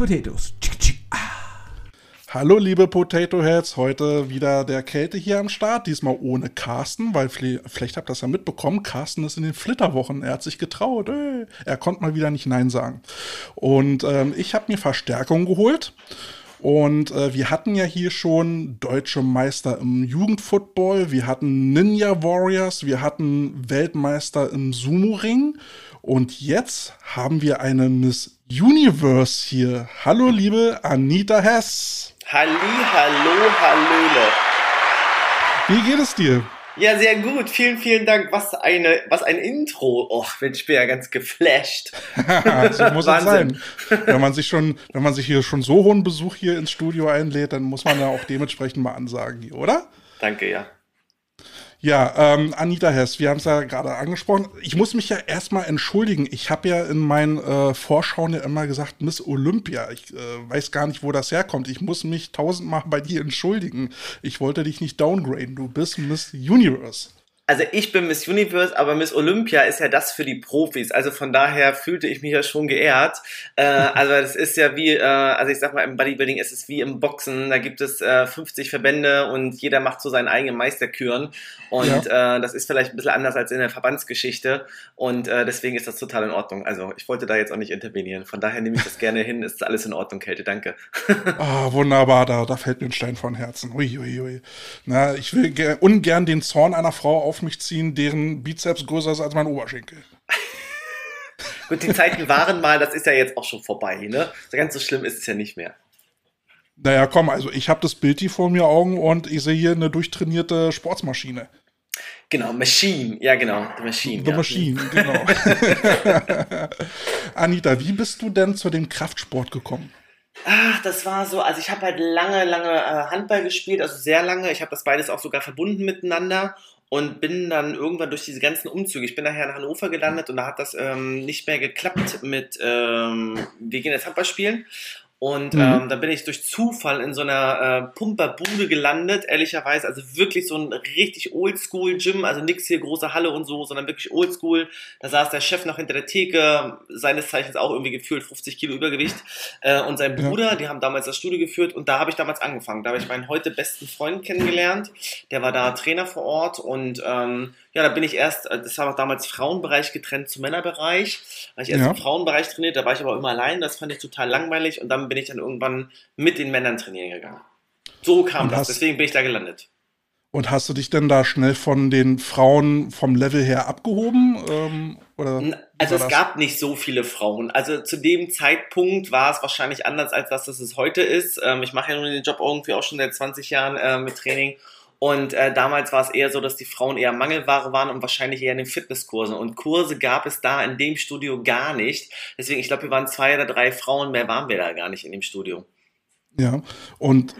Potatoes. Hallo liebe Potato Heads, heute wieder der Kälte hier am Start, diesmal ohne Carsten, weil vielleicht habt ihr das ja mitbekommen, Carsten ist in den Flitterwochen, er hat sich getraut, äh, er konnte mal wieder nicht Nein sagen. Und ähm, ich habe mir Verstärkung geholt. Und äh, wir hatten ja hier schon deutsche Meister im Jugendfootball, wir hatten Ninja Warriors, wir hatten Weltmeister im Sumo-Ring und jetzt haben wir eine Miss Universe hier. Hallo liebe Anita Hess. Halli, hallo, hallöle. Wie geht es dir? Ja, sehr gut. Vielen, vielen Dank. Was eine, was ein Intro. Och, Mensch, ich bin ja ganz geflasht. so muss es sein. Wenn man sich schon, wenn man sich hier schon so hohen Besuch hier ins Studio einlädt, dann muss man ja auch dementsprechend mal ansagen, oder? Danke, ja. Ja, ähm, Anita Hess, wir haben es ja gerade angesprochen. Ich muss mich ja erstmal entschuldigen. Ich habe ja in meinen äh, Vorschauen ja immer gesagt, Miss Olympia. Ich äh, weiß gar nicht, wo das herkommt. Ich muss mich tausendmal bei dir entschuldigen. Ich wollte dich nicht downgraden. Du bist Miss Universe also ich bin Miss Universe, aber Miss Olympia ist ja das für die Profis. Also von daher fühlte ich mich ja schon geehrt. Äh, also das ist ja wie, äh, also ich sag mal, im Bodybuilding ist es wie im Boxen. Da gibt es äh, 50 Verbände und jeder macht so seinen eigenen Meisterküren. Und ja. äh, das ist vielleicht ein bisschen anders als in der Verbandsgeschichte. Und äh, deswegen ist das total in Ordnung. Also ich wollte da jetzt auch nicht intervenieren. Von daher nehme ich das gerne hin. Ist alles in Ordnung, Kälte. Danke. oh, wunderbar. Da, da fällt mir ein Stein von Herzen. Ui, ui, ui. Na, ich will ungern den Zorn einer Frau auf mich ziehen, deren Bizeps größer ist als mein Oberschenkel. Gut, die Zeiten waren mal, das ist ja jetzt auch schon vorbei, ne? So ganz so schlimm ist es ja nicht mehr. Naja, komm, also ich habe das Bild hier vor mir Augen und ich sehe hier eine durchtrainierte Sportsmaschine. Genau, Machine, ja genau, The Machine. The ja. Machine, genau. Anita, wie bist du denn zu dem Kraftsport gekommen? Ach, das war so, also ich habe halt lange, lange äh, Handball gespielt, also sehr lange. Ich habe das beides auch sogar verbunden miteinander und bin dann irgendwann durch diese ganzen Umzüge, ich bin nachher nach Hannover gelandet und da hat das ähm, nicht mehr geklappt mit, ähm, wir gehen jetzt Handball spielen und mhm. ähm, dann bin ich durch Zufall in so einer äh, Pumperbude gelandet, ehrlicherweise. Also wirklich so ein richtig Oldschool-Gym, also nix hier große Halle und so, sondern wirklich Oldschool. Da saß der Chef noch hinter der Theke, seines Zeichens auch irgendwie gefühlt 50 Kilo Übergewicht. Äh, und sein Bruder, ja. die haben damals das Studio geführt und da habe ich damals angefangen. Da habe ich meinen heute besten Freund kennengelernt. Der war da Trainer vor Ort und ähm, ja, da bin ich erst, äh, das war noch damals Frauenbereich getrennt zum Männerbereich. Da ich erst ja. im Frauenbereich trainiert, da war ich aber immer allein, das fand ich total langweilig und dann bin ich dann irgendwann mit den Männern trainieren gegangen. So kam und das, deswegen bin ich da gelandet. Und hast du dich denn da schnell von den Frauen vom Level her abgehoben? Ähm, oder also es gab nicht so viele Frauen. Also zu dem Zeitpunkt war es wahrscheinlich anders, als dass es heute ist. Ähm, ich mache ja nun den Job irgendwie auch schon seit 20 Jahren äh, mit Training. Und äh, damals war es eher so, dass die Frauen eher Mangelware waren und wahrscheinlich eher in den Fitnesskursen. Und Kurse gab es da in dem Studio gar nicht. Deswegen, ich glaube, wir waren zwei oder drei Frauen, mehr waren wir da gar nicht in dem Studio. Ja, und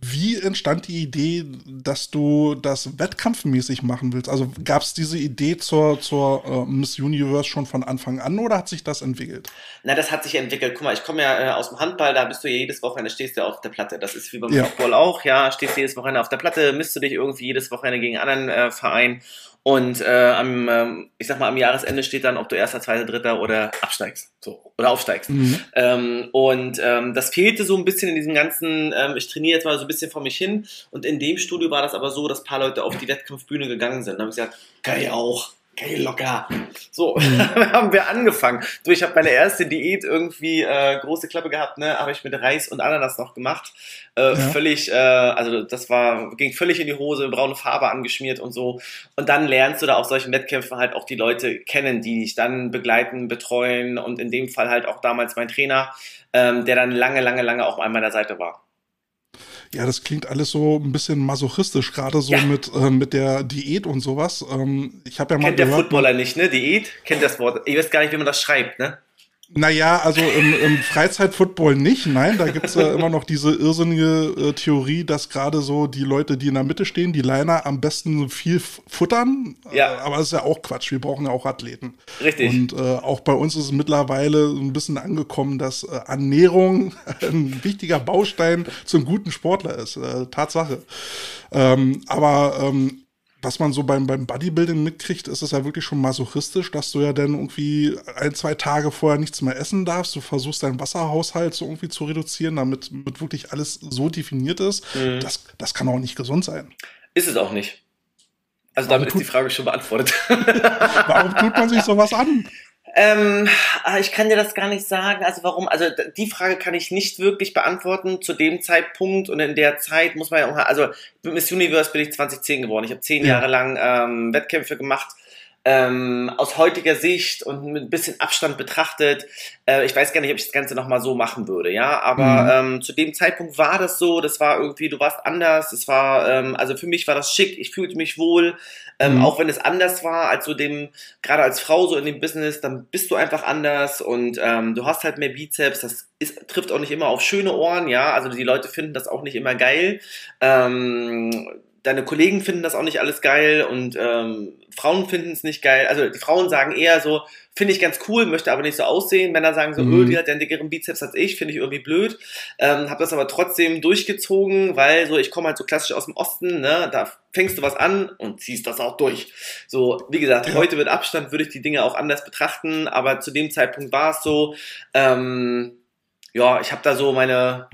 wie entstand die Idee, dass du das wettkampfmäßig machen willst? Also gab es diese Idee zur, zur äh, Miss Universe schon von Anfang an oder hat sich das entwickelt? Na, das hat sich entwickelt. Guck mal, ich komme ja äh, aus dem Handball, da bist du ja jedes Wochenende, stehst du ja auf der Platte. Das ist wie beim ja. Football auch, ja, stehst du jedes Wochenende auf der Platte, misst du dich irgendwie jedes Wochenende gegen einen anderen äh, Verein und äh, am, ähm, ich sag mal, am Jahresende steht dann, ob du erster, zweiter, dritter oder absteigst. So, oder aufsteigst. Mhm. Ähm, und ähm, das fehlte so ein bisschen in diesem ganzen, ähm, ich trainiere jetzt mal so ein bisschen vor mich hin. Und in dem Studio war das aber so, dass ein paar Leute auf die Wettkampfbühne gegangen sind. Da habe ich gesagt, geil auch okay, locker. So, mhm. haben wir angefangen. Du, ich habe meine erste Diät irgendwie äh, große Klappe gehabt, ne, habe ich mit Reis und Ananas noch gemacht. Äh, ja. Völlig, äh, also das war, ging völlig in die Hose, braune Farbe angeschmiert und so. Und dann lernst du da auf solchen Wettkämpfen halt auch die Leute kennen, die dich dann begleiten, betreuen und in dem Fall halt auch damals mein Trainer, ähm, der dann lange, lange, lange auch an meiner Seite war. Ja, das klingt alles so ein bisschen masochistisch, gerade so ja. mit, äh, mit der Diät und sowas. Ähm, ich habe ja mal Kennt gehört, der Footballer nicht, ne? Diät? Kennt das Wort. Ich weiß gar nicht, wie man das schreibt, ne? Naja, also im, im Freizeitfootball nicht, nein, da gibt's ja immer noch diese irrsinnige äh, Theorie, dass gerade so die Leute, die in der Mitte stehen, die Liner am besten viel futtern. Ja. Äh, aber das ist ja auch Quatsch, wir brauchen ja auch Athleten. Richtig. Und äh, auch bei uns ist es mittlerweile ein bisschen angekommen, dass äh, Ernährung ein wichtiger Baustein zum guten Sportler ist. Äh, Tatsache. Ähm, aber ähm, was man so beim, beim Bodybuilding mitkriegt, ist es ja wirklich schon masochistisch, dass du ja dann irgendwie ein, zwei Tage vorher nichts mehr essen darfst. Du versuchst deinen Wasserhaushalt so irgendwie zu reduzieren, damit, damit wirklich alles so definiert ist. Mhm. Das, das kann auch nicht gesund sein. Ist es auch nicht. Also damit ist die Frage schon beantwortet. Warum tut man sich sowas an? Ähm, ah, ich kann dir das gar nicht sagen. Also warum? Also die Frage kann ich nicht wirklich beantworten zu dem Zeitpunkt und in der Zeit muss man ja auch. Also Miss Universe bin ich 2010 geworden. Ich habe zehn ja. Jahre lang ähm, Wettkämpfe gemacht ähm, aus heutiger Sicht und mit ein bisschen Abstand betrachtet, äh, ich weiß gar nicht, ob ich das Ganze nochmal so machen würde, ja, aber mhm. ähm, zu dem Zeitpunkt war das so, das war irgendwie, du warst anders, es war, ähm, also für mich war das schick, ich fühlte mich wohl, ähm, mhm. auch wenn es anders war als so dem, gerade als Frau so in dem Business, dann bist du einfach anders und ähm, du hast halt mehr Bizeps, das ist, trifft auch nicht immer auf schöne Ohren, ja, also die Leute finden das auch nicht immer geil, ähm, deine Kollegen finden das auch nicht alles geil und ähm, Frauen finden es nicht geil. Also die Frauen sagen eher so, finde ich ganz cool, möchte aber nicht so aussehen. Männer sagen so, mhm. öh, die hat den dickeren Bizeps als ich, finde ich irgendwie blöd. Ähm, habe das aber trotzdem durchgezogen, weil so ich komme halt so klassisch aus dem Osten, ne, da fängst du was an und ziehst das auch durch. So, wie gesagt, heute mit Abstand würde ich die Dinge auch anders betrachten, aber zu dem Zeitpunkt war es so, ähm, ja, ich habe da so meine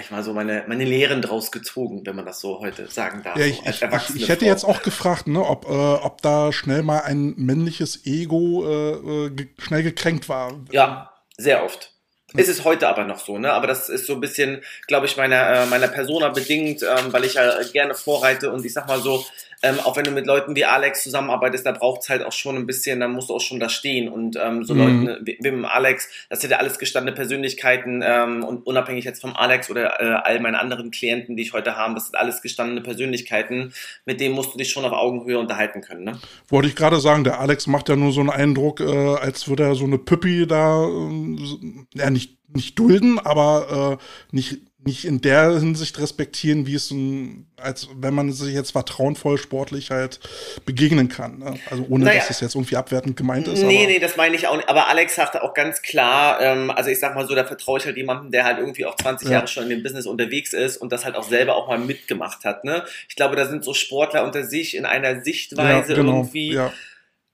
ich mal so meine, meine Lehren draus gezogen, wenn man das so heute sagen darf. Ja, ich, ich, ich, hätte jetzt auch gefragt, ne, ob, äh, ob da schnell mal ein männliches Ego äh, äh ge schnell gekränkt war. Ja, sehr oft. Ist es heute aber noch so, ne? Aber das ist so ein bisschen, glaube ich, meiner, äh, meiner Persona bedingt, ähm, weil ich ja gerne vorreite und ich sag mal so, ähm, auch wenn du mit Leuten wie Alex zusammenarbeitest, da braucht es halt auch schon ein bisschen, dann musst du auch schon da stehen. Und ähm, so mhm. Leute wie, wie Alex, das sind ja alles gestandene Persönlichkeiten ähm, und unabhängig jetzt vom Alex oder äh, all meinen anderen Klienten, die ich heute habe, das sind alles gestandene Persönlichkeiten, mit denen musst du dich schon auf Augenhöhe unterhalten können. Ne? Wollte ich gerade sagen, der Alex macht ja nur so einen Eindruck, äh, als würde er so eine Püppi da, äh, ja nicht, nicht dulden, aber äh, nicht nicht in der Hinsicht respektieren, wie es ein, als wenn man sich jetzt vertrauenvoll sportlich halt begegnen kann. Ne? Also ohne naja, dass das jetzt irgendwie abwertend gemeint ist. Nee, nee, das meine ich auch nicht. Aber Alex sagte auch ganz klar, ähm, also ich sag mal so, da vertraue ich halt jemandem, der halt irgendwie auch 20 ja. Jahre schon in dem Business unterwegs ist und das halt auch selber auch mal mitgemacht hat. Ne? Ich glaube, da sind so Sportler unter sich in einer Sichtweise ja, genau, irgendwie. Ja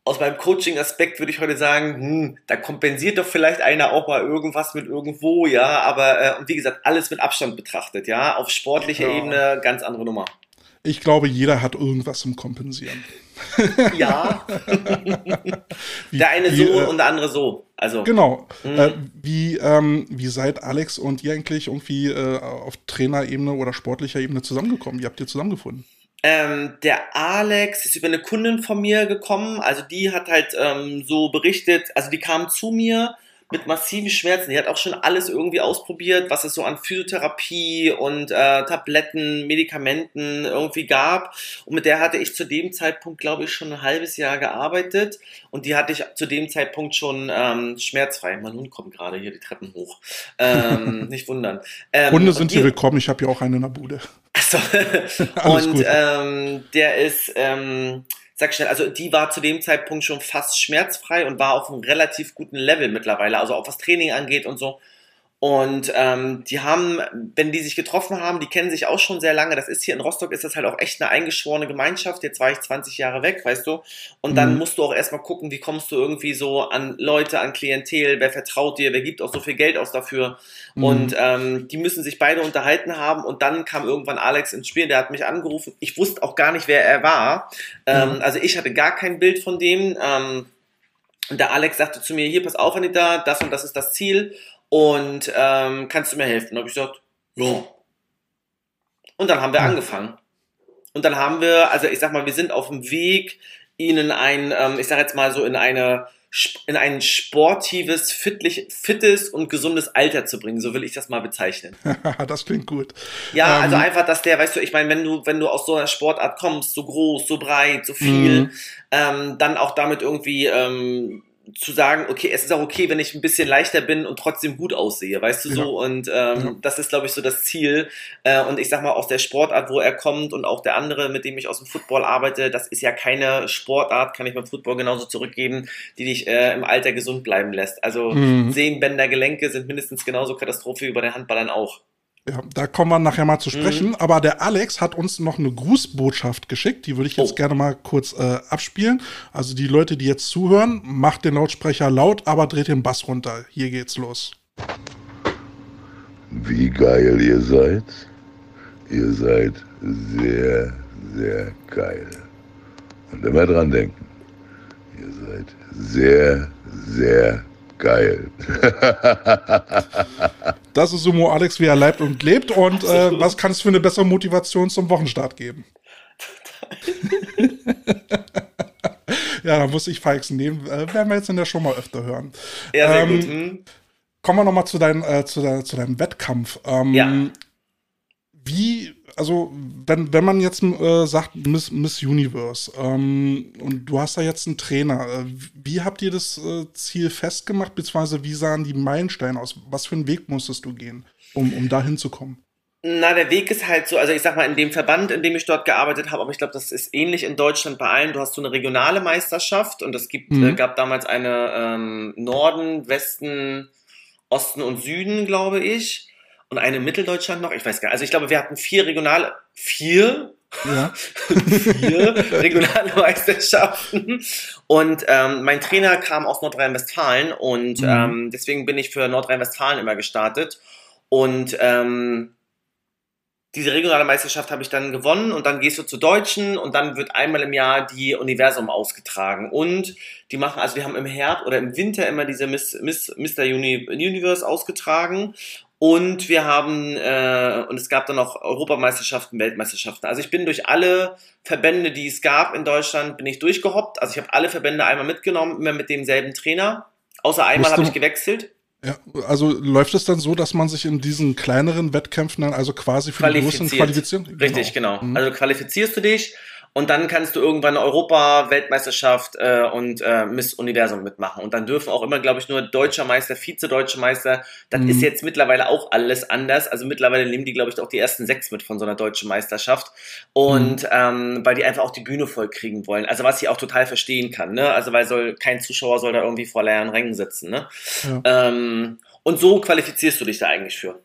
aus meinem Coaching-Aspekt würde ich heute sagen, hm, da kompensiert doch vielleicht einer auch mal irgendwas mit irgendwo, ja, aber äh, und wie gesagt, alles mit Abstand betrachtet, ja, auf sportlicher ja. Ebene ganz andere Nummer. Ich glaube, jeder hat irgendwas zum Kompensieren. Ja. der eine so wie, äh, und der andere so. Also. Genau. Mhm. Äh, wie, ähm, wie seid Alex und ihr eigentlich irgendwie äh, auf Trainerebene oder sportlicher Ebene zusammengekommen? Wie habt ihr zusammengefunden? Ähm, der Alex ist über eine Kundin von mir gekommen, also die hat halt ähm, so berichtet, also die kam zu mir mit massiven Schmerzen. Die hat auch schon alles irgendwie ausprobiert, was es so an Physiotherapie und äh, Tabletten, Medikamenten irgendwie gab. Und mit der hatte ich zu dem Zeitpunkt, glaube ich, schon ein halbes Jahr gearbeitet. Und die hatte ich zu dem Zeitpunkt schon ähm, schmerzfrei. Mein Hund kommt gerade hier die Treppen hoch. Ähm, nicht wundern. Ähm, Hunde sind hier willkommen. Ich habe ja auch eine in der Bude. Achso. und ähm, der ist... Ähm, sag schnell, also die war zu dem Zeitpunkt schon fast schmerzfrei und war auf einem relativ guten Level mittlerweile, also auch was Training angeht und so. Und ähm, die haben, wenn die sich getroffen haben, die kennen sich auch schon sehr lange. Das ist hier in Rostock, ist das halt auch echt eine eingeschworene Gemeinschaft. Jetzt war ich 20 Jahre weg, weißt du. Und dann mhm. musst du auch erstmal gucken, wie kommst du irgendwie so an Leute, an Klientel, wer vertraut dir, wer gibt auch so viel Geld aus dafür. Mhm. Und ähm, die müssen sich beide unterhalten haben. Und dann kam irgendwann Alex ins Spiel, der hat mich angerufen. Ich wusste auch gar nicht, wer er war. Ähm, mhm. Also ich hatte gar kein Bild von dem. Ähm, und der Alex sagte zu mir, hier, pass auf, Anita, das und das ist das Ziel und ähm, kannst du mir helfen? Und habe ich gesagt, ja. Und dann haben wir angefangen. Und dann haben wir, also ich sag mal, wir sind auf dem Weg, ihnen ein, ähm, ich sag jetzt mal so in eine in ein sportives, fitlich, fittes und gesundes Alter zu bringen, so will ich das mal bezeichnen. das klingt gut. Ja, ähm, also einfach, dass der, weißt du, ich meine, wenn du, wenn du aus so einer Sportart kommst, so groß, so breit, so viel, mhm. ähm, dann auch damit irgendwie ähm, zu sagen, okay, es ist auch okay, wenn ich ein bisschen leichter bin und trotzdem gut aussehe, weißt du ja. so? Und ähm, ja. das ist, glaube ich, so das Ziel. Äh, und ich sag mal, aus der Sportart, wo er kommt und auch der andere, mit dem ich aus dem Football arbeite, das ist ja keine Sportart, kann ich beim Football genauso zurückgeben, die dich äh, im Alter gesund bleiben lässt. Also mhm. Sehnenbänder, Gelenke sind mindestens genauso Katastrophe wie bei den Handballern auch. Ja, da kommen wir nachher mal zu sprechen. Mhm. Aber der Alex hat uns noch eine Grußbotschaft geschickt. Die würde ich jetzt oh. gerne mal kurz äh, abspielen. Also die Leute, die jetzt zuhören, macht den Lautsprecher laut, aber dreht den Bass runter. Hier geht's los. Wie geil ihr seid. Ihr seid sehr, sehr geil. Und immer dran denken. Ihr seid sehr, sehr geil. das ist Sumo Alex, wie er leibt und lebt. Und äh, was kann es für eine bessere Motivation zum Wochenstart geben? ja, da muss ich Feixen nehmen. Äh, werden wir jetzt in der Show mal öfter hören. Ja, sehr ähm, gut. Hm. Kommen wir nochmal zu, dein, äh, zu, de, zu deinem Wettkampf. Ähm, ja. Wie, also, wenn, wenn man jetzt äh, sagt Miss, Miss Universe ähm, und du hast da jetzt einen Trainer, äh, wie habt ihr das äh, Ziel festgemacht, beziehungsweise wie sahen die Meilensteine aus? Was für einen Weg musstest du gehen, um, um da hinzukommen? Na, der Weg ist halt so, also ich sag mal, in dem Verband, in dem ich dort gearbeitet habe, aber ich glaube, das ist ähnlich in Deutschland bei allen. Du hast so eine regionale Meisterschaft und es gibt, mhm. äh, gab damals eine ähm, Norden, Westen, Osten und Süden, glaube ich und eine Mitteldeutschland noch. Ich weiß gar nicht. Also ich glaube, wir hatten vier regionale, vier, ja. vier regionale Meisterschaften. Und ähm, mein Trainer kam aus Nordrhein-Westfalen und mhm. ähm, deswegen bin ich für Nordrhein-Westfalen immer gestartet. Und ähm, diese regionale Meisterschaft habe ich dann gewonnen und dann gehst du zu Deutschen und dann wird einmal im Jahr die Universum ausgetragen. Und die machen, also wir haben im Herbst oder im Winter immer diese Miss, Miss, Mr. Uni, Universe ausgetragen und wir haben, äh, und es gab dann noch Europameisterschaften, Weltmeisterschaften. Also ich bin durch alle Verbände, die es gab in Deutschland, bin ich durchgehoppt. Also ich habe alle Verbände einmal mitgenommen, immer mit demselben Trainer. Außer einmal habe ich gewechselt. Ja, also läuft es dann so, dass man sich in diesen kleineren Wettkämpfen dann also quasi für die großen qualifizieren? Richtig, genau. genau. Also qualifizierst du dich und dann kannst du irgendwann eine Europa-Weltmeisterschaft äh, und äh, Miss Universum mitmachen. Und dann dürfen auch immer, glaube ich, nur deutscher Meister, Vize-Deutscher Meister. Das mhm. ist jetzt mittlerweile auch alles anders. Also mittlerweile nehmen die, glaube ich, auch die ersten sechs mit von so einer deutschen Meisterschaft. Und mhm. ähm, weil die einfach auch die Bühne voll kriegen wollen. Also was ich auch total verstehen kann. Ne? Also weil soll kein Zuschauer soll da irgendwie vor leeren Rängen sitzen. Ne? Ja. Ähm, und so qualifizierst du dich da eigentlich für.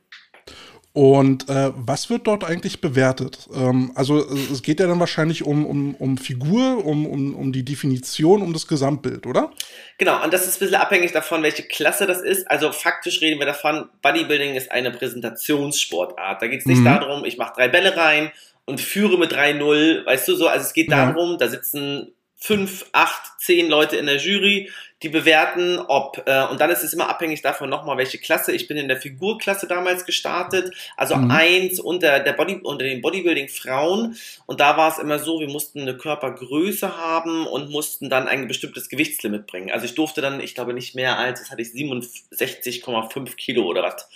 Und äh, was wird dort eigentlich bewertet? Ähm, also es geht ja dann wahrscheinlich um, um, um Figur, um, um, um die Definition, um das Gesamtbild, oder? Genau, und das ist ein bisschen abhängig davon, welche Klasse das ist. Also faktisch reden wir davon, Bodybuilding ist eine Präsentationssportart. Da geht es nicht mhm. darum, ich mache drei Bälle rein und führe mit 3-0, weißt du so. Also es geht darum, ja. da sitzen fünf, acht, zehn Leute in der Jury, die bewerten, ob, äh, und dann ist es immer abhängig davon nochmal, welche Klasse. Ich bin in der Figurklasse damals gestartet, also mhm. eins unter, der Body, unter den Bodybuilding-Frauen. Und da war es immer so, wir mussten eine Körpergröße haben und mussten dann ein bestimmtes Gewichtslimit bringen. Also ich durfte dann, ich glaube nicht mehr als, das hatte ich 67,5 Kilo oder was.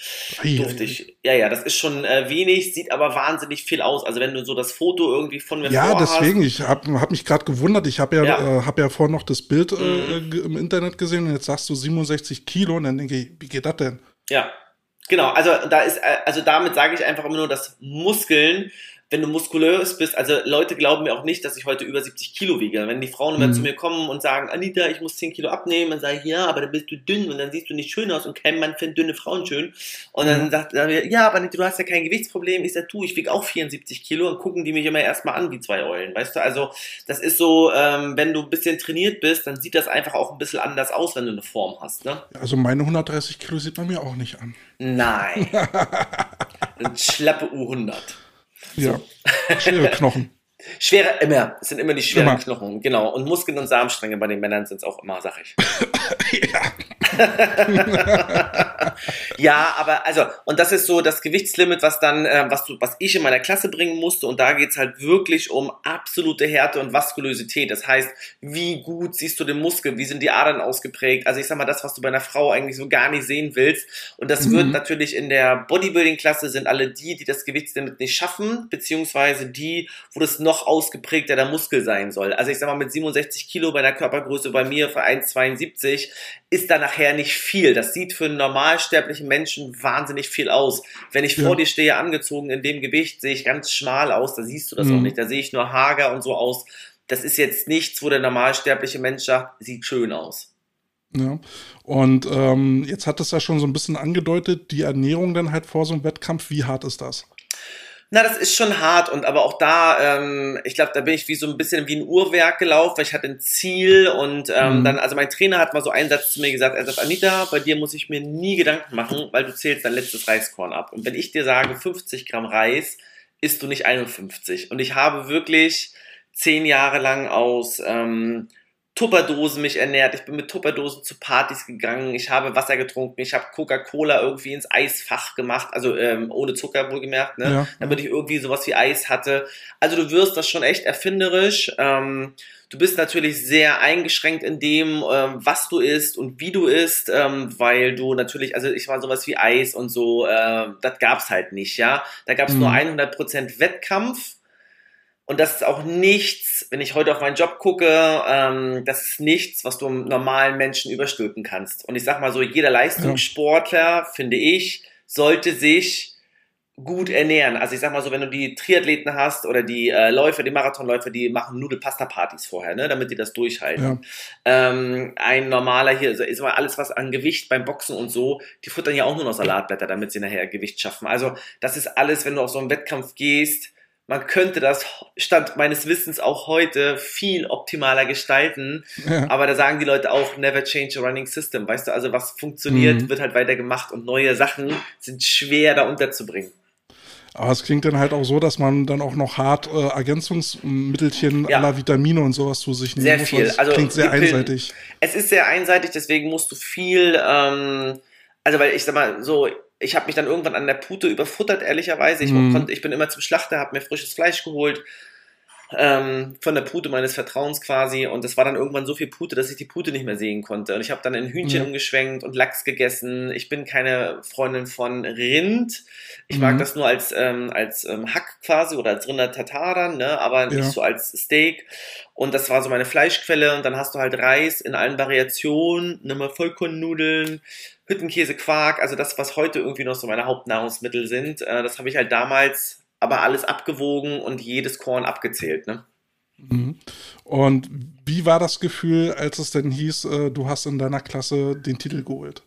Durfte ich. Ja, ja, das ist schon äh, wenig, sieht aber wahnsinnig viel aus. Also wenn du so das Foto irgendwie von mir Ja, deswegen, ich habe hab mich gerade gewundert, ich habe ja, ja. Äh, hab ja vorhin noch das Bild äh, mhm. im Internet Internet gesehen und jetzt sagst du 67 Kilo und dann denke ich, wie geht das denn? Ja, genau. Also da ist, äh, also damit sage ich einfach immer nur, dass Muskeln wenn du muskulös bist, also Leute glauben mir auch nicht, dass ich heute über 70 Kilo wiege. Wenn die Frauen immer mhm. zu mir kommen und sagen, Anita, ich muss 10 Kilo abnehmen, dann sage ich, ja, aber dann bist du dünn und dann siehst du nicht schön aus und kein Mann findet dünne Frauen schön. Und dann mhm. sagt er, ja, aber Anita, du hast ja kein Gewichtsproblem. Ich sage, du, ich wiege auch 74 Kilo und gucken die mich immer erstmal an, wie zwei Eulen. Weißt du, also das ist so, ähm, wenn du ein bisschen trainiert bist, dann sieht das einfach auch ein bisschen anders aus, wenn du eine Form hast. Ne? Also meine 130 Kilo sieht man mir auch nicht an. Nein. Ein schlappe U100. Ja, schwere Knochen. Schwere, immer. Es sind immer die schweren immer. Knochen, genau. Und Muskeln und Samenstränge bei den Männern sind es auch immer, sag ich. ja. ja, aber also, und das ist so das Gewichtslimit, was dann, äh, was du, was ich in meiner Klasse bringen musste. Und da geht es halt wirklich um absolute Härte und Vaskulosität. Das heißt, wie gut siehst du den Muskel, wie sind die Adern ausgeprägt? Also ich sag mal, das, was du bei einer Frau eigentlich so gar nicht sehen willst. Und das mhm. wird natürlich in der Bodybuilding-Klasse sind alle die, die das Gewichtslimit nicht schaffen, beziehungsweise die, wo das noch ausgeprägter der Muskel sein soll. Also ich sag mal, mit 67 Kilo bei der Körpergröße bei mir für 1,72 ist da nachher nicht viel. Das sieht für einen normalsterblichen Menschen wahnsinnig viel aus. Wenn ich vor dir stehe, angezogen in dem Gewicht, sehe ich ganz schmal aus. Da siehst du das mhm. auch nicht. Da sehe ich nur hager und so aus. Das ist jetzt nichts, wo der normalsterbliche Mensch sagt, sieht schön aus. Ja. Und ähm, jetzt hat es ja schon so ein bisschen angedeutet, die Ernährung dann halt vor so einem Wettkampf, wie hart ist das? Na, das ist schon hart und aber auch da, ähm, ich glaube, da bin ich wie so ein bisschen wie ein Uhrwerk gelaufen, weil ich hatte ein Ziel und ähm, mhm. dann, also mein Trainer hat mal so einen Satz zu mir gesagt, er sagt, Anita, bei dir muss ich mir nie Gedanken machen, weil du zählst dein letztes Reiskorn ab. Und wenn ich dir sage, 50 Gramm Reis, isst du nicht 51. Und ich habe wirklich zehn Jahre lang aus ähm, Tupperdosen mich ernährt. Ich bin mit Tupperdosen zu Partys gegangen. Ich habe Wasser getrunken. Ich habe Coca-Cola irgendwie ins Eisfach gemacht. Also ähm, ohne Zucker wohlgemerkt, ne? Ja. Damit ich irgendwie sowas wie Eis hatte. Also du wirst das schon echt erfinderisch. Ähm, du bist natürlich sehr eingeschränkt in dem, ähm, was du isst und wie du isst, ähm, weil du natürlich, also ich war sowas wie Eis und so, äh, das gab's halt nicht, ja. Da gab's mhm. nur 100% Wettkampf und das ist auch nichts, wenn ich heute auf meinen Job gucke, ähm, das ist nichts, was du einem normalen Menschen überstülpen kannst. Und ich sag mal so, jeder Leistungssportler, finde ich, sollte sich gut ernähren. Also ich sag mal so, wenn du die Triathleten hast oder die äh, Läufer, die Marathonläufer, die machen Nudelpasta-Partys vorher, ne, damit die das durchhalten. Ja. Ähm, ein normaler hier, also ist mal alles was an Gewicht beim Boxen und so, die futtern ja auch nur noch Salatblätter, damit sie nachher Gewicht schaffen. Also das ist alles, wenn du auf so einen Wettkampf gehst, man könnte das Stand meines Wissens auch heute viel optimaler gestalten. Ja. Aber da sagen die Leute auch, never change a running system. Weißt du, also was funktioniert, mhm. wird halt weiter gemacht und neue Sachen sind schwer da unterzubringen. Aber es klingt dann halt auch so, dass man dann auch noch hart äh, Ergänzungsmittelchen ja. aller Vitamine und sowas zu sich nehmen sehr muss. Sehr viel. Also klingt sehr einseitig. Es ist sehr einseitig, deswegen musst du viel, ähm, also weil ich sag mal so, ich habe mich dann irgendwann an der Pute überfuttert, ehrlicherweise. Ich, mm. konnte, ich bin immer zum Schlachter, habe mir frisches Fleisch geholt, ähm, von der Pute meines Vertrauens quasi. Und es war dann irgendwann so viel Pute, dass ich die Pute nicht mehr sehen konnte. Und ich habe dann in Hühnchen mm. umgeschwenkt und Lachs gegessen. Ich bin keine Freundin von Rind. Ich mm. mag mhm. das nur als, ähm, als ähm, Hack quasi oder als Rinder Tatar dann, ne? aber nicht ja. so als Steak. Und das war so meine Fleischquelle. Und dann hast du halt Reis in allen Variationen, nimm mal Vollkornnudeln, Hüttenkäse, Quark, also das, was heute irgendwie noch so meine Hauptnahrungsmittel sind, äh, das habe ich halt damals aber alles abgewogen und jedes Korn abgezählt, ne? Mhm. Und wie war das Gefühl, als es denn hieß, äh, du hast in deiner Klasse den Titel geholt?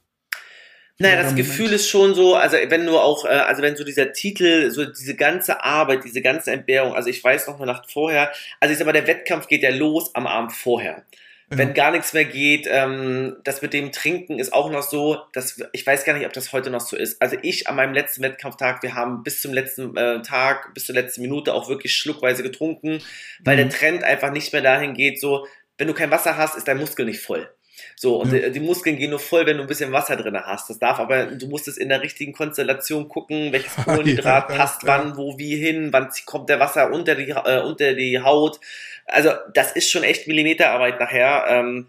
Naja, das Moment. Gefühl ist schon so, also wenn du auch, äh, also wenn so dieser Titel, so diese ganze Arbeit, diese ganze Entbehrung, also ich weiß noch eine Nacht vorher, also ich sag mal, der Wettkampf geht ja los am Abend vorher wenn gar nichts mehr geht. Ähm, das mit dem Trinken ist auch noch so, dass ich weiß gar nicht, ob das heute noch so ist. Also ich an meinem letzten Wettkampftag, wir haben bis zum letzten äh, Tag, bis zur letzten Minute auch wirklich schluckweise getrunken, weil mhm. der Trend einfach nicht mehr dahin geht, so, wenn du kein Wasser hast, ist dein Muskel nicht voll. So, und ja. die, die, Muskeln gehen nur voll, wenn du ein bisschen Wasser drin hast. Das darf aber, du musst es in der richtigen Konstellation gucken, welches Kohlenhydrat ja, passt wann, wo, wie hin, wann kommt der Wasser unter die, äh, unter die Haut. Also, das ist schon echt Millimeterarbeit nachher. Ähm,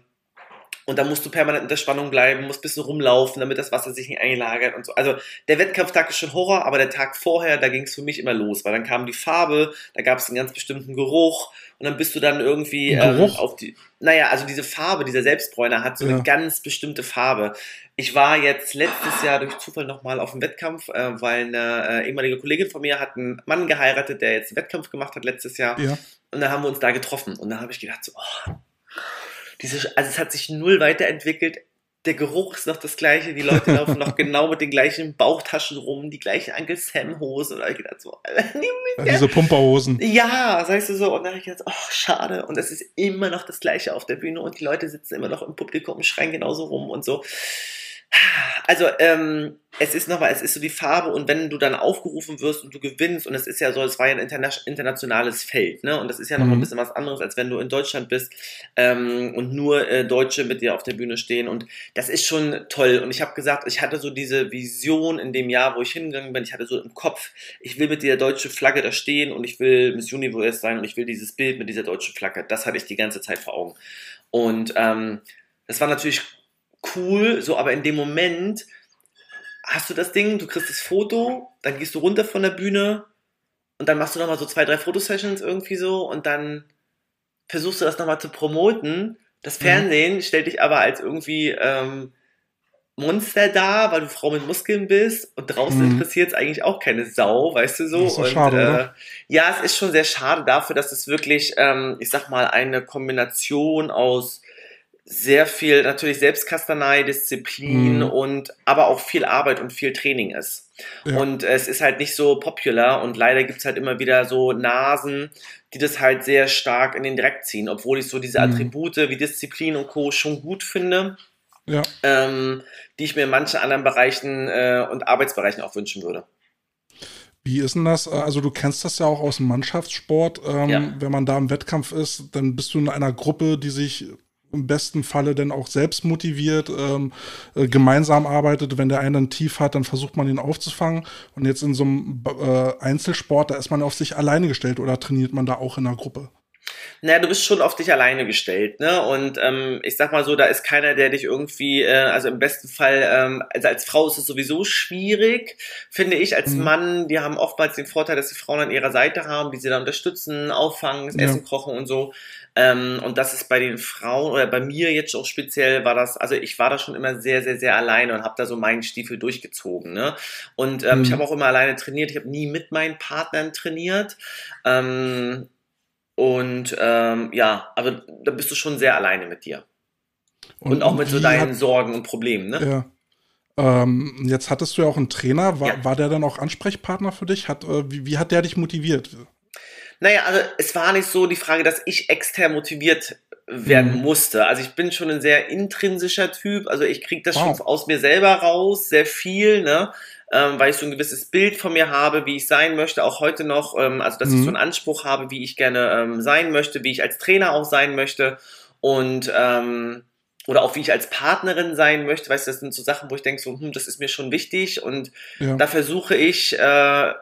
und da musst du permanent in der Spannung bleiben, musst ein bisschen rumlaufen, damit das Wasser sich nicht einlagert und so. Also der Wettkampftag ist schon Horror, aber der Tag vorher, da ging es für mich immer los, weil dann kam die Farbe, da gab es einen ganz bestimmten Geruch und dann bist du dann irgendwie ähm, auf die. Naja, also diese Farbe, dieser Selbstbräuner hat so ja. eine ganz bestimmte Farbe. Ich war jetzt letztes Jahr durch Zufall nochmal auf dem Wettkampf, äh, weil eine äh, ehemalige Kollegin von mir hat einen Mann geheiratet, der jetzt einen Wettkampf gemacht hat letztes Jahr. Ja. Und dann haben wir uns da getroffen. Und dann habe ich gedacht, so, oh, diese, also es hat sich null weiterentwickelt. Der Geruch ist noch das gleiche, die Leute laufen noch genau mit den gleichen Bauchtaschen rum, die gleichen Uncle Sam Hosen. Und habe ich gedacht, so, ja, diese Pumperhosen. Ja, sagst du so. Und dann habe ich gedacht, oh, schade. Und es ist immer noch das gleiche auf der Bühne und die Leute sitzen immer noch im Publikum, schreien genauso rum und so. Also, ähm, es ist nochmal, es ist so die Farbe und wenn du dann aufgerufen wirst und du gewinnst und es ist ja so, es war ja ein interna internationales Feld, ne? Und das ist ja noch mhm. ein bisschen was anderes, als wenn du in Deutschland bist ähm, und nur äh, Deutsche mit dir auf der Bühne stehen und das ist schon toll. Und ich habe gesagt, ich hatte so diese Vision in dem Jahr, wo ich hingegangen bin, ich hatte so im Kopf, ich will mit dieser deutschen Flagge da stehen und ich will Miss Universe sein und ich will dieses Bild mit dieser deutschen Flagge. Das hatte ich die ganze Zeit vor Augen. Und ähm, das war natürlich cool, so, aber in dem Moment hast du das Ding, du kriegst das Foto, dann gehst du runter von der Bühne und dann machst du nochmal so zwei, drei Fotosessions irgendwie so und dann versuchst du das nochmal zu promoten. Das mhm. Fernsehen mhm. stellt dich aber als irgendwie ähm, Monster da, weil du Frau mit Muskeln bist und draußen mhm. interessiert es eigentlich auch keine Sau, weißt du so. Das ist und, schade, äh, oder? Ja, es ist schon sehr schade dafür, dass es wirklich, ähm, ich sag mal, eine Kombination aus sehr viel natürlich Selbstkastanei, Disziplin Mhm. und aber auch viel Arbeit und viel Training ist. Ja. Und es ist halt nicht so popular und leider gibt's halt immer wieder so Nasen, die das halt sehr stark in den Dreck ziehen, obwohl ich so diese Mhm. Attribute wie Disziplin und Co. schon gut finde, Ja. ähm, die ich mir in manchen anderen Bereichen äh, und Arbeitsbereichen auch wünschen würde. Wie ist denn das? Also du kennst das ja auch aus dem Mannschaftssport. Ähm, Ja. Wenn man da im Wettkampf ist, dann bist du in einer Gruppe, die sich im besten Falle dann auch selbst motiviert, ähm, äh, gemeinsam arbeitet. Wenn der eine ein Tief hat, dann versucht man ihn aufzufangen. Und jetzt in so einem äh, Einzelsport, da ist man auf sich alleine gestellt oder trainiert man da auch in einer Gruppe? Naja, du bist schon auf dich alleine gestellt, ne? Und ähm, ich sag mal so, da ist keiner, der dich irgendwie, äh, also im besten Fall, ähm, also als Frau ist es sowieso schwierig, finde ich. Als Mhm. Mann, die haben oftmals den Vorteil, dass die Frauen an ihrer Seite haben, die sie da unterstützen, auffangen, das Ja. Essen kochen und so. Ähm, und das ist bei den Frauen oder bei mir jetzt auch speziell war das, also ich war da schon immer sehr, sehr, sehr alleine und habe da so meinen Stiefel durchgezogen. Ne? Und ähm, Mhm. ich habe auch immer alleine trainiert. Ich habe nie mit meinen Partnern trainiert. Ähm, und ähm, ja, aber da bist du schon sehr alleine mit dir. Und, auch mit so deinen hat- Sorgen und Problemen, ne? Ja. Ähm, jetzt hattest du ja auch einen Trainer. War, Ja. war der dann auch Ansprechpartner für dich? Hat, äh, wie, wie hat der dich motiviert? Naja, also es war nicht so die Frage, dass ich extern motiviert werden Mhm. musste. Also ich bin schon ein sehr intrinsischer Typ. Also ich kriege das Wow. schon aus mir selber raus, sehr viel, ne? Ähm, weil ich so ein gewisses Bild von mir habe, wie ich sein möchte, auch heute noch. Ähm, also dass ich Mhm. so einen Anspruch habe, wie ich gerne ähm, sein möchte, wie ich als Trainer auch sein möchte. Und ähm, oder auch wie ich als Partnerin sein möchte, weißt du, das sind so Sachen, wo ich denke, so, hm, das ist mir schon wichtig und Ja. da versuche ich äh,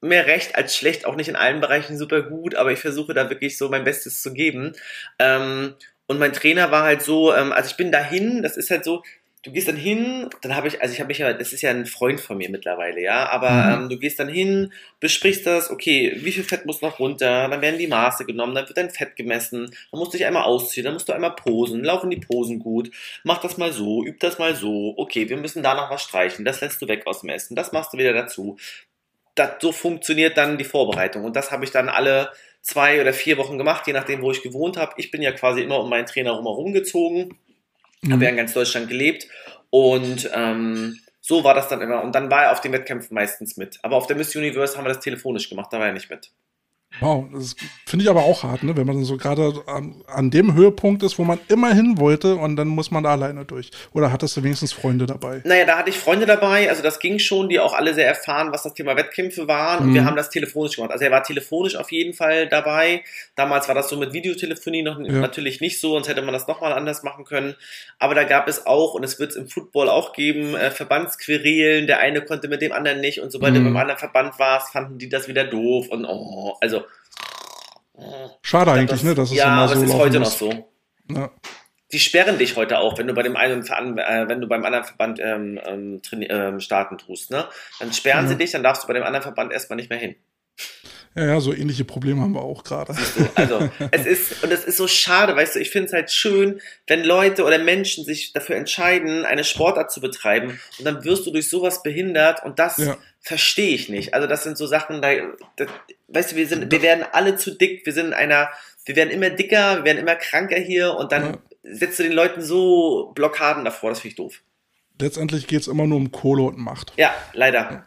mehr recht als schlecht, auch nicht in allen Bereichen super gut, aber ich versuche da wirklich so mein Bestes zu geben. Ähm, und mein Trainer war halt so, ähm, also ich bin dahin, das ist halt so, du gehst dann hin, dann habe ich, also ich habe mich ja, das ist ja ein Freund von mir mittlerweile, ja, aber Mhm. ähm, du gehst dann hin, besprichst das, okay, wie viel Fett muss noch runter, dann werden die Maße genommen, dann wird dein Fett gemessen, dann musst du dich einmal ausziehen, dann musst du einmal posen, laufen die Posen gut, mach das mal so, üb das mal so, okay, wir müssen da noch was streichen, das lässt du weg aus dem Essen, das machst du wieder dazu. Das, so funktioniert dann die Vorbereitung und das habe ich dann alle zwei oder vier Wochen gemacht, je nachdem, wo ich gewohnt habe. Ich bin ja quasi immer um meinen Trainer rum gezogen Mhm. habe ja in ganz Deutschland gelebt und ähm, so war das dann immer. Und dann war er auf den Wettkämpfen meistens mit. Aber auf der Miss Universe haben wir das telefonisch gemacht, da war er nicht mit. Wow, das finde ich aber auch hart, ne? wenn man so gerade an, an dem Höhepunkt ist, wo man immer hin wollte und dann muss man da alleine durch. Oder hattest du wenigstens Freunde dabei? Naja, da hatte ich Freunde dabei, also das ging schon, die auch alle sehr erfahren, was das Thema Wettkämpfe waren. Und Mhm. wir haben das telefonisch gemacht. Also er war telefonisch auf jeden Fall dabei. Damals war das so mit Videotelefonie noch Ja. natürlich nicht so, sonst hätte man das nochmal anders machen können. Aber da gab es auch, und es wird es im Football auch geben, äh, Verbandsquerelen. Der eine konnte mit dem anderen nicht. Und sobald Mhm. du beim anderen Verband warst, fanden die das wieder doof. Und oh, also. Schade glaub, eigentlich, ne? Dass es ja, immer aber so es ist heute noch muss. so. Ja. Die sperren dich heute auch, wenn du bei dem einen Veran äh, wenn du beim anderen Verband ähm, ähm, ähm, starten tust, ne? Dann sperren Ja. sie dich, dann darfst du bei dem anderen Verband erstmal nicht mehr hin. Ja, ja, so ähnliche Probleme haben wir auch gerade. So, also, es ist, und es ist so schade, weißt du, ich finde es halt schön, wenn Leute oder Menschen sich dafür entscheiden, eine Sportart zu betreiben und dann wirst du durch sowas behindert und das Ja. verstehe ich nicht. Also das sind so Sachen, da, da, weißt du, wir sind, wir werden alle zu dick, wir sind in einer, wir werden immer dicker, wir werden immer kranker hier und dann Ja. setzt du den Leuten so Blockaden davor, das finde ich doof. Letztendlich geht es immer nur um Kohle und Macht. Ja, leider.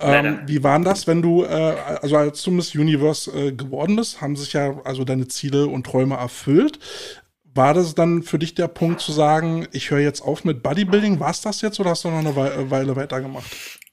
Ähm, wie war das, wenn du, äh, also als du Miss Universe äh, geworden bist, haben sich ja also deine Ziele und Träume erfüllt. War das dann für dich der Punkt zu sagen, ich höre jetzt auf mit Bodybuilding? War es das jetzt oder hast du noch eine Wei- Weile weitergemacht?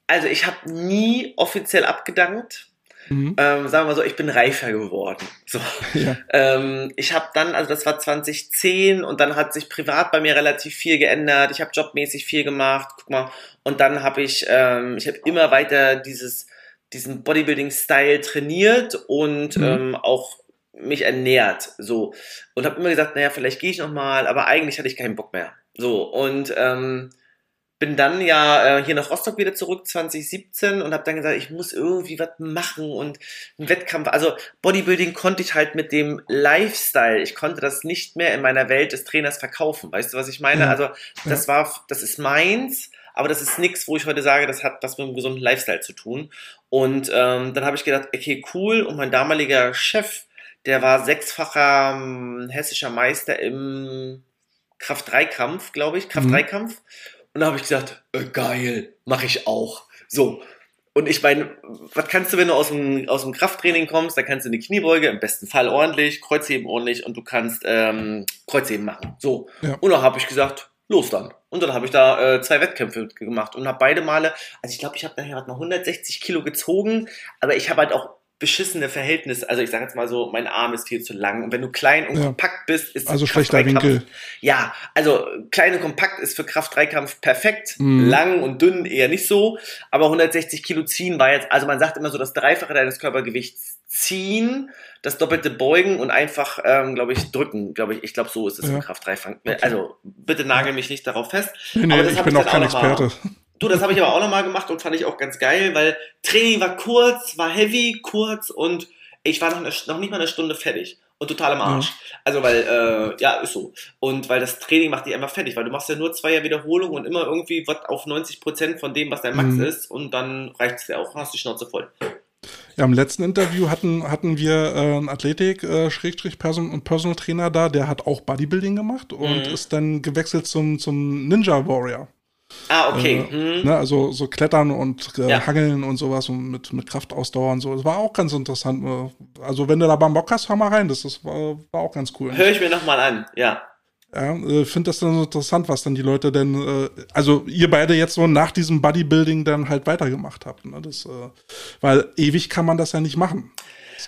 Also ich habe nie offiziell abgedankt. Mhm. Ähm, sagen wir mal so, ich bin reifer geworden. So. Ja. Ähm, ich habe dann, also das war 2010 und dann hat sich privat bei mir relativ viel geändert. Ich habe jobmäßig viel gemacht. Guck mal. Und dann habe ich, ähm, ich habe immer weiter dieses, diesen Bodybuilding-Style trainiert und Mhm. ähm, auch mich ernährt. So. Und habe immer gesagt, naja, vielleicht gehe ich noch mal, aber eigentlich hatte ich keinen Bock mehr. So. Und ähm, bin dann ja äh, hier nach Rostock wieder zurück 2017 und habe dann gesagt, ich muss irgendwie was machen und einen Wettkampf. Also Bodybuilding konnte ich halt mit dem Lifestyle, ich konnte das nicht mehr in meiner Welt des Trainers verkaufen. Weißt du, was ich meine? Ja. Also das war, das ist meins, aber das ist nichts, wo ich heute sage, das hat was mit einem gesunden Lifestyle zu tun. Und ähm, dann habe ich gedacht, okay, cool. Und mein damaliger Chef, der war sechsfacher ähm, hessischer Meister im Kraft-3-Kampf, glaube ich, Kraft-3-Kampf. Und da habe ich gesagt, äh, geil, mache ich auch. So. Und ich meine, was kannst du, wenn du aus dem, aus dem Krafttraining kommst? Da kannst du eine Kniebeuge, im besten Fall ordentlich, Kreuzheben ordentlich und du kannst ähm, Kreuzheben machen. So. Ja. Und da habe ich gesagt, los dann. Und dann habe ich da äh, zwei Wettkämpfe gemacht und habe beide Male, also ich glaube, ich habe nachher noch 160 Kilo gezogen, aber ich habe halt auch beschissene Verhältnisse. Also ich sage jetzt mal so, mein Arm ist viel zu lang. Und wenn du klein und Ja. kompakt bist, ist Also schlechter Winkel. Ja, also klein und kompakt ist für Kraft-3-Kampf perfekt. Mhm. Lang und dünn eher nicht so. Aber 160 Kilo ziehen war jetzt, also man sagt immer so, das Dreifache deines Körpergewichts ziehen, das doppelte beugen und einfach, ähm, glaube ich, drücken. Glaube ich, ich glaube, so ist es Ja. im Kraft-3-Kampf. Also bitte nagel mich nicht darauf fest. Nee, nee, Aber das ich bin ich auch kein noch mal- Experte. Du, das habe ich aber auch nochmal gemacht und fand ich auch ganz geil, weil Training war kurz, war heavy, kurz und ich war noch, eine, noch nicht mal eine Stunde fertig und total am Arsch. Also weil, äh, ja, ist so. Und weil das Training macht dich einfach fertig, weil du machst ja nur zweier Wiederholungen und immer irgendwie was auf 90% von dem, was dein Max Mhm. ist und dann reicht es ja auch, hast die Schnauze voll. Ja, im letzten Interview hatten, hatten wir äh, einen Athletik, äh, Schrägstrich Person, und Personal Trainer da, der hat auch Bodybuilding gemacht und Mhm. ist dann gewechselt zum, zum Ninja Warrior. Ah, okay. Äh, hm. Ne, also so Klettern und äh, Ja. Hangeln und sowas und mit, mit Kraftausdauer und so. Das war auch ganz interessant. äh, Also wenn du da beim Bock hast, hör mal rein. Das, das war, war auch ganz cool. Hör ich mir nochmal an, ja. Ja, äh, finde das dann so interessant, was dann die Leute denn, äh, also ihr beide jetzt so nach diesem Bodybuilding dann halt weitergemacht habt. Ne? Das, äh, weil ewig kann man das ja nicht machen.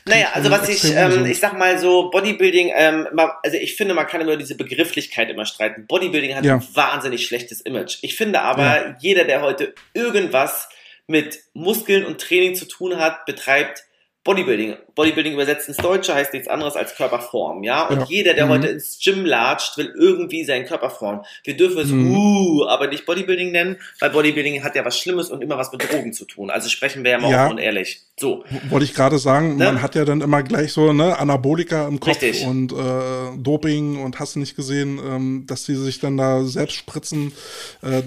Naja, also was ich, ähm, ich sag mal so, Bodybuilding, ähm, also ich finde, man kann immer diese Begrifflichkeit immer streiten. Bodybuilding hat Ja. ein wahnsinnig schlechtes Image. Ich finde aber, Ja. jeder, der heute irgendwas mit Muskeln und Training zu tun hat, betreibt Bodybuilding. Bodybuilding übersetzt ins Deutsche heißt nichts anderes als Körperform, ja? Und Ja. jeder, der Mhm. heute ins Gym latscht, will irgendwie seinen Körper formen. Wir dürfen es Mhm. uh, aber nicht Bodybuilding nennen, weil Bodybuilding hat ja was Schlimmes und immer was mit Drogen zu tun. Also sprechen wir ja mal Ja. offen und ehrlich. So. Wollte ich gerade sagen, Ne? man hat ja dann immer gleich so ne, Anabolika im Kopf Richtig. und äh, Doping und hast du nicht gesehen, ähm, dass die sich dann da selbst spritzen. Äh,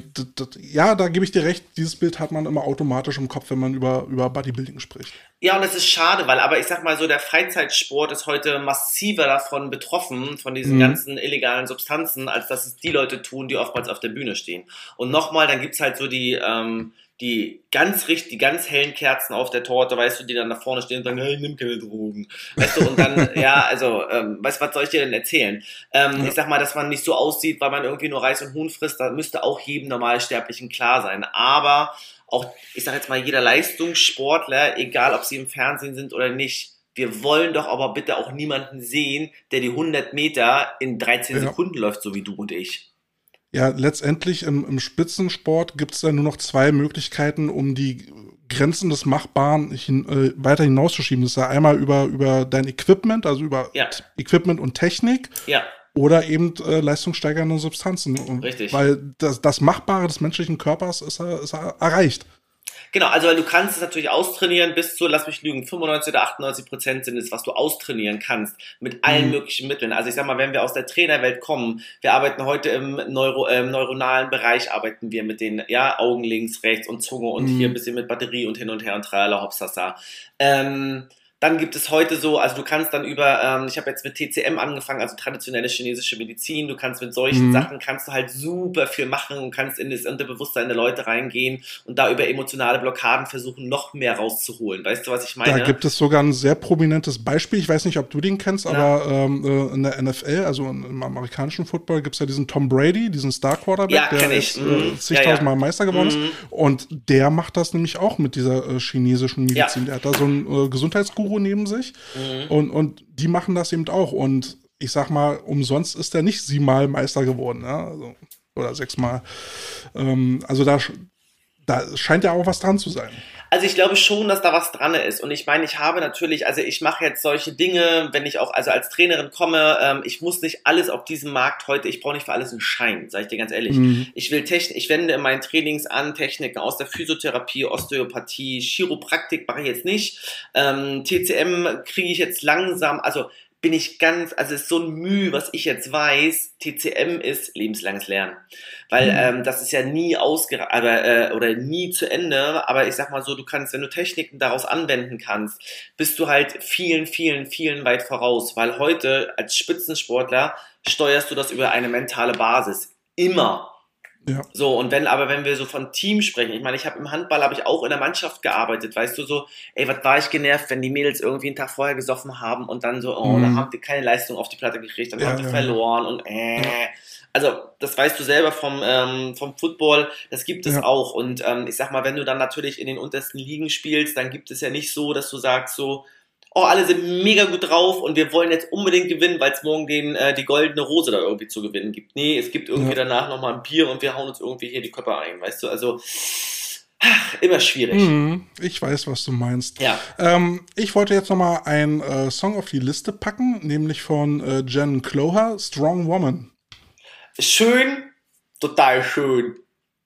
ja, da gebe ich dir recht, dieses Bild hat man immer automatisch im Kopf, wenn man über, über Bodybuilding spricht. Ja, und es ist schade, weil, aber ich sag mal so, der Freizeitsport ist heute massiver davon betroffen, von diesen Mhm. ganzen illegalen Substanzen, als dass es die Leute tun, die oftmals auf der Bühne stehen. Und nochmal, dann gibt's halt so die, ähm, die ganz richtig, die ganz hellen Kerzen auf der Torte, weißt du, die dann da vorne stehen und sagen, hey, nimm keine Drogen. Weißt du, und dann, ja, also, ähm, weißt du, was soll ich dir denn erzählen? Ähm, Ja. Ich sag mal, dass man nicht so aussieht, weil man irgendwie nur Reis und Huhn frisst, da müsste auch jedem Normalsterblichen klar sein. Aber auch, ich sag jetzt mal, jeder Leistungssportler, egal ob sie im Fernsehen sind oder nicht, wir wollen doch aber bitte auch niemanden sehen, der die 100 Meter in 13 Ja. Sekunden läuft, so wie du und ich. Ja, letztendlich im, im Spitzensport gibt es dann nur noch zwei Möglichkeiten, um die Grenzen des Machbaren hin, äh, weiter hinauszuschieben. Das ist ja einmal über, über dein Equipment, also über Ja. Equipment und Technik Ja, oder eben äh, leistungssteigernde Substanzen. Und Richtig. Weil das, das Machbare des menschlichen Körpers ist, äh, ist äh, erreicht. genau. Also, weil du kannst es natürlich austrainieren bis zu, lass mich lügen, 95 oder 98 Prozent sind es, was du austrainieren kannst mit allen Mhm. möglichen Mitteln. Also, ich sag mal, wenn wir aus der Trainerwelt kommen, wir arbeiten heute im Neuro, ähm, neuronalen Bereich, arbeiten wir mit den, ja, Augen links, rechts und Zunge und Mhm. hier ein bisschen mit Batterie und hin und her und tralala, hopsasa. Ähm, dann gibt es heute so, also du kannst dann über, ähm, ich habe jetzt mit TCM angefangen, also traditionelle chinesische Medizin, du kannst mit solchen Mhm. Sachen, kannst du halt super viel machen und kannst in das Unterbewusstsein der Leute reingehen und da über emotionale Blockaden versuchen, noch mehr rauszuholen. Weißt du, was ich meine? Da gibt es sogar ein sehr prominentes Beispiel. Ich weiß nicht, ob du den kennst, Ja. aber ähm, äh, in der NFL, also im amerikanischen Football, gibt es ja diesen Tom Brady, diesen Star Quarterback, Ja, der ich. jetzt, Mhm. äh, zigtausendmal Meister geworden Mhm. ist. Und der macht das nämlich auch mit dieser äh, chinesischen Medizin. Ja. Der hat da so einen äh, Gesundheitsguru neben sich Mhm. und, und die machen das eben auch. Und ich sag mal, umsonst ist er nicht siebenmal Meister geworden, ja? also, oder sechsmal. Ähm, also da, da scheint ja auch was dran zu sein. Also ich glaube schon, dass da was dran ist. Und ich meine, ich habe natürlich, also ich mache jetzt solche Dinge, wenn ich auch also als Trainerin komme, ähm, ich muss nicht alles auf diesem Markt heute, ich brauche nicht für alles einen Schein, sage ich dir ganz ehrlich. Mhm. Ich will Technik, ich wende in meinen Trainings an Techniken aus der Physiotherapie, Osteopathie, Chiropraktik mache ich jetzt nicht. Ähm, TCM kriege ich jetzt langsam, also bin ich ganz, also es ist so ein Mühe, was ich jetzt weiß, TCM ist lebenslanges Lernen. Weil mhm. ähm, das ist ja nie ausge aber, äh, oder nie zu Ende, aber ich sag mal so, du kannst, wenn du Techniken daraus anwenden kannst, bist du halt vielen, vielen, vielen weit voraus. Weil heute als Spitzensportler steuerst du das über eine mentale Basis. Immer. Ja. So, und wenn, aber wenn wir so von Team sprechen, ich meine, ich habe im Handball habe ich auch in der Mannschaft gearbeitet, weißt du, so, ey, was war ich genervt, wenn die Mädels irgendwie einen Tag vorher gesoffen haben und dann so, oh, mhm. dann habt ihr keine Leistung auf die Platte gekriegt, dann ja, habt ihr ja, verloren und äh. Also, das weißt du selber vom, ähm, vom Football, das gibt es auch. Und ähm, ich sag mal, wenn du dann natürlich in den untersten Ligen spielst, dann gibt es ja nicht so, dass du sagst so, oh, alle sind mega gut drauf und wir wollen jetzt unbedingt gewinnen, weil es morgen den, äh, die goldene Rose da irgendwie zu gewinnen gibt. Nee, es gibt irgendwie ja. danach nochmal ein Bier und wir hauen uns irgendwie hier die Köpfe ein, weißt du? Also, ach, immer schwierig. Mhm, ich weiß, was du meinst. Ja. Ähm, ich wollte jetzt nochmal einen äh, Song auf die Liste packen, nämlich von äh, Jen Cloher, Strong Woman. Schön, total schön.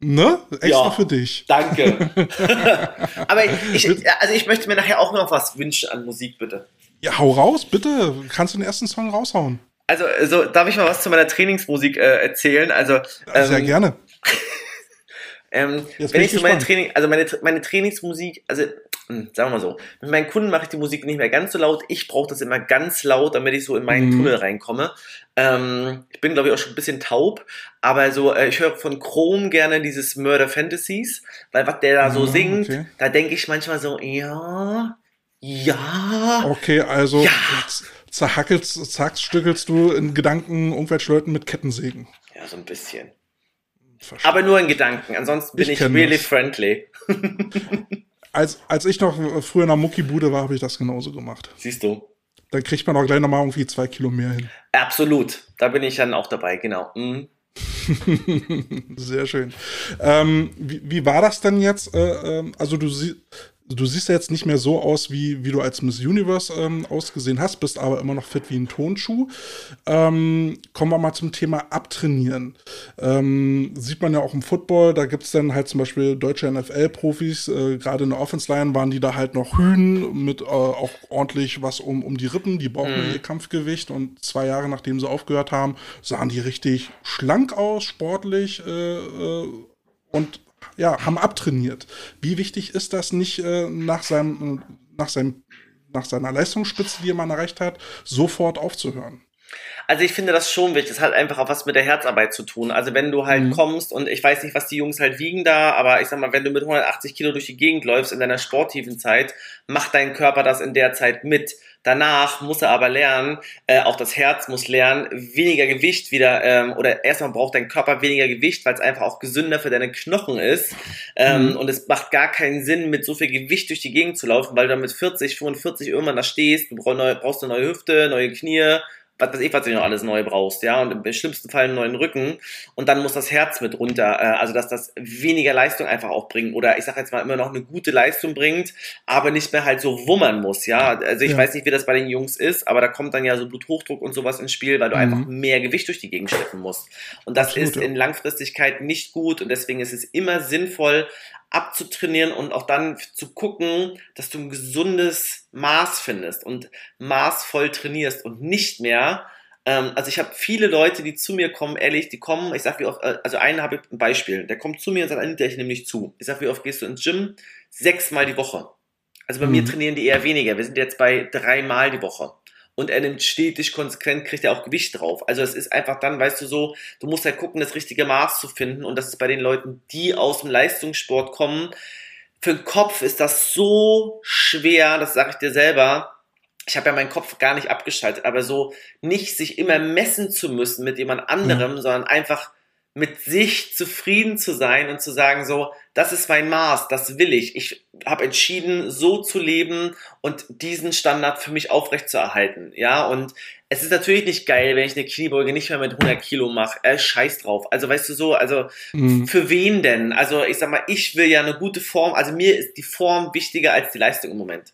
Ne? Extra ja, für dich. Danke. Aber ich, also ich möchte mir nachher auch noch was wünschen an Musik, bitte. Ja, hau raus, bitte. Kannst du den ersten Song raushauen? Also, also darf ich mal was zu meiner Trainingsmusik äh, erzählen? Also, ähm, Sehr gerne. ähm, wenn ich so meine Training, also meine, meine Trainingsmusik, also sagen wir mal so, mit meinen Kunden mache ich die Musik nicht mehr ganz so laut. Ich brauche das immer ganz laut, damit ich so in meinen mhm. Tunnel reinkomme. Ähm, ich bin, glaube ich, auch schon ein bisschen taub, aber so, äh, ich höre von Chrome gerne dieses Murder Fantasies, weil was der da so mhm, singt, okay. da denke ich manchmal so, ja, ja. Okay, also ja. zerhackelst, zackstückelst du in Gedanken irgendwelche Leuten mit Kettensägen. Ja, so ein bisschen. Verstehen. Aber nur in Gedanken, ansonsten bin ich, ich really das. friendly. als, als ich noch früher in der Muckibude war, habe ich das genauso gemacht. Siehst du. Dann kriegt man auch gleich nochmal irgendwie zwei Kilo mehr hin. Absolut. Da bin ich dann auch dabei, genau. Mhm. Sehr schön. Ähm, wie, wie, war das denn jetzt? Äh, ähm, also du siehst du siehst ja jetzt nicht mehr so aus, wie, wie du als Miss Universe ähm, ausgesehen hast, bist aber immer noch fit wie ein Tonschuh. Ähm, kommen wir mal zum Thema Abtrainieren. Ähm, sieht man ja auch im Football, da gibt es dann halt zum Beispiel deutsche NFL-Profis, äh, gerade in der Offense-Line waren die da halt noch Hühn mit äh, auch ordentlich was um, um die Rippen, die brauchen mhm. ihr Kampfgewicht und zwei Jahre nachdem sie aufgehört haben, sahen die richtig schlank aus, sportlich äh, äh und ja, haben abtrainiert. Wie wichtig ist das nicht äh, nach seinem, nach seinem, nach seiner Leistungsspitze, die man erreicht hat, sofort aufzuhören? Also ich finde das schon wichtig. Das hat einfach auch was mit der Herzarbeit zu tun. Also wenn du halt mhm. kommst und ich weiß nicht, was die Jungs halt wiegen da, aber ich sag mal, wenn du mit 180 Kilo durch die Gegend läufst in deiner sportiven Zeit, macht dein Körper das in der Zeit mit. Danach muss er aber lernen, äh, auch das Herz muss lernen, weniger Gewicht wieder, ähm, oder erstmal braucht dein Körper weniger Gewicht, weil es einfach auch gesünder für deine Knochen ist. Ähm, mhm. Und es macht gar keinen Sinn, mit so viel Gewicht durch die Gegend zu laufen, weil du dann mit 40, 45 irgendwann da stehst, du brauchst eine neue Hüfte, neue Knie, was weiß ich, was du noch alles neu brauchst, ja, und im schlimmsten Fall einen neuen Rücken und dann muss das Herz mit runter, äh, also dass das weniger Leistung einfach auch bringt oder ich sag jetzt mal immer noch eine gute Leistung bringt, aber nicht mehr halt so wummern muss, ja, also ich ja. weiß nicht, wie das bei den Jungs ist, aber da kommt dann ja so Bluthochdruck und sowas ins Spiel, weil du mhm. einfach mehr Gewicht durch die Gegend schleppen musst und das Absolut, ist in Langfristigkeit nicht gut und deswegen ist es immer sinnvoll, abzutrainieren und auch dann zu gucken, dass du ein gesundes Maß findest und maßvoll trainierst und nicht mehr ähm, also ich habe viele Leute, die zu mir kommen, ehrlich, die kommen, ich sag wie oft, äh, also einen habe ich ein Beispiel, der kommt zu mir und sagt, Anita, ich nehme nicht zu. Ich sag, wie oft gehst du ins Gym? Sechsmal die Woche. Also bei mhm. mir trainieren die eher weniger. Wir sind jetzt bei dreimal die Woche und er nimmt stetig konsequent, kriegt er auch Gewicht drauf. Also es ist einfach dann, weißt du so, du musst halt gucken, das richtige Maß zu finden und das ist bei den Leuten, die aus dem Leistungssport kommen. Für den Kopf ist das so schwer, das sage ich dir selber. Ich habe ja meinen Kopf gar nicht abgeschaltet, aber so nicht sich immer messen zu müssen mit jemand anderem, ja. sondern einfach mit sich zufrieden zu sein und zu sagen, so, das ist mein Maß, das will ich. Ich habe entschieden, so zu leben und diesen Standard für mich aufrechtzuerhalten. Ja, und es ist natürlich nicht geil, wenn ich eine Kniebeuge nicht mehr mit 100 Kilo mache. Äh, scheiß drauf. Also, weißt du so, also mhm. für wen denn? Also, ich sag mal, ich will ja eine gute Form. Also, mir ist die Form wichtiger als die Leistung im Moment.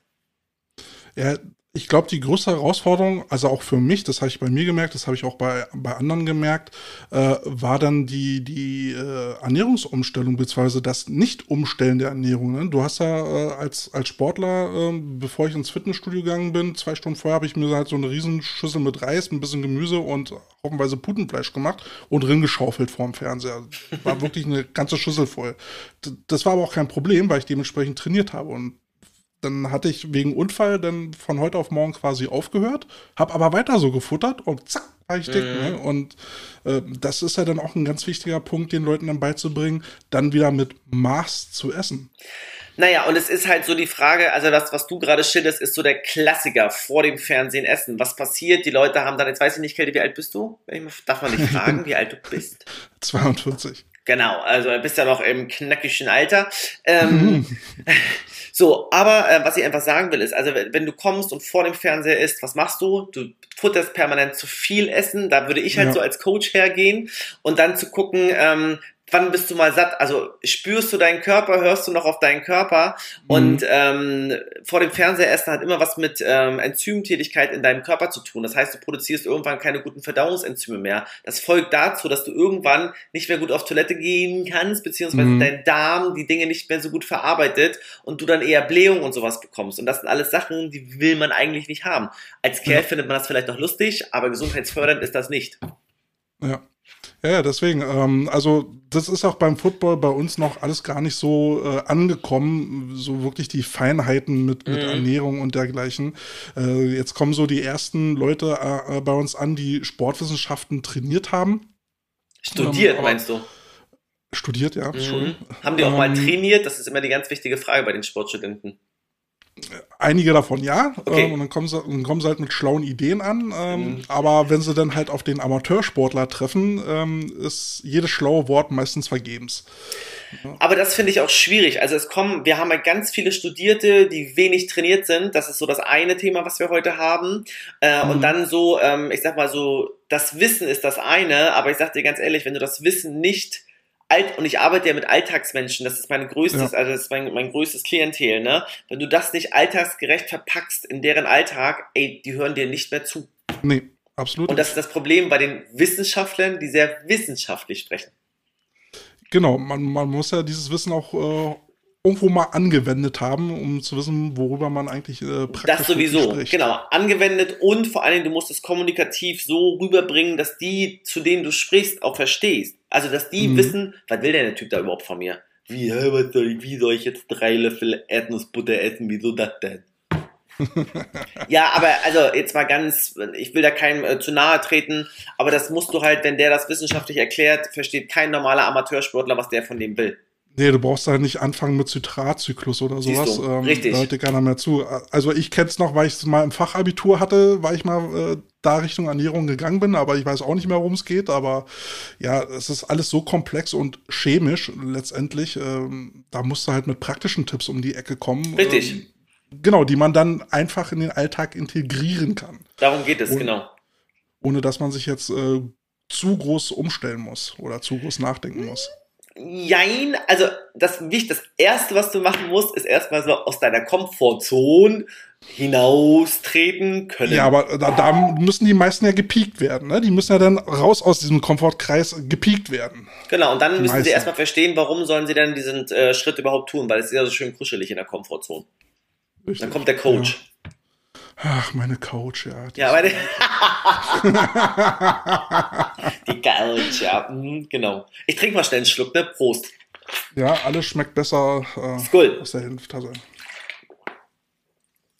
Ja, ich glaube, die größte Herausforderung, also auch für mich, das habe ich bei mir gemerkt, das habe ich auch bei, bei anderen gemerkt, äh, war dann die, die äh, Ernährungsumstellung, beziehungsweise das Nicht-Umstellen der Ernährung. Ne? Du hast ja äh, als, als Sportler, äh, bevor ich ins Fitnessstudio gegangen bin, zwei Stunden vorher habe ich mir halt so eine Riesenschüssel mit Reis, ein bisschen Gemüse und hoffenweise Putenfleisch gemacht und drin geschaufelt vorm Fernseher. War wirklich eine ganze Schüssel voll. Das war aber auch kein Problem, weil ich dementsprechend trainiert habe und dann hatte ich wegen Unfall dann von heute auf morgen quasi aufgehört, habe aber weiter so gefuttert und zack, war ich dick. Mhm. Ne? Und äh, das ist ja dann auch ein ganz wichtiger Punkt, den Leuten dann beizubringen, dann wieder mit Maß zu essen. Naja, und es ist halt so die Frage, also das, was du gerade schilderst, ist so der Klassiker vor dem Fernsehen essen. Was passiert? Die Leute haben dann, jetzt weiß ich nicht, Kälte, wie alt bist du? Darf man nicht fragen, wie alt du bist? 42. Genau, also bist ja noch im knackigen Alter. Ähm, so, aber äh, was ich einfach sagen will, ist, also wenn du kommst und vor dem Fernseher isst, was machst du? Du futterst permanent zu viel Essen. Da würde ich halt ja. so als Coach hergehen und dann zu gucken, ähm, wann bist du mal satt? Also spürst du deinen Körper, hörst du noch auf deinen Körper? Und mhm. ähm, vor dem Fernsehessen hat immer was mit ähm, Enzymtätigkeit in deinem Körper zu tun. Das heißt, du produzierst irgendwann keine guten Verdauungsenzyme mehr. Das folgt dazu, dass du irgendwann nicht mehr gut auf Toilette gehen kannst, beziehungsweise mhm. dein Darm die Dinge nicht mehr so gut verarbeitet und du dann eher Blähung und sowas bekommst. Und das sind alles Sachen, die will man eigentlich nicht haben. Als Kerl ja. findet man das vielleicht noch lustig, aber gesundheitsfördernd ist das nicht. Ja. Ja, deswegen, ähm, also das ist auch beim Football bei uns noch alles gar nicht so äh, angekommen, so wirklich die Feinheiten mit, mit mm. Ernährung und dergleichen. Äh, jetzt kommen so die ersten Leute äh, bei uns an, die Sportwissenschaften trainiert haben. Studiert, ähm, meinst du? Studiert, ja, mhm. Haben die auch ähm, mal trainiert? Das ist immer die ganz wichtige Frage bei den Sportstudenten. Einige davon ja. Okay. Ähm, und dann kommen, sie, dann kommen sie halt mit schlauen Ideen an. Ähm, mhm. Aber wenn sie dann halt auf den Amateursportler treffen, ähm, ist jedes schlaue Wort meistens vergebens. Aber das finde ich auch schwierig. Also es kommen, wir haben ja ganz viele Studierte, die wenig trainiert sind. Das ist so das eine Thema, was wir heute haben. Äh, mhm. Und dann so, ich sag mal so, das Wissen ist das eine, aber ich sag dir ganz ehrlich, wenn du das Wissen nicht alt und ich arbeite ja mit Alltagsmenschen, das ist mein größtes, ja. also das ist mein, mein größtes Klientel, ne? Wenn du das nicht alltagsgerecht verpackst in deren Alltag, ey, die hören dir nicht mehr zu. Nee, absolut. Und das ist das Problem bei den Wissenschaftlern, die sehr wissenschaftlich sprechen. Genau, man, man muss ja dieses Wissen auch äh, irgendwo mal angewendet haben, um zu wissen, worüber man eigentlich äh, praktisch Das sowieso, spricht. genau, angewendet und vor allen Dingen, du musst es kommunikativ so rüberbringen, dass die, zu denen du sprichst, auch verstehst. Also, dass die mhm. wissen, was will der Typ da überhaupt von mir? Wie, was soll ich, wie soll ich jetzt drei Löffel Erdnussbutter essen? Wieso das denn? ja, aber also jetzt mal ganz, ich will da keinem äh, zu nahe treten, aber das musst du halt, wenn der das wissenschaftlich erklärt, versteht kein normaler Amateursportler, was der von dem will. Nee, du brauchst halt nicht anfangen mit Zitratzyklus oder sowas. Ähm, Richtig. Da hört dir keiner mehr zu. Also ich kenn's noch, weil ich es mal im Fachabitur hatte, weil ich mal äh, da Richtung Ernährung gegangen bin, aber ich weiß auch nicht mehr, worum es geht. Aber ja, es ist alles so komplex und chemisch letztendlich. Ähm, da musst du halt mit praktischen Tipps um die Ecke kommen. Richtig. Ähm, genau, die man dann einfach in den Alltag integrieren kann. Darum geht es, und, genau. Ohne dass man sich jetzt äh, zu groß umstellen muss oder zu groß nachdenken muss. Jein, also das wichtig, das erste, was du machen musst, ist erstmal so aus deiner Komfortzone hinaustreten können. Ja, aber da, da, müssen die meisten ja gepiekt werden, ne? Die müssen ja dann raus aus diesem Komfortkreis gepiekt werden. Genau, und dann die müssen meisten. sie erstmal verstehen, warum sollen sie denn diesen äh, Schritt überhaupt tun, weil es ist ja so schön kuschelig in der Komfortzone. Richtig. Dann kommt der Coach. Ja. Ach, meine Couch, ja. Ja, meine. die Couch, ja. Mhm, genau. Ich trinke mal schnell einen Schluck, ne? Prost. Ja, alles schmeckt besser äh, aus der Hinftasse.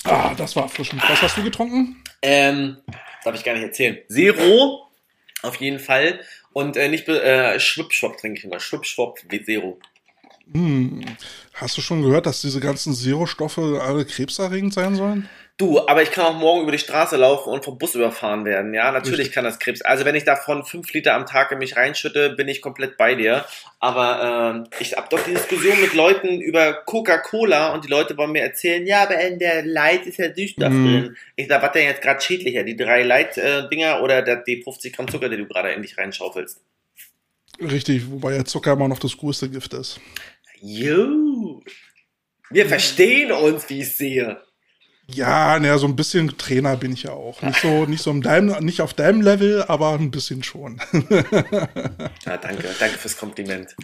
Ah, das war erfrischend. Was hast du getrunken? Ähm, darf ich gar nicht erzählen. Zero, auf jeden Fall. Und äh, nicht äh, Schwipschwop trinke ich immer. Schwipschwop Zero. Hm. Hast du schon gehört, dass diese ganzen Zero-Stoffe alle krebserregend sein sollen? Du, aber ich kann auch morgen über die Straße laufen und vom Bus überfahren werden. Ja, natürlich kann das Krebs. Also wenn ich davon fünf Liter am Tag in mich reinschütte, bin ich komplett bei dir. Aber äh, ich hab doch die Diskussion mit Leuten über Coca-Cola und die Leute wollen mir erzählen, ja, aber in der Light ist ja Süßstoff mm. drin. Ich sag, was denn jetzt gerade schädlicher? Die drei Light-Dinger oder der, die 50 Gramm Zucker, die du gerade in dich reinschaufelst? Richtig, wobei ja Zucker immer noch das größte Gift ist. Jo. Wir verstehen uns, wie ich sehe. Ja, naja, so ein bisschen Trainer bin ich ja auch. Nicht so, nicht so im deinem, nicht auf deinem Level, aber ein bisschen schon. ja, danke, danke fürs Kompliment.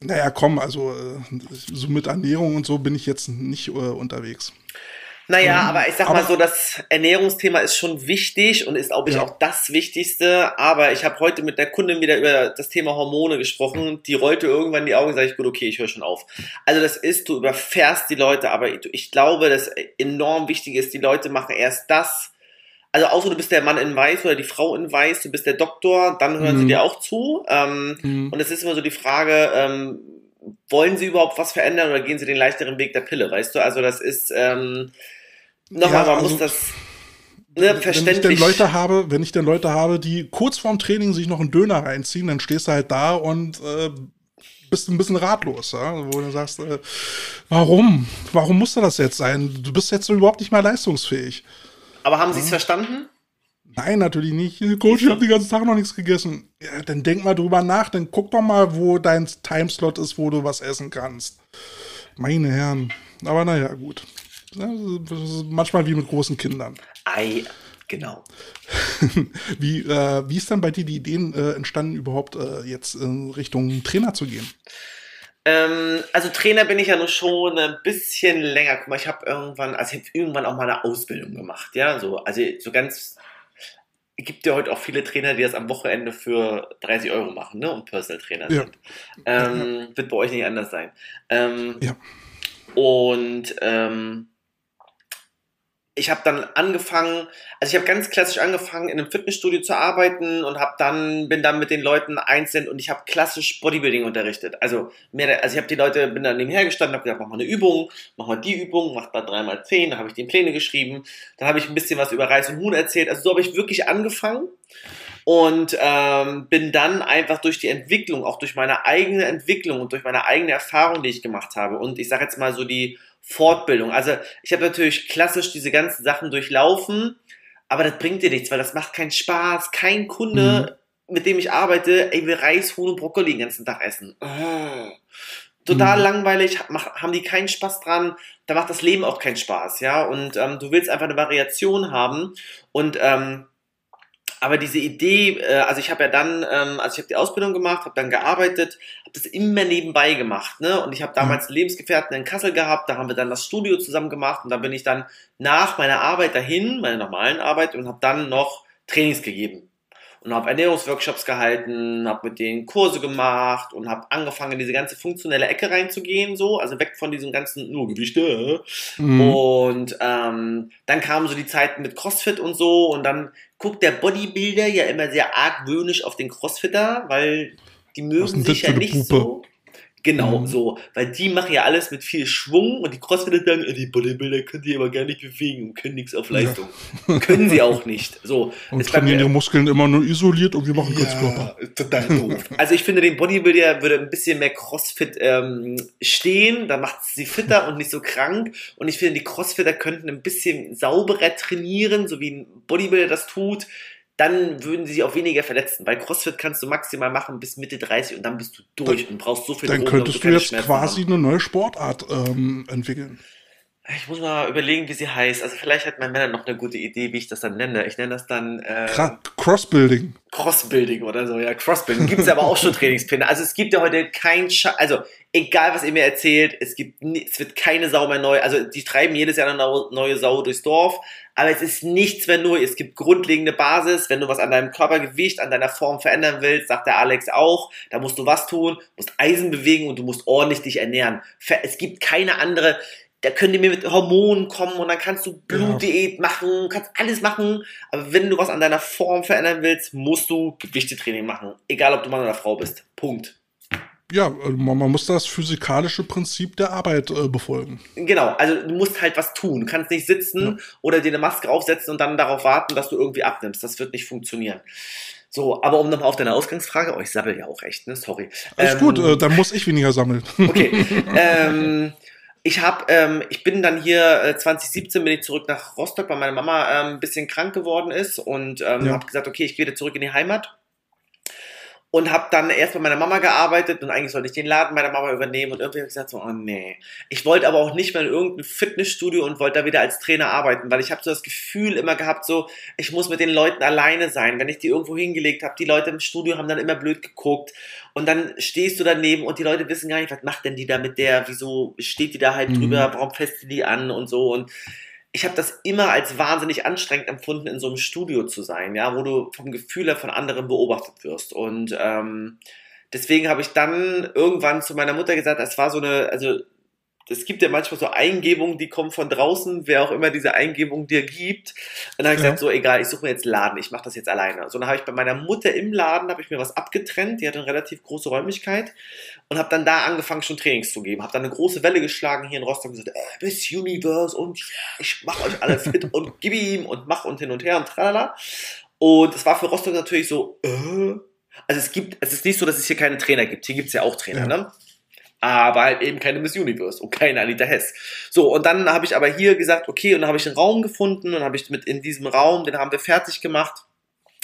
Naja, komm, also äh, so mit Ernährung und so bin ich jetzt nicht äh, unterwegs. Naja, ähm, aber ich sag aber, mal so, das Ernährungsthema ist schon wichtig und ist, glaube ich, ja. auch das Wichtigste. Aber ich habe heute mit der Kundin wieder über das Thema Hormone gesprochen. Die rollte irgendwann die Augen und sage ich, gut, okay, ich höre schon auf. Also das ist, du überfährst die Leute, aber ich glaube, dass enorm wichtig ist, die Leute machen erst das, also außer du bist der Mann in Weiß oder die Frau in Weiß, du bist der Doktor, dann hören mhm. sie dir auch zu. Ähm, mhm. Und es ist immer so die Frage, ähm, wollen sie überhaupt was verändern oder gehen sie den leichteren Weg der Pille, weißt du? Also das ist, ähm, Nochmal, ja, man also, muss das ne, verständlich. Wenn ich denn Leute habe, wenn ich denn Leute habe, die kurz vorm Training sich noch einen Döner reinziehen, dann stehst du halt da und äh, bist ein bisschen ratlos, ja? wo du sagst, äh, warum? Warum musste das jetzt sein? Du bist jetzt überhaupt nicht mehr leistungsfähig. Aber haben Sie es verstanden? Nein, natürlich nicht. Coach, ich habe den ganzen Tag noch nichts gegessen. Ja, dann denk mal drüber nach, dann guck doch mal, wo dein Timeslot ist, wo du was essen kannst. Meine Herren. Aber naja, gut. Manchmal wie mit großen Kindern. Ei, genau. wie, äh, wie ist dann bei dir die Ideen äh, entstanden, überhaupt äh, jetzt in Richtung Trainer zu gehen? Ähm, also Trainer bin ich ja nur schon ein bisschen länger. Guck mal, ich habe irgendwann, also ich habe irgendwann auch mal eine Ausbildung gemacht, ja, so, also so ganz es gibt ja heute auch viele Trainer, die das am Wochenende für 30 Euro machen, ne, und Personal Trainer ja. sind. Ähm, ja. Wird bei euch nicht anders sein. Ähm, ja. Und ähm, ich habe dann angefangen, also ich habe ganz klassisch angefangen, in einem Fitnessstudio zu arbeiten und habe dann bin dann mit den Leuten einzeln und ich habe klassisch Bodybuilding unterrichtet. Also mehr, also ich habe die Leute bin dann nebenher gestanden, habe gesagt, mach mal eine Übung, mach mal die Übung, mach mal dreimal zehn, dann habe ich den Pläne geschrieben, dann habe ich ein bisschen was über Reis und Huhn erzählt. Also so habe ich wirklich angefangen und ähm, bin dann einfach durch die Entwicklung, auch durch meine eigene Entwicklung und durch meine eigene Erfahrung, die ich gemacht habe und ich sage jetzt mal so die Fortbildung. Also ich habe natürlich klassisch diese ganzen Sachen durchlaufen, aber das bringt dir nichts, weil das macht keinen Spaß. Kein Kunde, mhm. mit dem ich arbeite, ey, will Reis, Huhn und Brokkoli den ganzen Tag essen. Oh. Total mhm. langweilig, haben die keinen Spaß dran, da macht das Leben auch keinen Spaß, ja. Und ähm, du willst einfach eine Variation haben und ähm, aber diese Idee, äh, also ich habe ja dann, ähm, also ich habe die Ausbildung gemacht, habe dann gearbeitet, habe das immer nebenbei gemacht, ne? Und ich habe damals mhm. einen Lebensgefährten in Kassel gehabt, da haben wir dann das Studio zusammen gemacht und da bin ich dann nach meiner Arbeit dahin, meiner normalen Arbeit und habe dann noch Trainings gegeben und habe Ernährungsworkshops gehalten, habe mit denen Kurse gemacht und habe angefangen, in diese ganze funktionelle Ecke reinzugehen, so, also weg von diesem ganzen nur Gewichte. Mhm. Und ähm, dann kamen so die Zeiten mit CrossFit und so und dann guckt der Bodybuilder ja immer sehr argwöhnisch auf den Crossfitter, weil die mögen sich ja nicht so. Genau, mhm. so. Weil die machen ja alles mit viel Schwung und die Crossfitter sagen, die Bodybuilder können die aber gar nicht bewegen und können nichts auf Leistung. Ja. können sie auch nicht. So. Und trainieren ihre Muskeln immer nur isoliert und wir machen ja, Kurzkörper. Total doof. also ich finde, den Bodybuilder würde ein bisschen mehr Crossfit ähm, stehen, da macht sie fitter und nicht so krank. Und ich finde, die Crossfitter könnten ein bisschen sauberer trainieren, so wie ein Bodybuilder das tut dann würden sie sich auch weniger verletzen. Bei CrossFit kannst du maximal machen bis Mitte 30 und dann bist du durch dann, und brauchst so viel Dann Drogen, könntest du jetzt quasi haben. eine neue Sportart ähm, entwickeln. Ich muss mal überlegen, wie sie heißt. Also vielleicht hat mein Männer noch eine gute Idee, wie ich das dann nenne. Ich nenne das dann äh, Crossbuilding. Crossbuilding oder so, ja. Crossbuilding. Gibt es aber auch schon Trainingspläne. Also es gibt ja heute kein Sch also egal was ihr mir erzählt, es gibt es wird keine Sau mehr neu. Also die treiben jedes Jahr eine neue Sau durchs Dorf, aber es ist nichts mehr neu. Es gibt grundlegende Basis. Wenn du was an deinem Körpergewicht, an deiner Form verändern willst, sagt der Alex auch, da musst du was tun, musst Eisen bewegen und du musst ordentlich dich ernähren. Es gibt keine andere da können die mir mit Hormonen kommen und dann kannst du Blutdiät machen, kannst alles machen. Aber wenn du was an deiner Form verändern willst, musst du Gewichtetraining machen. Egal, ob du Mann oder Frau bist. Punkt. Ja, also man, man muss das physikalische Prinzip der Arbeit äh, befolgen. Genau, also du musst halt was tun. Du kannst nicht sitzen ja. oder dir eine Maske aufsetzen und dann darauf warten, dass du irgendwie abnimmst. Das wird nicht funktionieren. So, aber um nochmal auf deine Ausgangsfrage, oh, ich sammle ja auch echt, ne? Sorry. Alles ähm, gut, äh, dann muss ich weniger sammeln. Okay. ähm, ich habe, ähm, ich bin dann hier äh, 2017 bin ich zurück nach Rostock, weil meine Mama ähm, ein bisschen krank geworden ist und ähm, ja. habe gesagt, okay, ich gehe wieder zurück in die Heimat und habe dann erst bei meiner Mama gearbeitet und eigentlich sollte ich den Laden meiner Mama übernehmen und irgendwie habe ich gesagt so, oh nee. Ich wollte aber auch nicht mehr in irgendein Fitnessstudio und wollte da wieder als Trainer arbeiten, weil ich habe so das Gefühl immer gehabt, so, ich muss mit den Leuten alleine sein. Wenn ich die irgendwo hingelegt habe, die Leute im Studio haben dann immer blöd geguckt und dann stehst du daneben und die Leute wissen gar nicht, was macht denn die da mit der, wieso steht die da halt mhm. drüber, warum fest die an und so und ich habe das immer als wahnsinnig anstrengend empfunden, in so einem Studio zu sein, ja, wo du vom Gefühl her von anderen beobachtet wirst. Und ähm, deswegen habe ich dann irgendwann zu meiner Mutter gesagt, es war so eine, also es gibt ja manchmal so Eingebungen, die kommen von draußen, wer auch immer diese Eingebung dir gibt. Und dann habe ich ja. gesagt, so egal, ich suche mir jetzt Laden, ich mache das jetzt alleine. So dann habe ich bei meiner Mutter im Laden, habe ich mir was abgetrennt, die hatte eine relativ große Räumlichkeit und habe dann da angefangen schon Trainings zu geben. Habe dann eine große Welle geschlagen hier in Rostock und gesagt, äh, Miss Universe und ich mache euch alle fit und gib ihm und mach und hin und her und tralala. Und es war für Rostock natürlich so, äh, also es gibt, es ist nicht so, dass es hier keine Trainer gibt. Hier gibt es ja auch Trainer, ja. ne? Aber halt eben keine Miss Universe und keine Anita Hess. So, und dann habe ich aber hier gesagt, okay, und dann habe ich einen Raum gefunden und habe ich mit in diesem Raum, den haben wir fertig gemacht.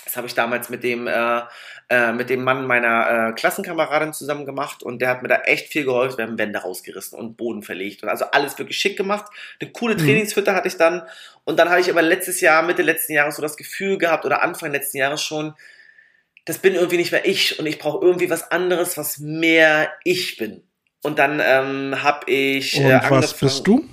Das habe ich damals mit dem, äh, äh, mit dem Mann meiner äh, Klassenkameradin zusammen gemacht und der hat mir da echt viel geholfen. Wir haben Wände rausgerissen und Boden verlegt und also alles wirklich schick gemacht. Eine coole mhm. Trainingshütte hatte ich dann. Und dann habe ich aber letztes Jahr, Mitte letzten Jahres so das Gefühl gehabt oder Anfang letzten Jahres schon, das bin irgendwie nicht mehr ich und ich brauche irgendwie was anderes, was mehr ich bin. Und dann ähm, habe ich. Äh, Und was bist du?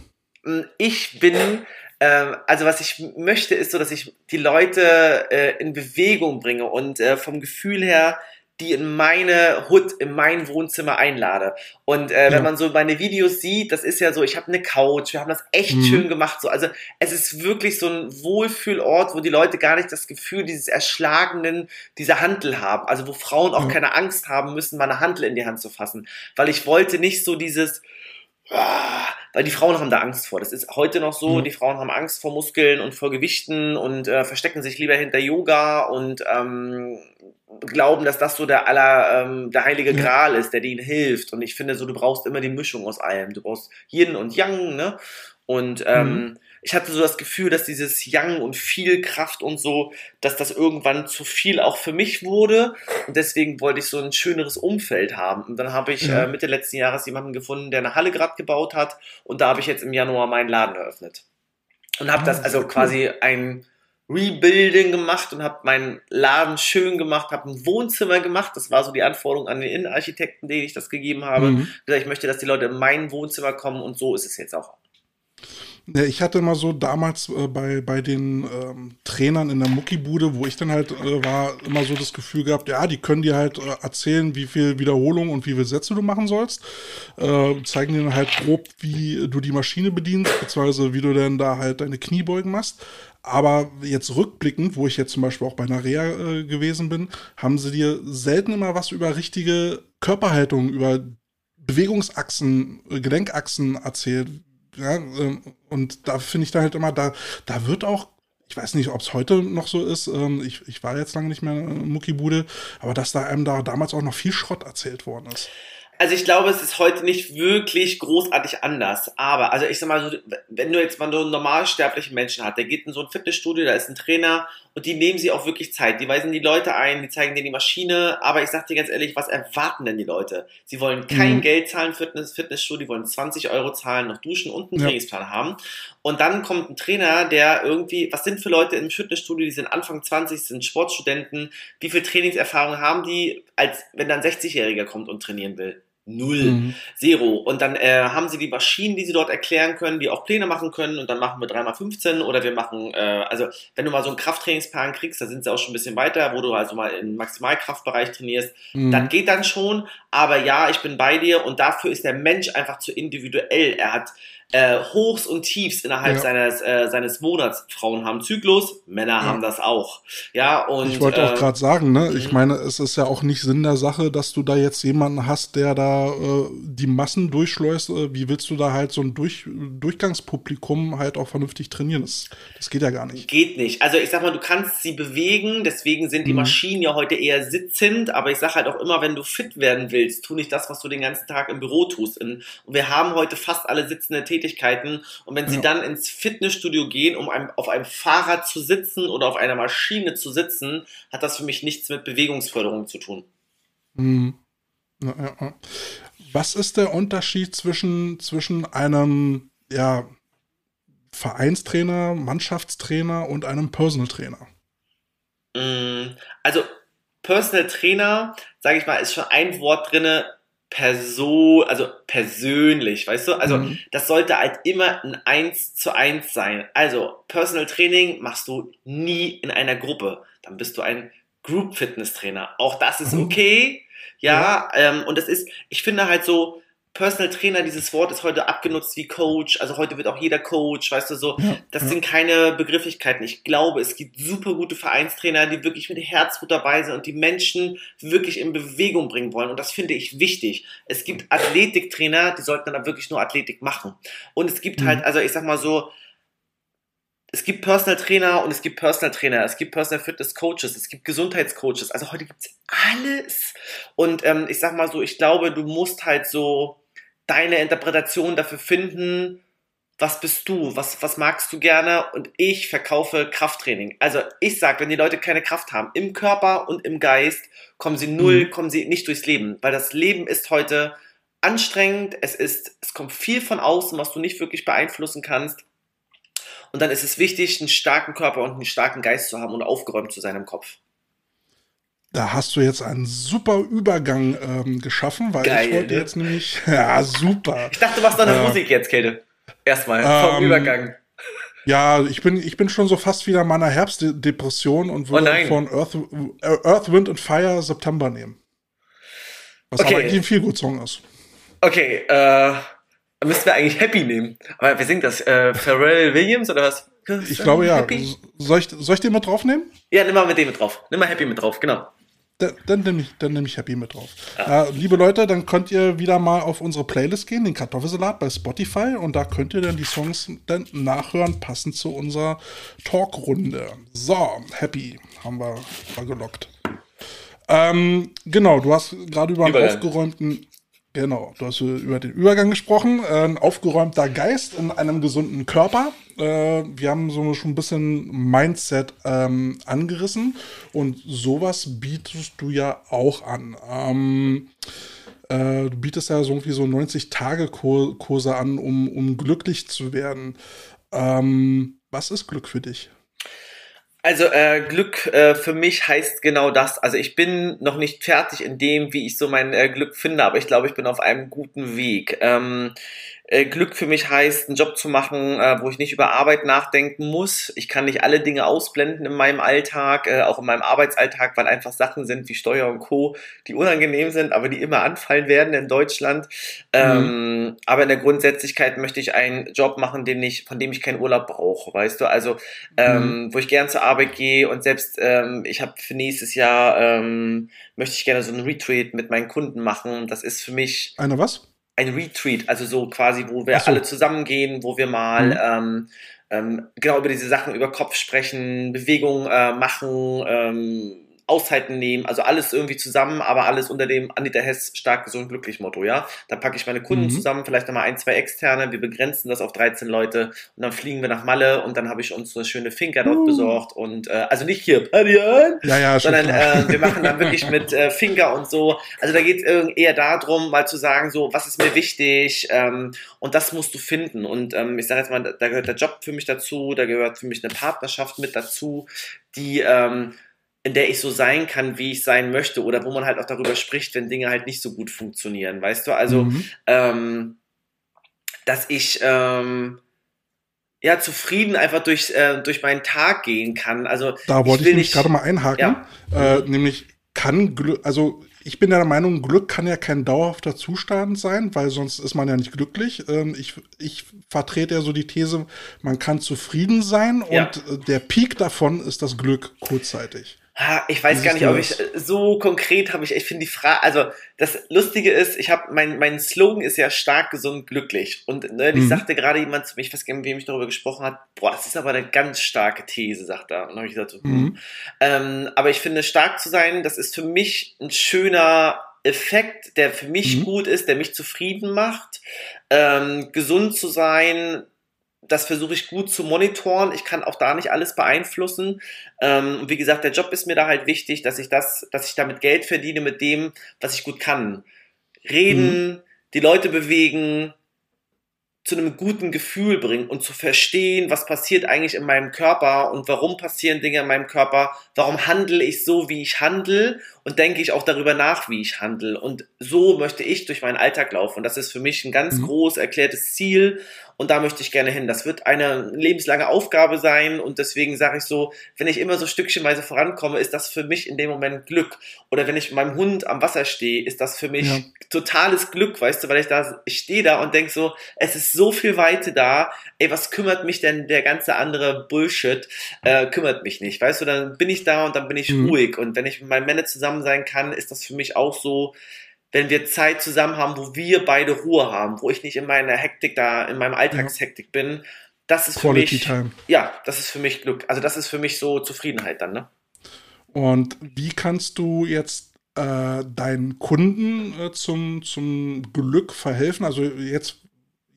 Hm, ich bin, äh, also was ich möchte, ist so, dass ich die Leute äh, in Bewegung bringe und äh, vom Gefühl her die in meine Hut, in mein Wohnzimmer einlade. Und äh, ja. wenn man so meine Videos sieht, das ist ja so, ich habe eine Couch, wir haben das echt mhm. schön gemacht. So. Also es ist wirklich so ein Wohlfühlort, wo die Leute gar nicht das Gefühl dieses erschlagenen, dieser Handel haben. Also wo Frauen auch ja. keine Angst haben müssen, mal eine Handel in die Hand zu fassen. Weil ich wollte nicht so dieses, ah, weil die Frauen haben da Angst vor. Das ist heute noch so. Mhm. Die Frauen haben Angst vor Muskeln und vor Gewichten und äh, verstecken sich lieber hinter Yoga und ähm, glauben, dass das so der aller, ähm, der heilige Gral ist, der denen hilft. Und ich finde so, du brauchst immer die Mischung aus allem. Du brauchst Yin und Yang, ne? Und ähm, mhm. ich hatte so das Gefühl, dass dieses Yang und viel Kraft und so, dass das irgendwann zu viel auch für mich wurde. Und deswegen wollte ich so ein schöneres Umfeld haben. Und dann habe ich mhm. äh, Mitte letzten Jahres jemanden gefunden, der eine Halle gerade gebaut hat. Und da habe ich jetzt im Januar meinen Laden eröffnet. Und habe ah, das also quasi ein Rebuilding gemacht und habe meinen Laden schön gemacht, habe ein Wohnzimmer gemacht. Das war so die Anforderung an den Innenarchitekten, denen ich das gegeben habe. Mhm. Ich möchte, dass die Leute in mein Wohnzimmer kommen und so ist es jetzt auch. Ich hatte immer so damals äh, bei, bei den ähm, Trainern in der Muckibude, wo ich dann halt äh, war, immer so das Gefühl gehabt, ja, die können dir halt äh, erzählen, wie viel Wiederholung und wie viele Sätze du machen sollst. Äh, zeigen dir dann halt grob, wie du die Maschine bedienst, beziehungsweise wie du dann da halt deine Kniebeugen machst. Aber jetzt rückblickend, wo ich jetzt zum Beispiel auch bei Narea äh, gewesen bin, haben sie dir selten immer was über richtige Körperhaltung, über Bewegungsachsen, äh, Gelenkachsen erzählt. Ja, ähm, und da finde ich da halt immer, da, da wird auch ich weiß nicht, ob es heute noch so ist. Ähm, ich, ich war jetzt lange nicht mehr Muckibude, aber dass da einem da damals auch noch viel Schrott erzählt worden ist also ich glaube, es ist heute nicht wirklich großartig anders. Aber, also ich sag mal so, wenn du jetzt mal so einen normalsterblichen Menschen hast, der geht in so ein Fitnessstudio, da ist ein Trainer und die nehmen sie auch wirklich Zeit. Die weisen die Leute ein, die zeigen denen die Maschine. Aber ich sag dir ganz ehrlich, was erwarten denn die Leute? Sie wollen kein mhm. Geld zahlen für ein Fitnessstudio, die wollen 20 Euro zahlen, noch duschen und einen ja. Trainingsplan haben. Und dann kommt ein Trainer, der irgendwie, was sind für Leute im Fitnessstudio, die sind Anfang 20, sind Sportstudenten, wie viel Trainingserfahrung haben die, als wenn dann ein 60-Jähriger kommt und trainieren will? Null. Mhm. Zero. Und dann äh, haben sie die Maschinen, die sie dort erklären können, die auch Pläne machen können und dann machen wir 3x15 oder wir machen, äh, also wenn du mal so einen Krafttrainingsplan kriegst, da sind sie auch schon ein bisschen weiter, wo du also mal im Maximalkraftbereich trainierst, mhm. das geht dann schon, aber ja, ich bin bei dir und dafür ist der Mensch einfach zu individuell. Er hat äh, Hochs und Tiefs innerhalb ja. seines, äh, seines Monats. Frauen haben Zyklus, Männer ja. haben das auch. Ja, und, ich wollte auch äh, gerade sagen, ne? ich mhm. meine, es ist ja auch nicht Sinn der Sache, dass du da jetzt jemanden hast, der da äh, die Massen durchschleust. Äh, wie willst du da halt so ein Durch Durchgangspublikum halt auch vernünftig trainieren? Das, das geht ja gar nicht. Geht nicht. Also ich sag mal, du kannst sie bewegen, deswegen sind die mhm. Maschinen ja heute eher sitzend, aber ich sag halt auch immer, wenn du fit werden willst, tu nicht das, was du den ganzen Tag im Büro tust. Und wir haben heute fast alle sitzende Tätigkeiten Tätigkeiten. Und wenn sie ja. dann ins Fitnessstudio gehen, um einem, auf einem Fahrrad zu sitzen oder auf einer Maschine zu sitzen, hat das für mich nichts mit Bewegungsförderung zu tun. Mhm. Ja, ja. Was ist der Unterschied zwischen, zwischen einem ja, Vereinstrainer, Mannschaftstrainer und einem Personal Trainer? Mm, also Personal Trainer, sage ich mal, ist schon ein Wort drinne, Person, also persönlich, weißt du? Also mhm. das sollte halt immer ein Eins zu eins sein. Also Personal Training machst du nie in einer Gruppe. Dann bist du ein Group Fitness Trainer. Auch das ist mhm. okay. Ja, ja. Ähm, und das ist, ich finde halt so, Personal Trainer, dieses Wort ist heute abgenutzt wie Coach. Also heute wird auch jeder Coach, weißt du so. Das sind keine Begrifflichkeiten. Ich glaube, es gibt super gute Vereinstrainer, die wirklich mit Herzblut dabei sind und die Menschen wirklich in Bewegung bringen wollen. Und das finde ich wichtig. Es gibt Athletiktrainer, die sollten dann wirklich nur Athletik machen. Und es gibt mhm. halt, also ich sag mal so, es gibt Personal Trainer und es gibt Personal Trainer, es gibt Personal Fitness Coaches, es gibt Gesundheitscoaches. Also heute gibt's alles. Und ähm, ich sag mal so, ich glaube, du musst halt so deine Interpretation dafür finden, was bist du, was, was magst du gerne und ich verkaufe Krafttraining. Also ich sag, wenn die Leute keine Kraft haben, im Körper und im Geist, kommen sie null, mhm. kommen sie nicht durchs Leben, weil das Leben ist heute anstrengend, es ist, es kommt viel von außen, was du nicht wirklich beeinflussen kannst. Und dann ist es wichtig, einen starken Körper und einen starken Geist zu haben und aufgeräumt zu sein im Kopf. Da hast du jetzt einen super Übergang ähm, geschaffen, weil Geil, ich wollte ne? jetzt nämlich. Ja, super. Ich dachte, du machst noch eine äh, Musik jetzt, Kälte. Erstmal, vom ähm, Übergang. Ja, ich bin, ich bin schon so fast wieder in meiner Herbstdepression und würde oh von Earth, Earth, Wind and Fire September nehmen. Was okay. aber eigentlich ein viel gut Song ist. Okay, äh, müssten wir eigentlich Happy nehmen. Aber wer singt das? Äh, Pharrell Williams oder was? Ich glaube ja. Soll ich, soll ich den mit draufnehmen? Ja, nimm mal mit dem mit drauf. Nimm mal Happy mit drauf, genau. Dann, dann nehme ich, nehm ich Happy mit drauf. Ja. Äh, liebe Leute, dann könnt ihr wieder mal auf unsere Playlist gehen, den Kartoffelsalat bei Spotify. Und da könnt ihr dann die Songs dann nachhören, passend zu unserer Talkrunde. So, Happy haben wir mal gelockt. Ähm, genau, du hast gerade über einen Übergang. aufgeräumten Genau, du hast über den Übergang gesprochen. Ein aufgeräumter Geist in einem gesunden Körper. Äh, wir haben so schon ein bisschen Mindset ähm, angerissen und sowas bietest du ja auch an. Ähm, äh, du bietest ja so irgendwie so 90-Tage-Kurse an, um, um glücklich zu werden. Ähm, was ist Glück für dich? Also äh, Glück äh, für mich heißt genau das. Also ich bin noch nicht fertig in dem, wie ich so mein äh, Glück finde, aber ich glaube, ich bin auf einem guten Weg. Ähm, äh, Glück für mich heißt, einen Job zu machen, äh, wo ich nicht über Arbeit nachdenken muss. Ich kann nicht alle Dinge ausblenden in meinem Alltag, äh, auch in meinem Arbeitsalltag, weil einfach Sachen sind wie Steuer und Co., die unangenehm sind, aber die immer anfallen werden in Deutschland. Ähm, mhm. aber in der Grundsätzlichkeit möchte ich einen Job machen, den ich, von dem ich keinen Urlaub brauche, weißt du? Also, ähm, mhm. wo ich gern zur Arbeit gehe und selbst ähm, ich habe für nächstes Jahr ähm, möchte ich gerne so einen Retreat mit meinen Kunden machen. Das ist für mich. Eine was? Ein Retreat, also so quasi, wo wir so. alle zusammengehen, wo wir mal mhm. ähm, ähm, genau über diese Sachen über Kopf sprechen, Bewegung äh, machen, ähm, Auszeiten nehmen, also alles irgendwie zusammen, aber alles unter dem Anita Hess stark gesund glücklich Motto, ja. Dann packe ich meine Kunden mhm. zusammen, vielleicht nochmal ein, zwei externe, wir begrenzen das auf 13 Leute und dann fliegen wir nach Malle und dann habe ich uns so eine schöne Finca dort uh. besorgt und äh, also nicht hier Party ja, ja, sondern äh, wir machen dann wirklich mit äh, Finger und so. Also da geht es eher darum, mal zu sagen, so, was ist mir wichtig ähm, und das musst du finden und ähm, ich sage jetzt mal, da gehört der Job für mich dazu, da gehört für mich eine Partnerschaft mit dazu, die ähm, in der ich so sein kann, wie ich sein möchte, oder wo man halt auch darüber spricht, wenn Dinge halt nicht so gut funktionieren, weißt du? Also, mhm. ähm, dass ich ähm, ja zufrieden einfach durch, äh, durch meinen Tag gehen kann. Also da wollte ich, ich nämlich gerade mal einhaken, ja. äh, nämlich kann Glück, also ich bin der Meinung, Glück kann ja kein dauerhafter Zustand sein, weil sonst ist man ja nicht glücklich. Ähm, ich, ich vertrete ja so die These, man kann zufrieden sein ja. und äh, der Peak davon ist das Glück kurzzeitig. Ich weiß gar nicht, ob ich so konkret habe ich, ich finde die Frage, also das Lustige ist, ich habe mein mein Slogan ist ja stark, gesund, glücklich und ne, ich mhm. sagte gerade jemand zu mir, ich weiß gar nicht, mit wem ich darüber gesprochen hat, boah, das ist aber eine ganz starke These, sagt er. Und dann habe ich gesagt, so, hm. mhm. ähm, aber ich finde, stark zu sein, das ist für mich ein schöner Effekt, der für mich mhm. gut ist, der mich zufrieden macht. Ähm, gesund zu sein, das versuche ich gut zu monitoren. Ich kann auch da nicht alles beeinflussen. Ähm, wie gesagt, der Job ist mir da halt wichtig, dass ich das, dass ich damit Geld verdiene mit dem, was ich gut kann. Reden, mhm. die Leute bewegen, zu einem guten Gefühl bringen und zu verstehen, was passiert eigentlich in meinem Körper und warum passieren Dinge in meinem Körper, warum handle ich so, wie ich handle und denke ich auch darüber nach, wie ich handle. Und so möchte ich durch meinen Alltag laufen. Und das ist für mich ein ganz mhm. groß erklärtes Ziel und da möchte ich gerne hin. Das wird eine lebenslange Aufgabe sein und deswegen sage ich so, wenn ich immer so stückchenweise vorankomme, ist das für mich in dem Moment Glück. Oder wenn ich mit meinem Hund am Wasser stehe, ist das für mich ja. totales Glück, weißt du, weil ich da, ich stehe da und denke so, es ist so viel Weite da, ey, was kümmert mich denn der ganze andere Bullshit, äh, kümmert mich nicht, weißt du, dann bin ich da und dann bin ich mhm. ruhig und wenn ich mit meinem Männer zusammen sein kann, ist das für mich auch so, wenn wir Zeit zusammen haben, wo wir beide Ruhe haben, wo ich nicht in meiner Hektik da, in meinem Alltagshektik bin, das ist Quality für mich, Time. ja, das ist für mich Glück. Also das ist für mich so Zufriedenheit dann, ne? Und wie kannst du jetzt äh, deinen Kunden äh, zum, zum Glück verhelfen? Also jetzt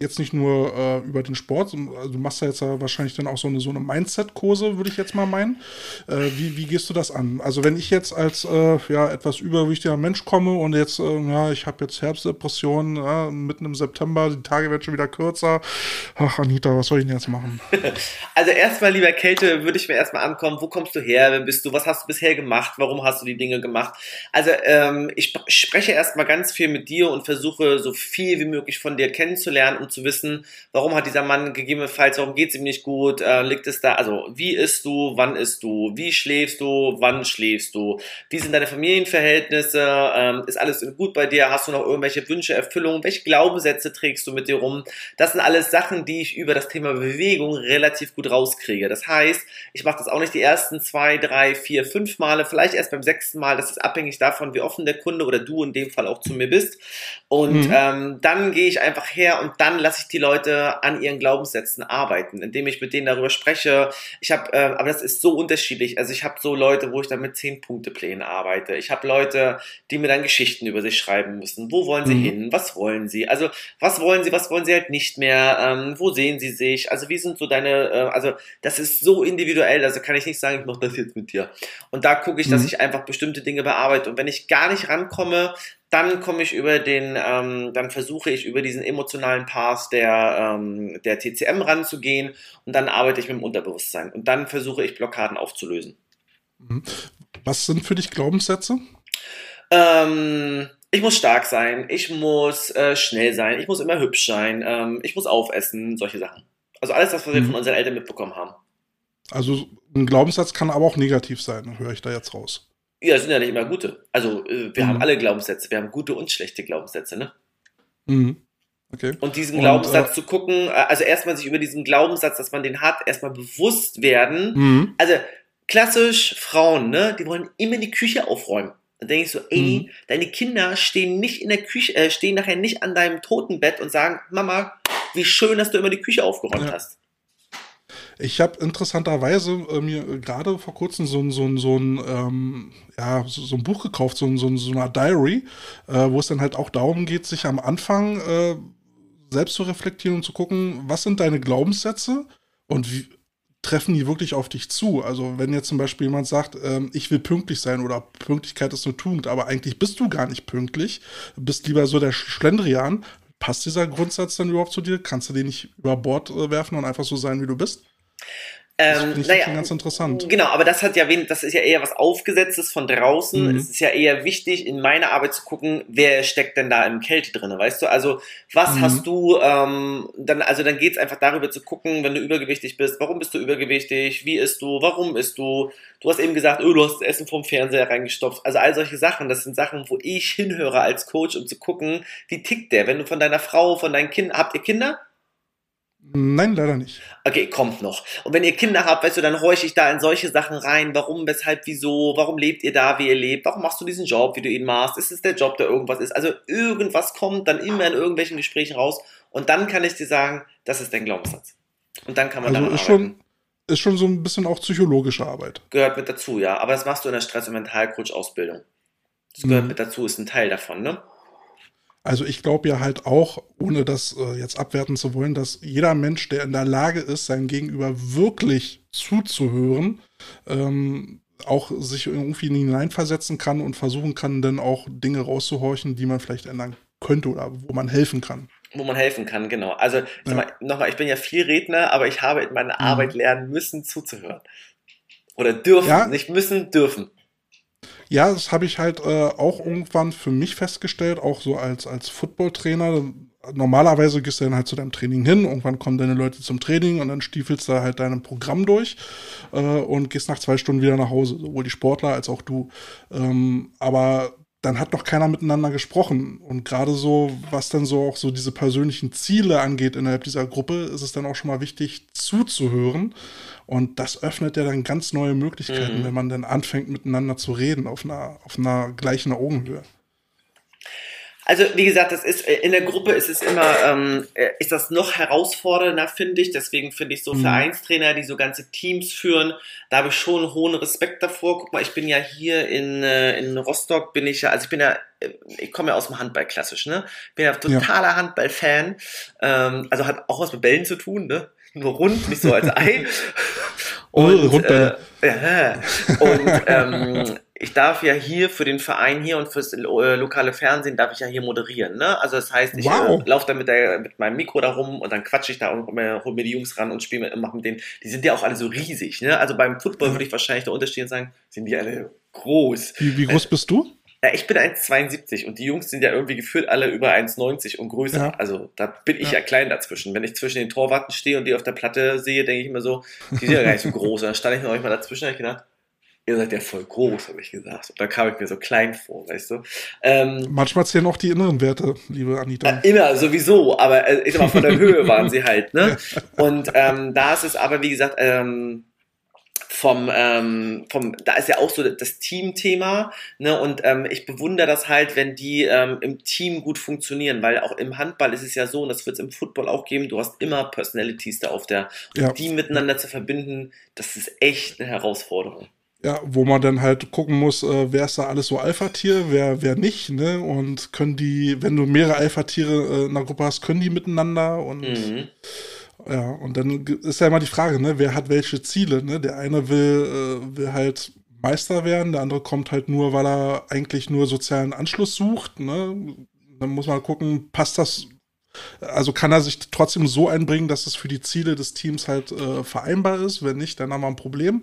jetzt nicht nur äh, über den Sport, also du machst ja jetzt wahrscheinlich dann auch so eine, so eine Mindset-Kurse, würde ich jetzt mal meinen. Äh, wie, wie gehst du das an? Also wenn ich jetzt als äh, ja, etwas übergewichtiger Mensch komme und jetzt, äh, ja, ich habe jetzt Herbstdepression, ja, mitten im September, die Tage werden schon wieder kürzer. Ach, Anita, was soll ich denn jetzt machen? Also erstmal, lieber Kälte, würde ich mir erstmal ankommen, wo kommst du her, wer bist du, was hast du bisher gemacht, warum hast du die Dinge gemacht? Also ähm, ich spreche erstmal ganz viel mit dir und versuche so viel wie möglich von dir kennenzulernen, um zu wissen, warum hat dieser Mann gegebenenfalls, warum geht es ihm nicht gut, äh, liegt es da, also wie isst du, wann isst du, wie schläfst du, wann schläfst du, wie sind deine Familienverhältnisse, ähm, ist alles gut bei dir, hast du noch irgendwelche Wünsche, Erfüllungen, welche Glaubenssätze trägst du mit dir rum, das sind alles Sachen, die ich über das Thema Bewegung relativ gut rauskriege. Das heißt, ich mache das auch nicht die ersten zwei, drei, vier, fünf Male, vielleicht erst beim sechsten Mal, das ist abhängig davon, wie offen der Kunde oder du in dem Fall auch zu mir bist. Und mhm. ähm, dann gehe ich einfach her und dann lasse ich die Leute an ihren Glaubenssätzen arbeiten, indem ich mit denen darüber spreche. Ich habe, äh, aber das ist so unterschiedlich. Also ich habe so Leute, wo ich dann mit zehn Punkte Plänen arbeite. Ich habe Leute, die mir dann Geschichten über sich schreiben müssen. Wo wollen sie mhm. hin? Was wollen sie? Also was wollen sie? Was wollen sie halt nicht mehr? Ähm, wo sehen sie sich? Also wie sind so deine? Äh, also das ist so individuell. Also kann ich nicht sagen, ich mache das jetzt mit dir. Und da gucke ich, mhm. dass ich einfach bestimmte Dinge bearbeite. Und wenn ich gar nicht rankomme, dann komme ich über den, ähm, dann versuche ich über diesen emotionalen Pass der, ähm, der TCM ranzugehen und dann arbeite ich mit dem Unterbewusstsein und dann versuche ich Blockaden aufzulösen. Mhm. Was sind für dich Glaubenssätze? Ähm, ich muss stark sein, ich muss äh, schnell sein, ich muss immer hübsch sein, ähm, ich muss aufessen, solche Sachen. Also alles das, was wir mhm. von unseren Eltern mitbekommen haben. Also ein Glaubenssatz kann aber auch negativ sein, höre ich da jetzt raus. Ja, sind ja nicht immer gute. Also äh, wir mhm. haben alle Glaubenssätze. Wir haben gute und schlechte Glaubenssätze, ne? Mhm. Okay. Und diesen Glaubenssatz äh, zu gucken, äh, also erstmal sich über diesen Glaubenssatz, dass man den hat, erstmal bewusst werden. Mhm. Also klassisch Frauen, ne, die wollen immer die Küche aufräumen. Dann denke ich so, ey, mhm. deine Kinder stehen nicht in der Küche, äh, stehen nachher nicht an deinem Totenbett und sagen, Mama, wie schön, dass du immer die Küche aufgeräumt ja. hast. Ich habe interessanterweise äh, mir gerade vor kurzem so, so, so, ein, ähm, ja, so, so, ein Buch gekauft, so, so, so eine Diary, äh, wo es dann halt auch darum geht, sich am Anfang äh, selbst zu reflektieren und zu gucken, was sind deine Glaubenssätze und wie treffen die wirklich auf dich zu? Also wenn jetzt zum Beispiel jemand sagt, ähm, ich will pünktlich sein oder Pünktlichkeit ist eine Tugend, aber eigentlich bist du gar nicht pünktlich, bist lieber so der Schlendrian, passt dieser Grundsatz dann überhaupt zu dir? Kannst du den nicht über Bord äh, werfen und einfach so sein, wie du bist? Ähm, das naja, ganz interessant. Genau, aber das hat ja wen, das ist ja eher was Aufgesetztes von draußen. Mhm. Es ist ja eher wichtig, in meiner Arbeit zu gucken, wer steckt denn da im Kälte drin, weißt du? Also, was mhm. hast du, ähm, dann, also dann geht's einfach darüber zu gucken, wenn du übergewichtig bist, warum bist du übergewichtig, wie isst du, warum isst du? Du hast eben gesagt, oh, du hast das Essen vom Fernseher reingestopft. Also all solche Sachen, das sind Sachen, wo ich hinhöre als Coach, um zu gucken, wie tickt der? Wenn du von deiner Frau, von deinen Kindern, habt ihr Kinder? Nein, leider nicht. Okay, kommt noch. Und wenn ihr Kinder habt, weißt du, dann horche ich da in solche Sachen rein. Warum, weshalb, wieso? Warum lebt ihr da, wie ihr lebt? Warum machst du diesen Job, wie du ihn machst? Ist es der Job, der irgendwas ist? Also irgendwas kommt dann immer in irgendwelchen Gesprächen raus. Und dann kann ich dir sagen, das ist dein Glaubenssatz. Und dann kann man also ist schon ist schon so ein bisschen auch psychologische Arbeit. Gehört mit dazu, ja. Aber das machst du in der Stress- und Mentalcoach-Ausbildung. Das gehört mhm. mit dazu, ist ein Teil davon, ne? Also ich glaube ja halt auch, ohne das äh, jetzt abwerten zu wollen, dass jeder Mensch, der in der Lage ist, sein Gegenüber wirklich zuzuhören, ähm, auch sich irgendwie hineinversetzen kann und versuchen kann, dann auch Dinge rauszuhorchen, die man vielleicht ändern könnte oder wo man helfen kann. Wo man helfen kann, genau. Also ja. nochmal, ich bin ja viel Redner, aber ich habe in meiner mhm. Arbeit lernen müssen, zuzuhören. Oder dürfen, ja. nicht müssen, dürfen. Ja, das habe ich halt äh, auch irgendwann für mich festgestellt, auch so als, als Footballtrainer. Normalerweise gehst du dann halt zu deinem Training hin, irgendwann kommen deine Leute zum Training und dann stiefelst du halt dein Programm durch äh, und gehst nach zwei Stunden wieder nach Hause, sowohl die Sportler als auch du. Ähm, aber dann hat noch keiner miteinander gesprochen. Und gerade so, was dann so auch so diese persönlichen Ziele angeht innerhalb dieser Gruppe, ist es dann auch schon mal wichtig zuzuhören und das öffnet ja dann ganz neue Möglichkeiten, mhm. wenn man dann anfängt, miteinander zu reden auf einer, auf einer gleichen Augenhöhe. Also wie gesagt, das ist äh, in der Gruppe ist es immer ähm, äh, ist das noch herausfordernder, finde ich. Deswegen finde ich so mhm. Vereinstrainer, die so ganze Teams führen, da habe ich schon einen hohen Respekt davor. Guck mal, ich bin ja hier in, äh, in Rostock, bin ich ja, also ich bin ja, ich komme ja aus dem Handball klassisch, ne? Bin ja totaler ja. Handball-Fan. Ähm, also hat auch was mit Bällen zu tun, ne? Nur rund, nicht so als Ei. Oh, und, äh, ja, und ähm, ich darf ja hier für den Verein hier und fürs äh, lokale Fernsehen darf ich ja hier moderieren. Ne? Also das heißt, ich wow. äh, laufe da mit, der, mit meinem Mikro da rum und dann quatsche ich da und hole mir die Jungs ran und spiele mit, mach mit denen. Die sind ja auch alle so riesig. Ne? Also beim Football würde ich wahrscheinlich da unterstehen und sagen, sind die alle groß. Wie, wie groß bist du? Ja, ich bin 1,72 und die Jungs sind ja irgendwie gefühlt alle über 1,90 und größer. Ja. Also da bin ich ja. ja. klein dazwischen. Wenn ich zwischen den Torwarten stehe und die auf der Platte sehe, denke ich immer so, die sind ja gar nicht so groß. Und dann stand ich noch mal dazwischen und habe ich gedacht, ihr seid ja voll groß, habe ich gesagt. Und da kam ich mir so klein vor, weißt du. Ähm, Manchmal zählen auch die inneren Werte, liebe Anita. Äh, inner, sowieso, aber äh, ich sag mal, von der Höhe waren sie halt, ne? Und ähm, da ist es aber, wie gesagt, ähm, vom, ähm, vom, da ist ja auch so das Team-Thema, ne, und ähm, ich bewundere das halt, wenn die ähm, im Team gut funktionieren, weil auch im Handball ist es ja so, und das wird es im Football auch geben, du hast immer Personalities da auf der, ja. die miteinander zu verbinden, das ist echt eine Herausforderung. Ja, wo man dann halt gucken muss, äh, wer ist da alles so Alpha-Tier, wer, wer nicht, ne? Und können die, wenn du mehrere Alpha-Tiere äh, in der Gruppe hast, können die miteinander und mhm. Ja, und dann ist ja immer die Frage, ne, wer hat welche Ziele, ne? Der eine will, äh, will halt Meister werden, der andere kommt halt nur, weil er eigentlich nur sozialen Anschluss sucht, ne? Dann muss man gucken, passt das, also kann er sich trotzdem so einbringen, dass es für die Ziele des Teams halt äh, vereinbar ist. Wenn nicht, dann haben wir ein Problem.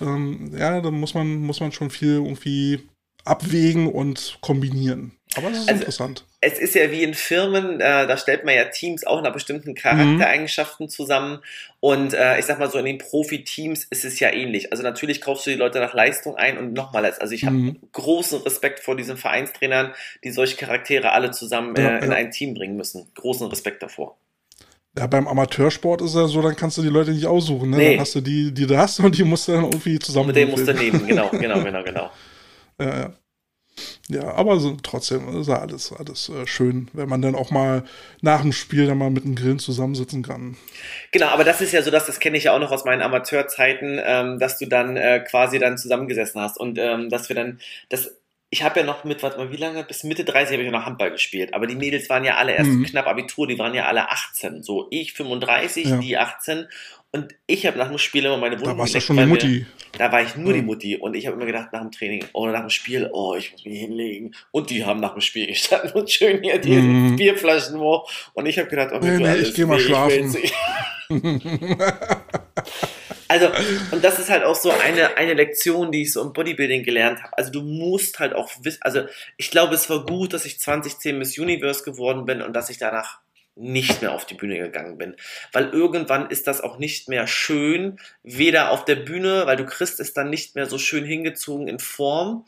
Ähm, ja, dann muss man, muss man schon viel irgendwie abwägen und kombinieren. Aber das ist also, interessant. Es ist ja wie in Firmen, äh, da stellt man ja Teams auch nach bestimmten Charaktereigenschaften mhm. zusammen. Und äh, ich sag mal so, in den Profi-Teams ist es ja ähnlich. Also natürlich kaufst du die Leute nach Leistung ein und nochmal, also ich habe mhm. großen Respekt vor diesen Vereinstrainern, die solche Charaktere alle zusammen äh, ja, in ja. ein Team bringen müssen. Großen Respekt davor. Ja, beim Amateursport ist ja so, dann kannst du die Leute nicht aussuchen. Ne? Nee. Dann hast du die, die du hast und die musst du dann irgendwie zusammen. Mit denen musst du nehmen, genau, genau, genau, genau. Ja, ja. Ja, aber so, trotzdem ist ja alles, alles äh, schön, wenn man dann auch mal nach dem Spiel dann mal mit dem Grillen zusammensitzen kann. Genau, aber das ist ja so, dass das kenne ich ja auch noch aus meinen Amateurzeiten, ähm, dass du dann äh, quasi dann zusammengesessen hast und ähm, dass wir dann, das ich habe ja noch mit, warte mal, wie lange? Bis Mitte 30 habe ich noch Handball gespielt. Aber die Mädels waren ja alle erst mhm. knapp Abitur, die waren ja alle 18. So, ich 35, ja. die 18. Und ich habe nach dem Spiel immer meine Wohnung Da warst du schon die Mutti. Wir, da war ich nur ja. die Mutti. Und ich habe immer gedacht, nach dem Training oder nach dem Spiel, oh, ich muss mich hinlegen. Und die haben nach dem Spiel gestanden und schön hier die mm. Bierflaschen wo. Und ich habe gedacht, oh, nee, nee, ich gehe mal schlafen. also, und das ist halt auch so eine, eine Lektion, die ich so im Bodybuilding gelernt habe. Also, du musst halt auch wissen, also, ich glaube, es war gut, dass ich 2010 Miss Universe geworden bin und dass ich danach nicht mehr auf die Bühne gegangen bin. Weil irgendwann ist das auch nicht mehr schön, weder auf der Bühne, weil du kriegst es dann nicht mehr so schön hingezogen in Form.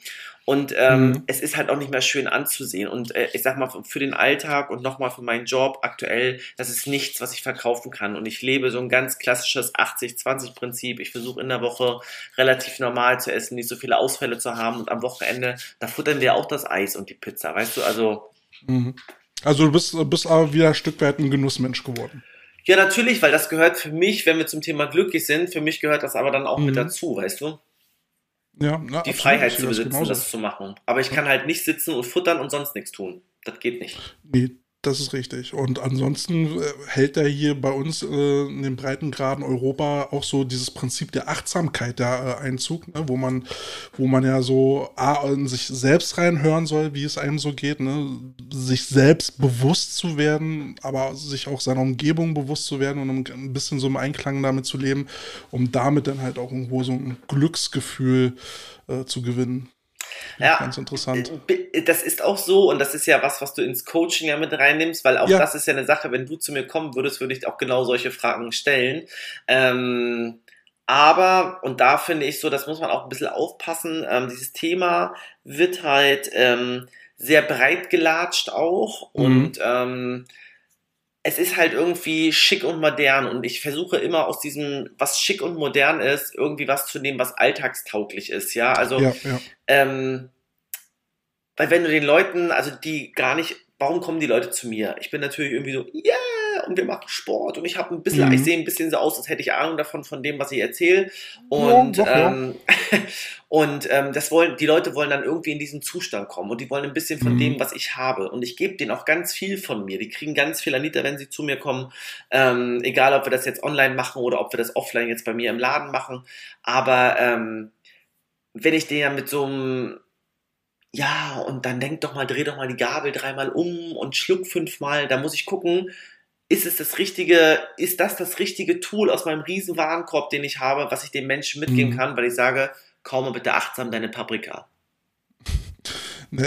Und ähm, mhm. es ist halt auch nicht mehr schön anzusehen. Und äh, ich sag mal, für den Alltag und nochmal für meinen Job aktuell, das ist nichts, was ich verkaufen kann. Und ich lebe so ein ganz klassisches 80-20-Prinzip. Ich versuche in der Woche relativ normal zu essen, nicht so viele Ausfälle zu haben. Und am Wochenende, da futtern wir auch das Eis und die Pizza, weißt du? Also. Mhm. Also du bist, bist aber wieder ein Stück weit ein Genussmensch geworden. Ja, natürlich, weil das gehört für mich, wenn wir zum Thema glücklich sind, für mich gehört das aber dann auch mhm. mit dazu, weißt du? Ja, na, die Freiheit zu besitzen, das, das, zu machen. Aber ich kann halt nicht sitzen und futtern und sonst nichts tun. Das geht nicht. Nee, das ist richtig. Und ansonsten äh, hält er hier bei uns äh, in den Breitengraden Europa auch so dieses Prinzip der Achtsamkeit der äh, Einzug, ne? wo man, wo man ja so A, in sich selbst reinhören soll, wie es einem so geht, ne? sich selbst bewusst zu werden, aber sich auch seiner Umgebung bewusst zu werden und ein bisschen so im Einklang damit zu leben, um damit dann halt auch irgendwo so ein Glücksgefühl äh, zu gewinnen. Ja, ganz interessant. Äh, das ist auch so und das ist ja was, was du ins Coaching ja mit reinnimmst, weil auch ja. das ist ja eine Sache, wenn du zu mir kommen würdest, würde ich auch genau solche Fragen stellen. Ähm, aber, und da finde ich so, das muss man auch ein bisschen aufpassen, ähm, dieses Thema wird halt ähm, sehr breit gelatscht auch mhm. und ähm, es ist halt irgendwie schick und modern und ich versuche immer aus diesem, was schick und modern ist, irgendwie was zu nehmen, was alltagstauglich ist, ja. Also, ja, ja. Ähm, weil wenn du den Leuten, also die gar nicht, warum kommen die Leute zu mir? Ich bin natürlich irgendwie so, yeah, und wir machen Sport und ich habe ein bisschen, mhm. ich sehe ein bisschen so aus, als hätte ich Ahnung davon, von dem, was ich erzähle. Und, ja, ähm, und ähm, das wollen, die Leute wollen dann irgendwie in diesen Zustand kommen und die wollen ein bisschen von mhm. dem, was ich habe. Und ich gebe denen auch ganz viel von mir. Die kriegen ganz viel Anita, wenn sie zu mir kommen. Ähm, egal, ob wir das jetzt online machen oder ob wir das offline jetzt bei mir im Laden machen. Aber ähm, wenn ich den ja mit so einem ja, und dann denk doch mal, dreh doch mal die Gabel dreimal um und schluck fünfmal, da muss ich gucken, ist es das richtige, ist das das richtige Tool aus meinem riesen Warenkorb, den ich habe, was ich den Menschen mitgeben mhm. kann, weil ich sage, kaum mal bitte achtsam deine Paprika.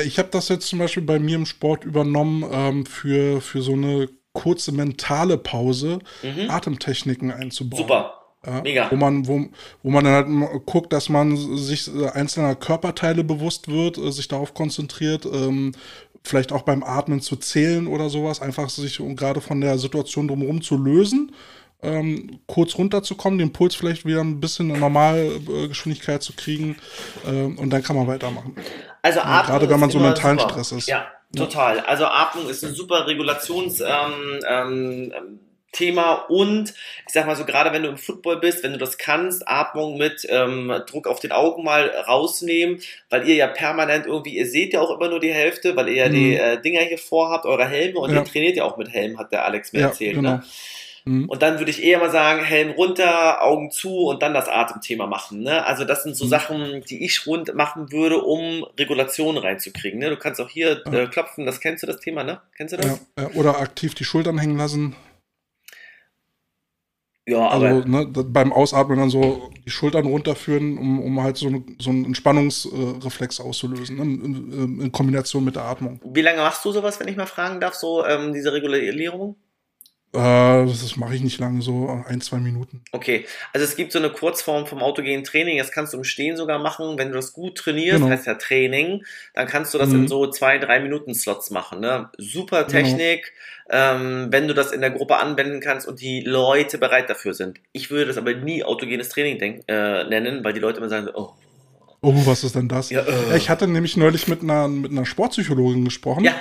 Ich habe das jetzt zum Beispiel bei mir im Sport übernommen ähm, für, für so eine kurze mentale Pause, mhm. Atemtechniken einzubauen. Super. Ja, Mega. Wo man, wo, wo man dann halt guckt, dass man sich äh, einzelner Körperteile bewusst wird, äh, sich darauf konzentriert, ähm, vielleicht auch beim Atmen zu zählen oder sowas, einfach sich um gerade von der Situation drumherum zu lösen, ähm, kurz runterzukommen, den Puls vielleicht wieder ein bisschen in Normalgeschwindigkeit zu kriegen ähm, und dann kann man weitermachen. Also Atmung gerade wenn man so mentalen super. Stress ist. Ja, total. Also Atmung ist ein super Regulations ähm, ähm, Thema und ich sag mal so, gerade wenn du im Football bist, wenn du das kannst, Atmung mit ähm, Druck auf den Augen mal rausnehmen, weil ihr ja permanent irgendwie, ihr seht ja auch immer nur die Hälfte, weil ihr ja mhm. die äh, Dinger hier vorhabt, eure Helme und ja. ihr trainiert ja auch mit Helm, hat der Alex mir ja, erzählt. Genau. Ne? Mhm. Und dann würde ich eher mal sagen, Helm runter, Augen zu und dann das Atemthema machen. Ne? Also das sind so mhm. Sachen, die ich rund machen würde, um Regulation reinzukriegen. Ne? Du kannst auch hier äh, klopfen, das kennst du das Thema, ne? Kennst du das? Ja, oder aktiv die Schultern hängen lassen. Ja, also ne, beim Ausatmen dann so die Schultern runterführen, um, um halt so, eine, so einen Entspannungsreflex auszulösen, ne, in, in, Kombination mit der Atmung. Wie lange machst du sowas, wenn ich mal fragen darf, so ähm, diese Regulierung? Äh, das mache ich nicht lange, so ein, zwei Minuten. Okay, also es gibt so eine Kurzform vom autogenen Training, das kannst du im Stehen sogar machen, wenn du das gut trainierst, genau. heißt ja Training, dann kannst du das mhm. in so zwei, drei Minuten Slots machen. Ne? Super genau. Technik, genau ähm, wenn du das in der Gruppe anwenden kannst und die Leute bereit dafür sind. Ich würde das aber nie autogenes Training äh, nennen, weil die Leute immer sagen, oh. Oh, was ist denn das? Ja, äh. Ich hatte nämlich neulich mit einer, mit einer Sportpsychologin gesprochen. Ja.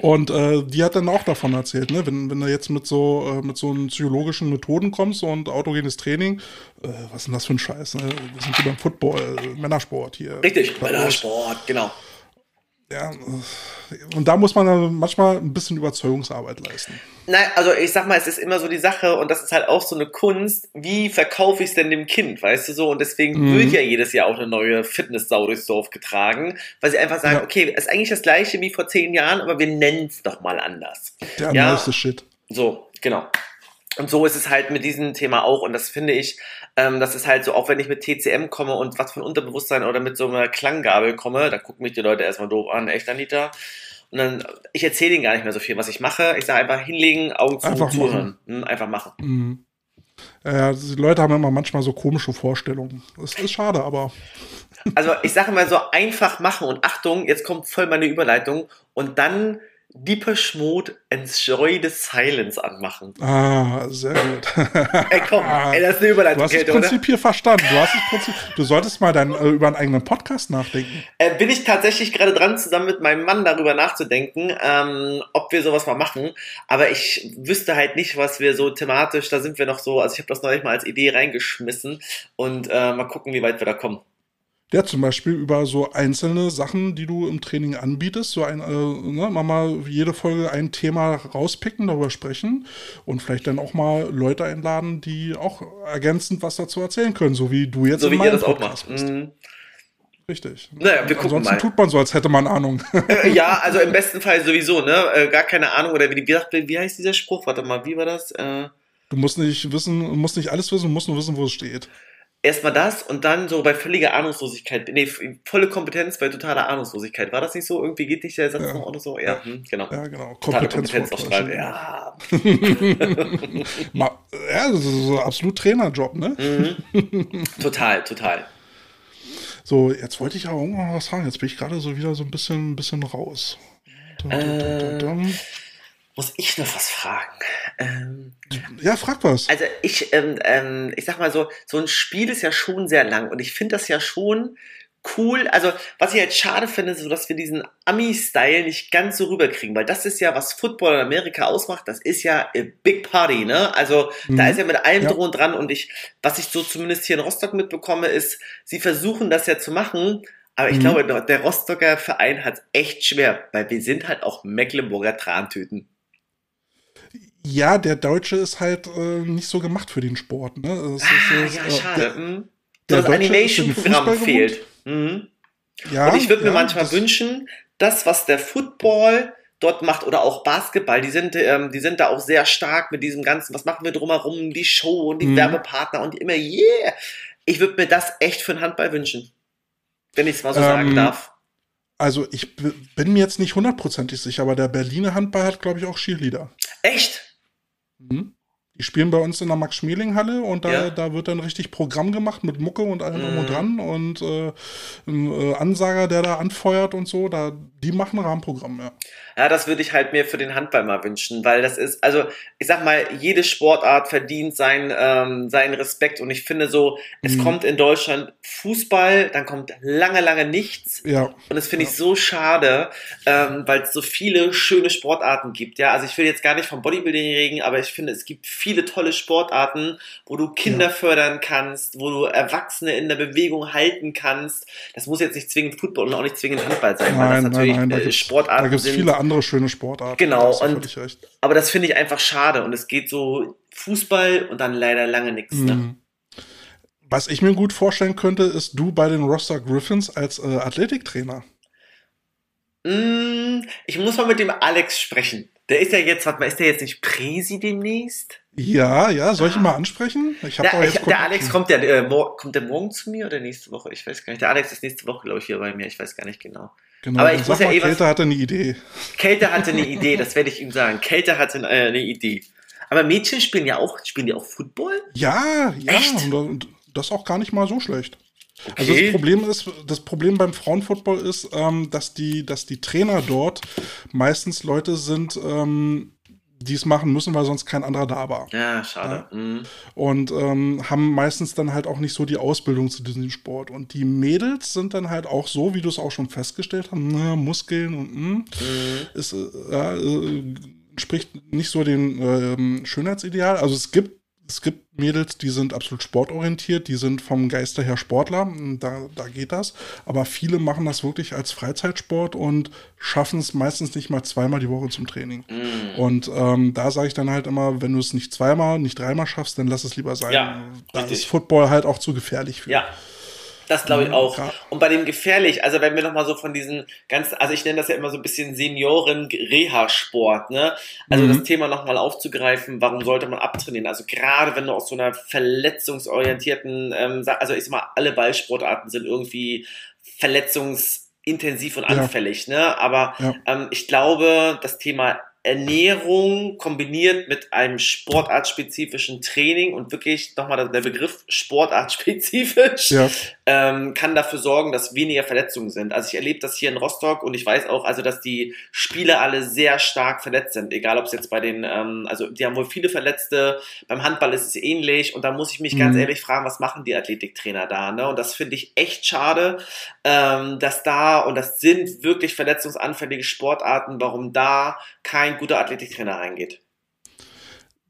Und äh, die hat dann auch davon erzählt, ne? wenn, wenn du jetzt mit so, äh, mit so psychologischen Methoden kommst und autogenes Training, äh, was ist denn das für ein Scheiß? Ne? Wir sind hier beim Football, äh, Männersport hier. Richtig, Männersport, genau ja, und da muss man manchmal ein bisschen Überzeugungsarbeit leisten. Nein, also ich sag mal, es ist immer so die Sache und das ist halt auch so eine Kunst, wie verkaufe ich es denn dem Kind, weißt du so? Und deswegen mhm. wird ja jedes Jahr auch eine neue Fitnesssau durchs Dorf getragen, weil sie einfach sagen, ja. okay, ist eigentlich das gleiche wie vor zehn Jahren, aber wir nennen es doch mal anders. Der ja? neueste Shit. So, genau. Und so ist es halt mit diesem Thema auch. Und das finde ich, ähm, das ist halt so, auch wenn ich mit TCM komme und was von Unterbewusstsein oder mit so einer Klanggabel komme, da gucken mich die Leute erstmal doof an, echt Anita. Und dann, ich erzähle ihnen gar nicht mehr so viel, was ich mache. Ich sage einfach hinlegen, Augen zu, einfach zuhören. Machen. Hm, einfach machen. Mhm. Ja, die Leute haben immer manchmal so komische Vorstellungen. Das ist schade, aber. Also ich sage mal so einfach machen und Achtung, jetzt kommt voll meine Überleitung und dann Deepesh Mode Enjoy the Silence anmachen. Ah, sehr gut. ey, komm, ey, das ist eine Überleitung. Du hast das Prinzip oder? hier verstanden. Du, hast das Prinzip, du solltest mal dein, äh, über einen eigenen Podcast nachdenken. Äh, bin ich tatsächlich gerade dran, zusammen mit meinem Mann darüber nachzudenken, ähm, ob wir sowas mal machen. Aber ich wüsste halt nicht, was wir so thematisch, da sind wir noch so, also ich habe das neulich mal als Idee reingeschmissen und äh, mal gucken, wie weit wir da kommen. Ja, zum Beispiel über so einzelne Sachen, die du im Training anbietest. So ein, äh, ne, mal jede Folge ein Thema rauspicken, darüber sprechen und vielleicht dann auch mal Leute einladen, die auch ergänzend was dazu erzählen können, so wie du jetzt so wie ihr das auch macht. Mhm. Richtig. Naja, wir gucken Ansonsten mal. tut man so, als hätte man Ahnung. Ja, also im besten Fall sowieso, ne? Äh, gar keine Ahnung. Oder wie, wie, wie heißt dieser Spruch? Warte mal, wie war das? Äh, Du musst nicht wissen, musst nicht alles wissen, du musst nur wissen, wo es steht. Erstmal das und dann so bei völliger Ahnungslosigkeit. Nee, volle Kompetenz bei totaler Ahnungslosigkeit. War das nicht so? Irgendwie geht nicht der Satz Ja. noch oder so? Ja, hm, genau. Ja, genau. Kompetenz Kompetenz ausstrahlen. Ja. Ja, das ist so absolut Trainerjob, ne? Mhm. Total, total. So, jetzt wollte ich aber irgendwann was sagen. Jetzt bin ich gerade so wieder so ein bisschen, ein bisschen raus. Dum, dum, dum, dum, dum. Muss ich noch was fragen? Ähm, Ja, frag was. also ich, ähm, ähm, ich sag mal so, so ein Spiel ist ja schon sehr lang und ich finde das ja schon cool. Also was ich jetzt schade finde, ist so, dass wir diesen Ami-Style nicht ganz so rüberkriegen, weil das ist ja, was Football in Amerika ausmacht, das ist ja a Big Party, ne? Also da Mhm. ist ja mit allem Ja. und dran und ich, was ich so zumindest hier in Rostock mitbekomme, ist, sie versuchen das ja zu machen, aber ich Mhm. glaube, der Rostocker Verein hat echt schwer, weil wir sind halt auch Mecklenburger Trantüten. Ja, der Deutsche ist halt äh, nicht so gemacht für den Sport, ne? Ist- Ah, ist, ja, äh, schade. der- mhm. der das Animation-Programm fehlt. Mhm. Ja, Und ich würde mir ja, manchmal das- wünschen, das, was der Football dort macht oder auch Basketball, die sind, ähm, die sind da auch sehr stark mit diesem ganzen, was machen wir drumherum, die Show und die Mhm. Werbepartner und immer, yeah. Ich würde mir das echt für den Handball wünschen. Wenn ich es mal so sagen Ähm, darf. Also ich bin mir jetzt nicht hundertprozentig sicher, aber der Berliner Handball hat, glaube ich, auch Cheerleader. Echt? Mhm. Die spielen bei uns in der Max-Schmeling-Halle und da, Ja. da wird dann richtig Programm gemacht mit Mucke und allem drum Mhm. und dran und äh, ein äh, Ansager, der da anfeuert und so, da, die machen Rahmenprogramm, ja. Ja, das würde ich halt mir für den Handball mal wünschen, weil das ist, also ich sag mal, jede Sportart verdient seinen, ähm, seinen Respekt und ich finde so, es Mhm. kommt in Deutschland Fußball, dann kommt lange, lange nichts Ja, und das finde Ja. ich so schade, ähm, weil es so viele schöne Sportarten gibt. Ja, also ich will jetzt gar nicht vom Bodybuilding reden, aber ich finde, es gibt viele tolle Sportarten, wo du Kinder Ja. fördern kannst, wo du Erwachsene in der Bewegung halten kannst. Das muss jetzt nicht zwingend Football und auch nicht zwingend Handball sein, weil das nein, nein, natürlich nein, da äh, Sportarten da gibt's sind. viele andere schöne Sportarten. Genau, da und-. Aber das finde ich einfach schade und es geht so Fußball und dann leider lange nichts. Ne? Mhm. Was ich mir gut vorstellen könnte, ist du bei den Rostock Griffins als äh, Athletiktrainer. Mm, ich muss mal mit dem Alex sprechen. Der ist ja jetzt, warte mal, ist der jetzt nicht Präsi demnächst? Ja, ja, soll ich ihn mal ansprechen? Ich habe Der, doch ich, jetzt der Alex kommt der, äh, kommt der morgen zu mir oder nächste Woche? Ich weiß gar nicht. Der Alex ist nächste Woche, glaube ich, hier bei mir. Ich weiß gar nicht genau. Genau, aber ich muss ja mal, eh was- Kälte hatte eine Idee. Kälte hatte eine Idee, das werde ich ihm sagen. Kälte hatte äh, eine Idee. Aber Mädchen spielen ja auch, spielen die auch Football? Ja, ja, Echt? und, und das auch gar nicht mal so schlecht. Also Okay. das Problem ist, das Problem beim Frauenfootball ist, ähm, dass die, dass die Trainer dort meistens Leute sind, ähm, die es machen müssen, weil sonst kein anderer da war. Ja, schade. Mm. Und ähm, haben meistens dann halt auch nicht so die Ausbildung zu diesem Sport. Und die Mädels sind dann halt auch so, wie du es auch schon festgestellt hast, ne, Muskeln und mm, Mm. ist, äh, ja, äh, entspricht nicht so dem ähm, Schönheitsideal. Also es gibt, es gibt Mädels, die sind absolut sportorientiert, die sind vom Geiste her Sportler, da, da geht das. Aber viele machen das wirklich als Freizeitsport und schaffen es meistens nicht mal zweimal die Woche zum Training. Mm. Und ähm, da sage ich dann halt immer, wenn du es nicht zweimal, nicht dreimal schaffst, dann lass es lieber sein. Ja, da richtig. ist Football halt auch zu gefährlich für. Ja. Das glaube ich auch. Ja. Und bei dem gefährlich, also wenn wir nochmal so von diesen ganzen, also ich nenne das ja immer so ein bisschen Senioren-Reha-Sport, ne? Also Mhm. das Thema nochmal aufzugreifen, warum sollte man abtrainieren? Also gerade wenn du aus so einer verletzungsorientierten, ähm, also ich sag mal, alle Ballsportarten sind irgendwie verletzungsintensiv und Ja. anfällig, ne? Aber Ja. ähm, ich glaube, das Thema Ernährung kombiniert mit einem sportartspezifischen Training und wirklich nochmal der Begriff sportartspezifisch Ja. ähm, kann dafür sorgen, dass weniger Verletzungen sind. Also ich erlebe das hier in Rostock und ich weiß auch, also dass die Spieler alle sehr stark verletzt sind. Egal, ob es jetzt bei den, ähm, also die haben wohl viele Verletzte. Beim Handball ist es ähnlich und da muss ich mich ganz Mhm. ehrlich fragen, was machen die Athletiktrainer da? Ne? Und das finde ich echt schade, ähm, dass da und das sind wirklich verletzungsanfällige Sportarten, warum da kein guter Athletiktrainer reingeht.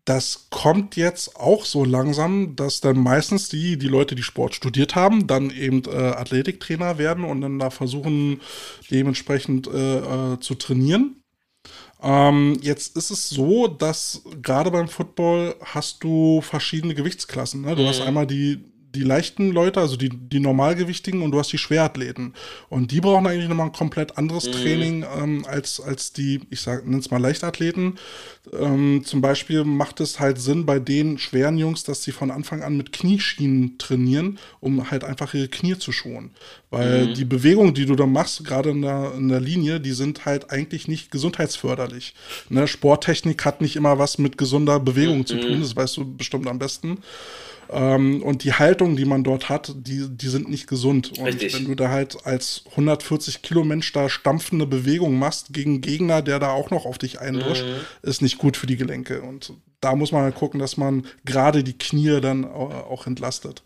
das kommt jetzt auch so langsam, dass dann meistens die, die Leute, die Sport studiert haben, dann eben äh, Athletiktrainer werden und dann da versuchen, dementsprechend äh, äh, zu trainieren. Ähm, jetzt ist es so, dass gerade beim Football hast du verschiedene Gewichtsklassen. Ne? Du mhm. hast einmal die die leichten Leute, also die, die Normalgewichtigen und du hast die Schwerathleten. Und die brauchen eigentlich nochmal ein komplett anderes mhm. Training ähm, als, als die, ich sag, nenn's mal Leichtathleten. Ähm, zum Beispiel macht es halt Sinn bei den schweren Jungs, dass sie von Anfang an mit Knieschienen trainieren, um halt einfach ihre Knie zu schonen. Weil mhm. die Bewegungen, die du da machst, gerade in der, in der Linie, die sind halt eigentlich nicht gesundheitsförderlich. Ne? Sporttechnik hat nicht immer was mit gesunder Bewegung mhm. zu tun, das weißt du bestimmt am besten. Ähm, und die Haltung, die man dort hat, die, die sind nicht gesund. Und Richtig. wenn du da halt als 140 Kilo Mensch da stampfende Bewegung machst gegen einen Gegner, der da auch noch auf dich eindrischt, mhm. ist nicht gut für die Gelenke. Und da muss man halt gucken, dass man gerade die Knie dann auch entlastet.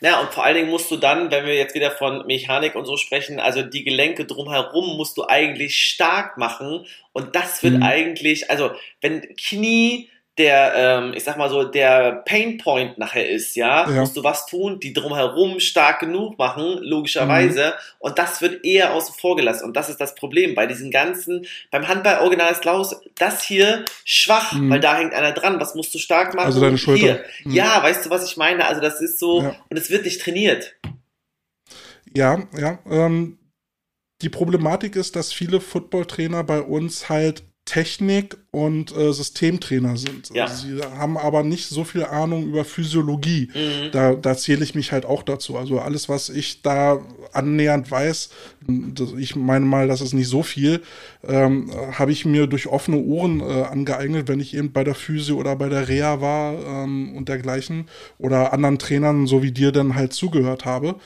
Ja, und vor allen Dingen musst du dann, wenn wir jetzt wieder von Mechanik und so sprechen, also die Gelenke drumherum musst du eigentlich stark machen. Und das wird mhm. eigentlich, also wenn Knie, der, ähm, ich sag mal so, der Painpoint nachher ist, ja? ja, musst du was tun, die drumherum stark genug machen, logischerweise. Mhm. Und das wird eher außen vor gelassen. Und das ist das Problem bei diesen ganzen, beim Handball Original Klaus, das hier schwach, mhm. weil da hängt einer dran. Was musst du stark machen? Also deine Schulter. Mhm. Ja, weißt du, was ich meine? Also das ist so, ja. und es wird nicht trainiert. Ja, ja. Ähm, die Problematik ist, dass viele Footballtrainer bei uns halt Technik und äh, Systemtrainer sind. Ja. Sie haben aber nicht so viel Ahnung über Physiologie. Mhm. Da, da zähle ich mich halt auch dazu. Also alles, was ich da annähernd weiß, ich meine mal, das ist nicht so viel, ähm, habe ich mir durch offene Ohren äh, angeeignet, wenn ich eben bei der Physio oder bei der Reha war ähm, und dergleichen oder anderen Trainern, so wie dir, dann halt zugehört habe.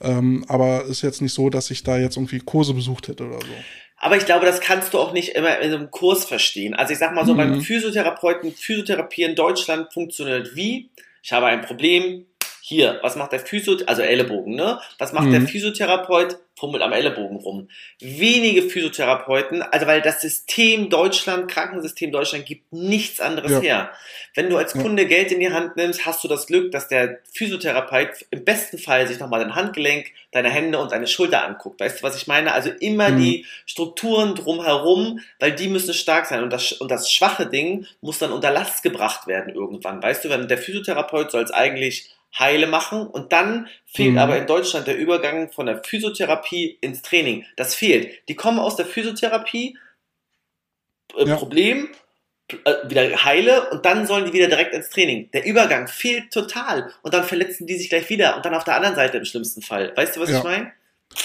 Ähm, aber ist jetzt nicht so, dass ich da jetzt irgendwie Kurse besucht hätte oder so. Aber ich glaube, das kannst du auch nicht immer in einem Kurs verstehen. Also ich sag mal so, mhm. beim Physiotherapeuten, Physiotherapie in Deutschland funktioniert wie? Ich habe ein Problem, hier, was macht der Physio, also Ellenbogen, ne? Was macht mhm. der Physiotherapeut? Fummelt am Ellenbogen rum. Wenige Physiotherapeuten, also weil das System Deutschland, Krankensystem Deutschland gibt nichts anderes ja. her. Wenn du als Kunde ja. Geld in die Hand nimmst, hast du das Glück, dass der Physiotherapeut im besten Fall sich nochmal dein Handgelenk, deine Hände und deine Schulter anguckt. Weißt du, was ich meine? Also immer mhm. die Strukturen drumherum, weil die müssen stark sein. Und das, und das schwache Ding muss dann unter Last gebracht werden irgendwann. Weißt du, wenn der Physiotherapeut soll es eigentlich heile machen und dann fehlt mhm. aber in Deutschland der Übergang von der Physiotherapie ins Training. Das fehlt. Die kommen aus der Physiotherapie, äh, ja. Problem, äh, wieder heile und dann sollen die wieder direkt ins Training. Der Übergang fehlt total und dann verletzen die sich gleich wieder und dann auf der anderen Seite im schlimmsten Fall. Weißt du, was ja. ich meine?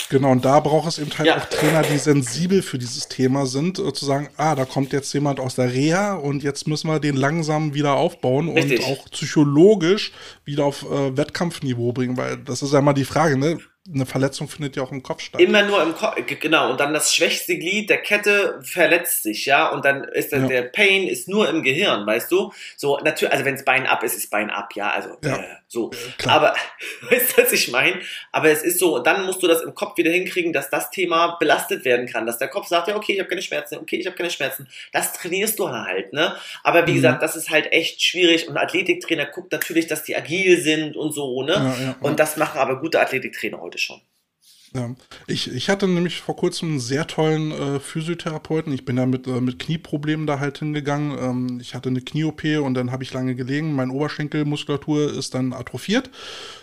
Genau, und da braucht es eben halt ja. auch Trainer, die sensibel für dieses Thema sind, äh, zu sagen, ah, da kommt jetzt jemand aus der Reha und jetzt müssen wir den langsam wieder aufbauen Richtig. und auch psychologisch wieder auf äh, Wettkampfniveau bringen, weil das ist ja immer die Frage, ne? Eine Verletzung findet ja auch im Kopf statt. Immer nur im Kopf, genau. Und dann das schwächste Glied der Kette verletzt sich, ja. Und dann ist der, ja. der Pain ist nur im Gehirn, weißt du? So, natürlich, also wenn es Bein ab ist, ist Bein ab, ja. Also, ja. Äh, so. Klar. Aber, weißt du, was ich meine? Aber es ist so, dann musst du das im Kopf wieder hinkriegen, dass das Thema belastet werden kann. Dass der Kopf sagt, ja, okay, ich habe keine Schmerzen, okay, ich habe keine Schmerzen. Das trainierst du halt, ne? Aber wie mhm. gesagt, das ist halt echt schwierig. Und Athletiktrainer guckt natürlich, dass die agil sind und so, ne? Ja, und das machen aber gute Athletiktrainer heute schon. Ja. Ich, ich hatte nämlich vor kurzem einen sehr tollen äh, Physiotherapeuten. Ich bin da mit, äh, mit Knieproblemen da halt hingegangen. Ähm, ich hatte eine Knie-OP und dann habe ich lange gelegen. Meine Oberschenkelmuskulatur ist dann atrophiert.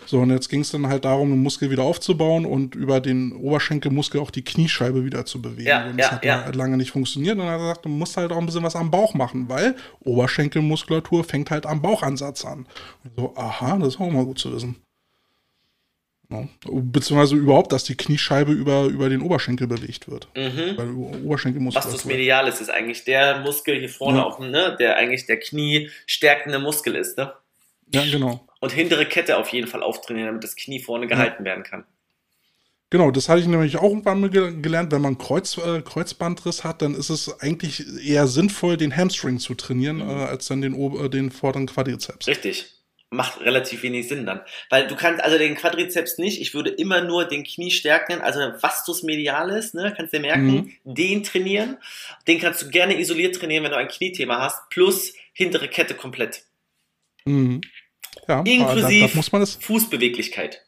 So, und jetzt ging es dann halt darum, den Muskel wieder aufzubauen und über den Oberschenkelmuskel auch die Kniescheibe wieder zu bewegen. Ja, und das ja, hat ja. halt lange nicht funktioniert. Und dann hat er gesagt, du musst halt auch ein bisschen was am Bauch machen, weil Oberschenkelmuskulatur fängt halt am Bauchansatz an. Und so, aha, das ist auch mal gut zu wissen. Beziehungsweise überhaupt, dass die Kniescheibe über, über den Oberschenkel bewegt wird. Mhm. Weil Oberschenkelmuskel. Vastus medialis ist eigentlich der Muskel hier vorne ja. dem, ne, der eigentlich der Knie stärkende Muskel ist, ne? Ja, genau. Und hintere Kette auf jeden Fall auftrainieren, damit das Knie vorne gehalten ja. werden kann. Genau, das hatte ich nämlich auch irgendwann mal gelernt. Wenn man Kreuz, äh, Kreuzbandriss hat, dann ist es eigentlich eher sinnvoll, den Hamstring zu trainieren, mhm. äh, als dann den, äh, den vorderen Quadrizeps. Richtig macht relativ wenig Sinn dann. Weil du kannst also den Quadrizeps nicht, ich würde immer nur den Knie stärken, also Vastus medialis, ne, kannst du dir merken, mhm. den trainieren. Den kannst du gerne isoliert trainieren, wenn du ein Kniethema hast. Plus hintere Kette komplett. Mhm. Ja, Inklusive da, da muss man es. Fußbeweglichkeit.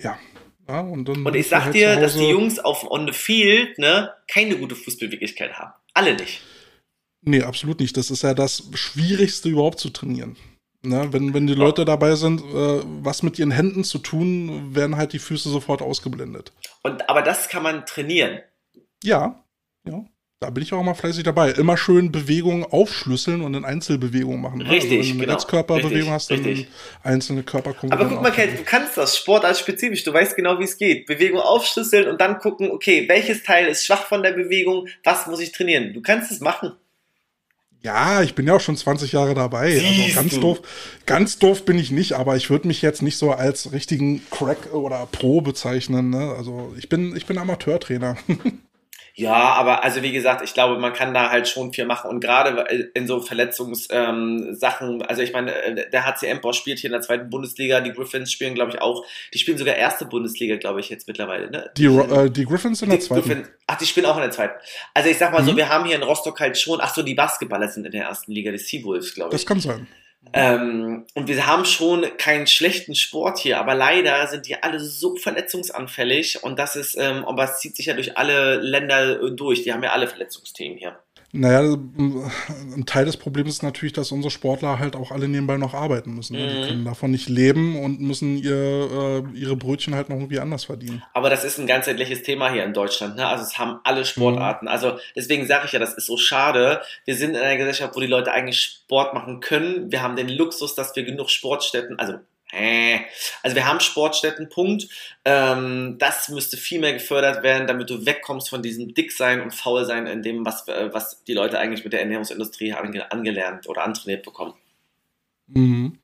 Ja. ja und, dann Und ich sag halt dir, dass die Jungs auf On the Field ne, keine gute Fußbeweglichkeit haben. Alle nicht. Nee, absolut nicht. Das ist ja das Schwierigste überhaupt zu trainieren. Ne, wenn, wenn die Leute dabei sind, äh, was mit ihren Händen zu tun, werden halt die Füße sofort ausgeblendet. Und, aber das kann man trainieren. Ja, ja. Da bin ich auch immer fleißig dabei. Immer schön Bewegungen aufschlüsseln und in Einzelbewegungen machen. ne? Richtig, also wenn du eine genau. Ganzkörperbewegung hast, dann richtig. einzelne Aber Körperkomponenten. guck mal, Ken, du kannst das sportartspezifisch. Du weißt genau, wie es geht. Bewegung aufschlüsseln und dann gucken, okay, welches Teil ist schwach von der Bewegung, was muss ich trainieren. Du kannst es machen. Ja, ich bin ja auch schon 20 Jahre dabei. Also Siehst ganz du. doof, ganz doof bin ich nicht, aber ich würde mich jetzt nicht so als richtigen Crack oder Pro bezeichnen. Ne? Also ich bin, ich bin Amateurtrainer. Ja, aber also wie gesagt, ich glaube, man kann da halt schon viel machen und gerade in so Verletzungssachen, ähm, also ich meine, äh, der HC Empor spielt hier in der zweiten Bundesliga, die Griffins spielen, glaube ich, auch, die spielen sogar erste Bundesliga, glaube ich, jetzt mittlerweile, ne? Die, äh, die Griffins in der Die zweiten. Griffins- Ach, die spielen auch in der zweiten. Also ich sag mal so, Mhm. wir haben hier in Rostock halt schon, ach so, die Basketballer sind in der ersten Liga, die Seawolves, glaube ich. Das kann sein. Ähm, und wir haben schon keinen schlechten Sport hier, aber leider sind die alle so verletzungsanfällig und das ist, ähm, aber es zieht sich ja durch alle Länder äh, durch. Die haben ja alle Verletzungsthemen hier. Naja, ein Teil des Problems ist natürlich, dass unsere Sportler halt auch alle nebenbei noch arbeiten müssen. ne? Mhm. Die können davon nicht leben und müssen ihr, äh, ihre Brötchen halt noch irgendwie anders verdienen. Aber das ist ein ganzheitliches Thema hier in Deutschland. Ne? Also es haben alle Sportarten. Also deswegen sage ich ja, das ist so schade. Wir sind in einer Gesellschaft, wo die Leute eigentlich Sport machen können. Wir haben den Luxus, dass wir genug Sportstätten, also äh, also wir haben Sportstätten, Punkt. Ähm, das müsste viel mehr gefördert werden, damit du wegkommst von diesem Dicksein und Faulsein in dem, was, äh, was die Leute eigentlich mit der Ernährungsindustrie ange angelernt oder antrainiert bekommen. Mhm.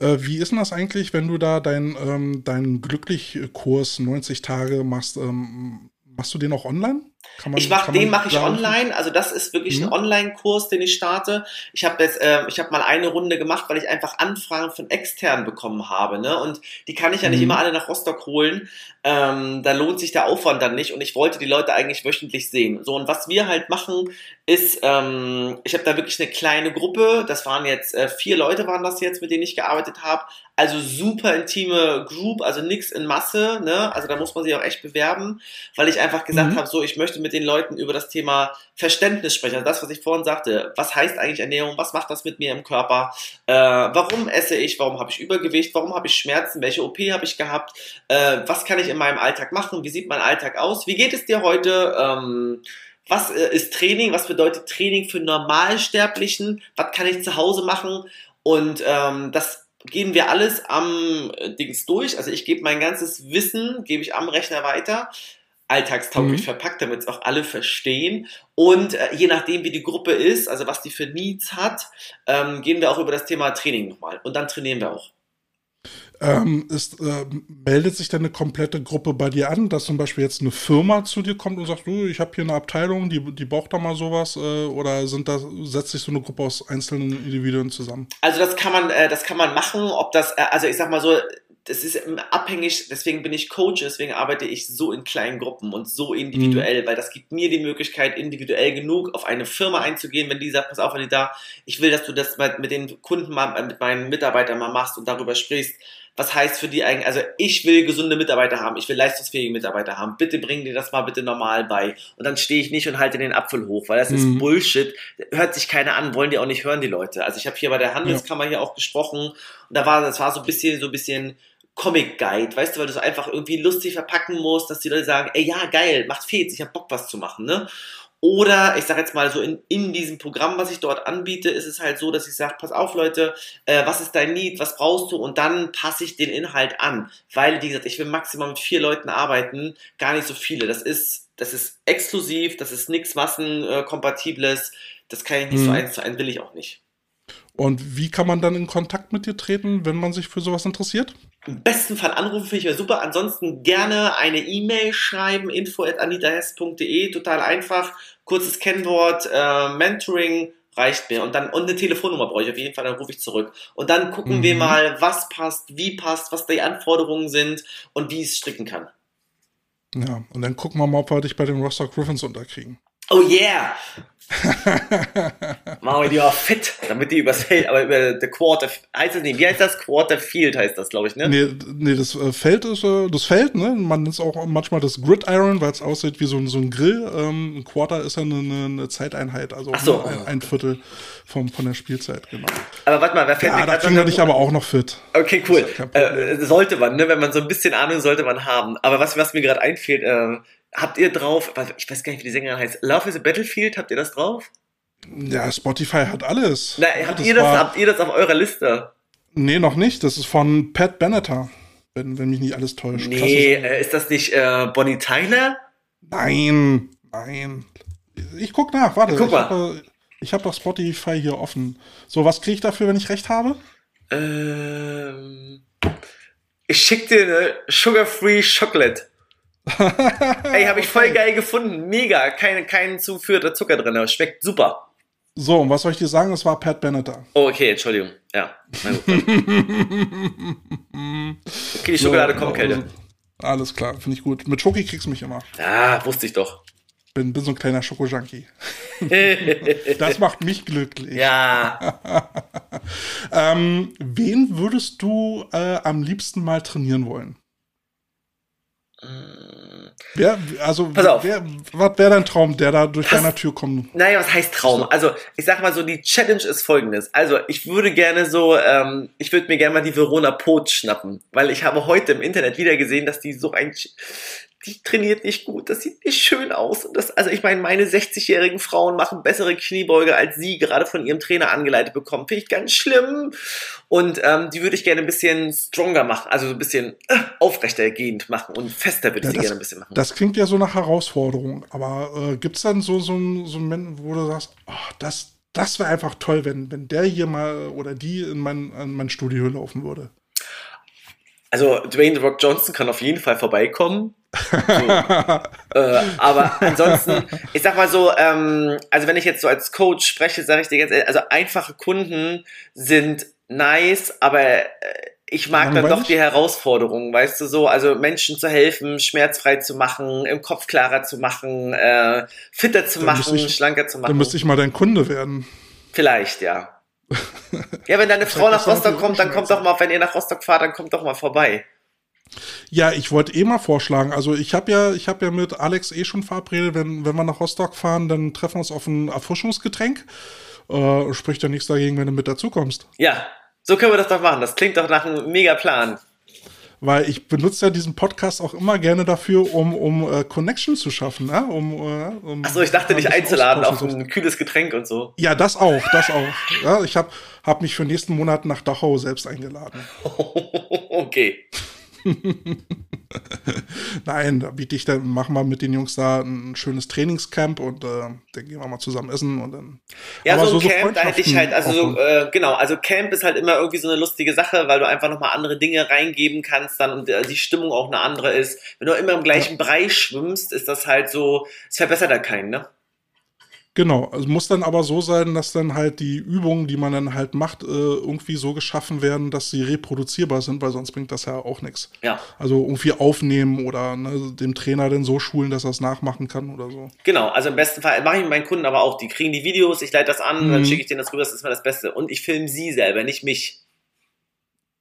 Äh, wie ist denn das eigentlich, wenn du da deinen ähm, deinen Glücklich-Kurs 90 Tage machst? Ähm, machst du den auch online? Man- Ich mach, den mache ich online. Also das ist wirklich Mhm. ein Online-Kurs, den ich starte. Ich habe jetzt, äh, ich habe mal eine Runde gemacht, weil ich einfach Anfragen von externen bekommen habe. Ne? Und die kann ich ja nicht Mhm. immer alle nach Rostock holen. Ähm, da lohnt sich der Aufwand dann nicht. Und ich wollte die Leute eigentlich wöchentlich sehen. So und was wir halt machen, ist, ähm, ich habe da wirklich eine kleine Gruppe. Das waren jetzt äh, vier Leute waren das jetzt, mit denen ich gearbeitet habe. Also super intime Group, also nix in Masse. Ne? Also da muss man sich auch echt bewerben, weil ich einfach gesagt Mhm. habe, so ich möchte mit den Leuten über das Thema Verständnis sprechen. Also das, was ich vorhin sagte. Was heißt eigentlich Ernährung? Was macht das mit mir im Körper? Äh, warum esse ich? Warum habe ich Übergewicht? Warum habe ich Schmerzen? Welche OP habe ich gehabt? Äh, was kann ich in meinem Alltag machen? Wie sieht mein Alltag aus? Wie geht es dir heute? Ähm, was äh, ist Training? Was bedeutet Training für Normalsterblichen? Was kann ich zu Hause machen? Und ähm, das gehen wir alles am äh, Dings durch. Also ich gebe mein ganzes Wissen, gebe ich am Rechner weiter, alltagstauglich Mhm. verpackt, damit es auch alle verstehen. Und äh, je nachdem, wie die Gruppe ist, also was die für Needs hat, ähm, gehen wir auch über das Thema Training nochmal. Und dann trainieren wir auch. Ähm, ist, äh, meldet sich denn eine komplette Gruppe bei dir an, dass zum Beispiel jetzt eine Firma zu dir kommt und sagt, du, ich habe hier eine Abteilung, die, die braucht da mal sowas, äh, oder sind das, setzt sich so eine Gruppe aus einzelnen Individuen zusammen? Also das kann man, äh, das kann man machen, ob das, äh, also ich sag mal so, das ist abhängig, deswegen bin ich Coach, deswegen arbeite ich so in kleinen Gruppen und so individuell, weil das gibt mir die Möglichkeit, individuell genug auf eine Firma einzugehen, wenn die sagt, pass auf, wenn die da, ich will, dass du das mit, mit den Kunden mal, äh, mit meinen Mitarbeitern mal machst und darüber sprichst, was heißt für die eigentlich, also ich will gesunde Mitarbeiter haben, ich will leistungsfähige Mitarbeiter haben, bitte bring dir das mal bitte normal bei. Und dann stehe ich nicht und halte den Apfel hoch, weil das ist Mhm. Bullshit, hört sich keiner an, wollen die auch nicht hören, die Leute. Also ich habe hier bei der Handelskammer hier auch gesprochen und da war, das war so ein bisschen, so ein bisschen Comic Guide, weißt du, weil du so einfach irgendwie lustig verpacken musst, dass die Leute sagen, ey, ja, geil, macht Fets, ich hab Bock, was zu machen, ne? Oder ich sag jetzt mal so in, in diesem Programm, was ich dort anbiete, ist es halt so, dass ich sage, pass auf Leute, äh, was ist dein Need, was brauchst du und dann passe ich den Inhalt an, weil wie gesagt, ich will maximal mit vier Leuten arbeiten, gar nicht so viele. Das ist das ist exklusiv, das ist nichts massenkompatibles, das kann ich nicht so Mhm. eins zu eins will ich auch nicht. Und wie kann man dann in Kontakt mit dir treten, wenn man sich für sowas interessiert? Im besten Fall anrufen finde ich ja super. Ansonsten gerne eine E-Mail schreiben, info.anitahess.de, total einfach. Kurzes Kennwort, äh, Mentoring reicht mir. Und dann, und eine Telefonnummer brauche ich auf jeden Fall, dann rufe ich zurück. Und dann gucken Mhm. wir mal, was passt, wie passt, was die Anforderungen sind und wie ich es stricken kann. Ja, und dann gucken wir mal, ob wir dich bei den Rostock Griffins unterkriegen. Oh yeah! Machen wir die auch fit, damit die übers Feld, aber über der Quarter, heißt das nicht, wie heißt das? Quarter Field heißt das, glaube ich, ne? Nee, nee, das äh, Feld ist äh, das Feld, ne? Man nennt es auch manchmal das Gridiron, weil es aussieht wie so ein, so ein Grill. Ähm, ein Quarter ist ja eine, eine Zeiteinheit, also so. ein, ein Viertel vom, von der Spielzeit, genau. Aber warte mal, wer fällt Ja, da kriegen wir dich aber auch noch fit. Okay, cool. Ist. Äh, sollte man, ne? Wenn man so ein bisschen Ahnung sollte man haben. Aber was, was mir gerade einfällt, ähm, habt ihr drauf, ich weiß gar nicht, wie die Sängerin heißt, Love is a Battlefield, habt ihr das drauf? Ja, Spotify hat alles. Na, habt, ihr das, war- habt ihr das auf eurer Liste? Nee, noch nicht. Das ist von Pat Benatar, wenn, wenn mich nicht alles täuscht. Nee, äh, ist das nicht äh, Bonnie Tyler? Nein, nein. Ich guck nach, warte. Guck ich mal. habe ich hab doch Spotify hier offen. So, was kriege ich dafür, wenn ich recht habe? Ähm, ich schick dir eine Sugar-Free Chocolate. Ey, habe ich voll geil gefunden. Mega. Keine, kein zuführter Zucker drin. aber Schmeckt super. So, und was soll ich dir sagen? Es war Pat Benatar. Oh, okay, Entschuldigung. Ja. Okay, die Schokolade So, kommt, Kälte. also, Alles klar, finde ich gut. Mit Schoki kriegst du mich immer. Ah, wusste ich doch. Bin, bin so ein kleiner Schoko-Junkie. Das macht mich glücklich. ja. Ähm, wen würdest du äh, am liebsten mal trainieren wollen? Wer, also, Pass auf. wer, was wäre dein Traum, der da durch Pass- deiner Tür kommt? Naja, was heißt Traum? Also, ich sag mal so, die Challenge ist folgendes. Also, ich würde gerne so, ähm, ich würde mir gerne mal die Verona Pot schnappen, weil ich habe heute im Internet wieder gesehen, dass die so ein, die trainiert nicht gut, das sieht nicht schön aus. Und das, also ich meine, meine 60-jährigen Frauen machen bessere Kniebeuge, als sie gerade von ihrem Trainer angeleitet bekommen. Finde ich ganz schlimm. Und ähm, die würde ich gerne ein bisschen stronger machen, also so ein bisschen äh, aufrechter gehend machen und fester würde ich Ja, die das- gerne ein bisschen machen. Das klingt ja so nach Herausforderung, aber äh, gibt es dann so, so, einen- so einen Moment, wo du sagst, oh, das, das wäre einfach toll, wenn, wenn der hier mal oder die in mein, in mein Studio laufen würde? Also Dwayne The Rock Johnson kann auf jeden Fall vorbeikommen. So, äh, aber ansonsten, ich sag mal so, ähm, also wenn ich jetzt so als Coach spreche, sage ich dir ganz ehrlich, also einfache Kunden sind nice, aber äh, ich mag dann doch Langweilig? die Herausforderungen, weißt du so, also Menschen zu helfen, schmerzfrei zu machen, im Kopf klarer zu machen, äh, fitter zu Dann machen, ich- schlanker zu machen. Dann müsste ich mal dein Kunde werden. Vielleicht, ja. Ja, wenn deine Frau nach Rostock kommt, dann kommt doch mal, wenn ihr nach Rostock fahrt, dann kommt doch mal vorbei. Ja, ich wollte eh mal vorschlagen. Also ich habe ja, ich habe ja mit Alex eh schon verabredet, wenn, wenn wir nach Rostock fahren, dann treffen wir uns auf ein Erfrischungsgetränk. Äh, spricht ja nichts dagegen, wenn du mit dazu kommst. Ja, so können wir das doch machen. Das klingt doch nach einem mega Plan. Weil ich benutze ja diesen Podcast auch immer gerne dafür, um, um äh, Connection zu schaffen, ne? um, äh, um Achso, ich dachte, dich einzuladen auf ein kühles Getränk und so. Ja, das auch, das auch. Ja, ich habe hab mich für nächsten Monat nach Dachau selbst eingeladen. okay. Nein, da biete ich dann, machen wir mit den Jungs da ein schönes Trainingscamp und äh, dann gehen wir mal zusammen essen und dann. Ja, so ein Camp, da hätte ich halt, also so, äh, genau, also Camp ist halt immer irgendwie so eine lustige Sache, weil du einfach nochmal andere Dinge reingeben kannst dann und äh, die Stimmung auch eine andere ist. Wenn du immer im gleichen Brei schwimmst, ist das halt so, es verbessert da keinen, ne? Genau, es muss dann aber so sein, dass dann halt die Übungen, die man dann halt macht, äh, irgendwie so geschaffen werden, dass sie reproduzierbar sind, weil sonst bringt das ja auch nichts. Ja, Also irgendwie aufnehmen oder ne, dem Trainer dann so schulen, dass er es nachmachen kann oder so. genau. Also im besten Fall mache ich mit meinen Kunden aber auch. Die kriegen die Videos, ich leite das an, dann Mhm. schicke ich denen das rüber, das ist mir das Beste. Und ich filme sie selber, nicht mich.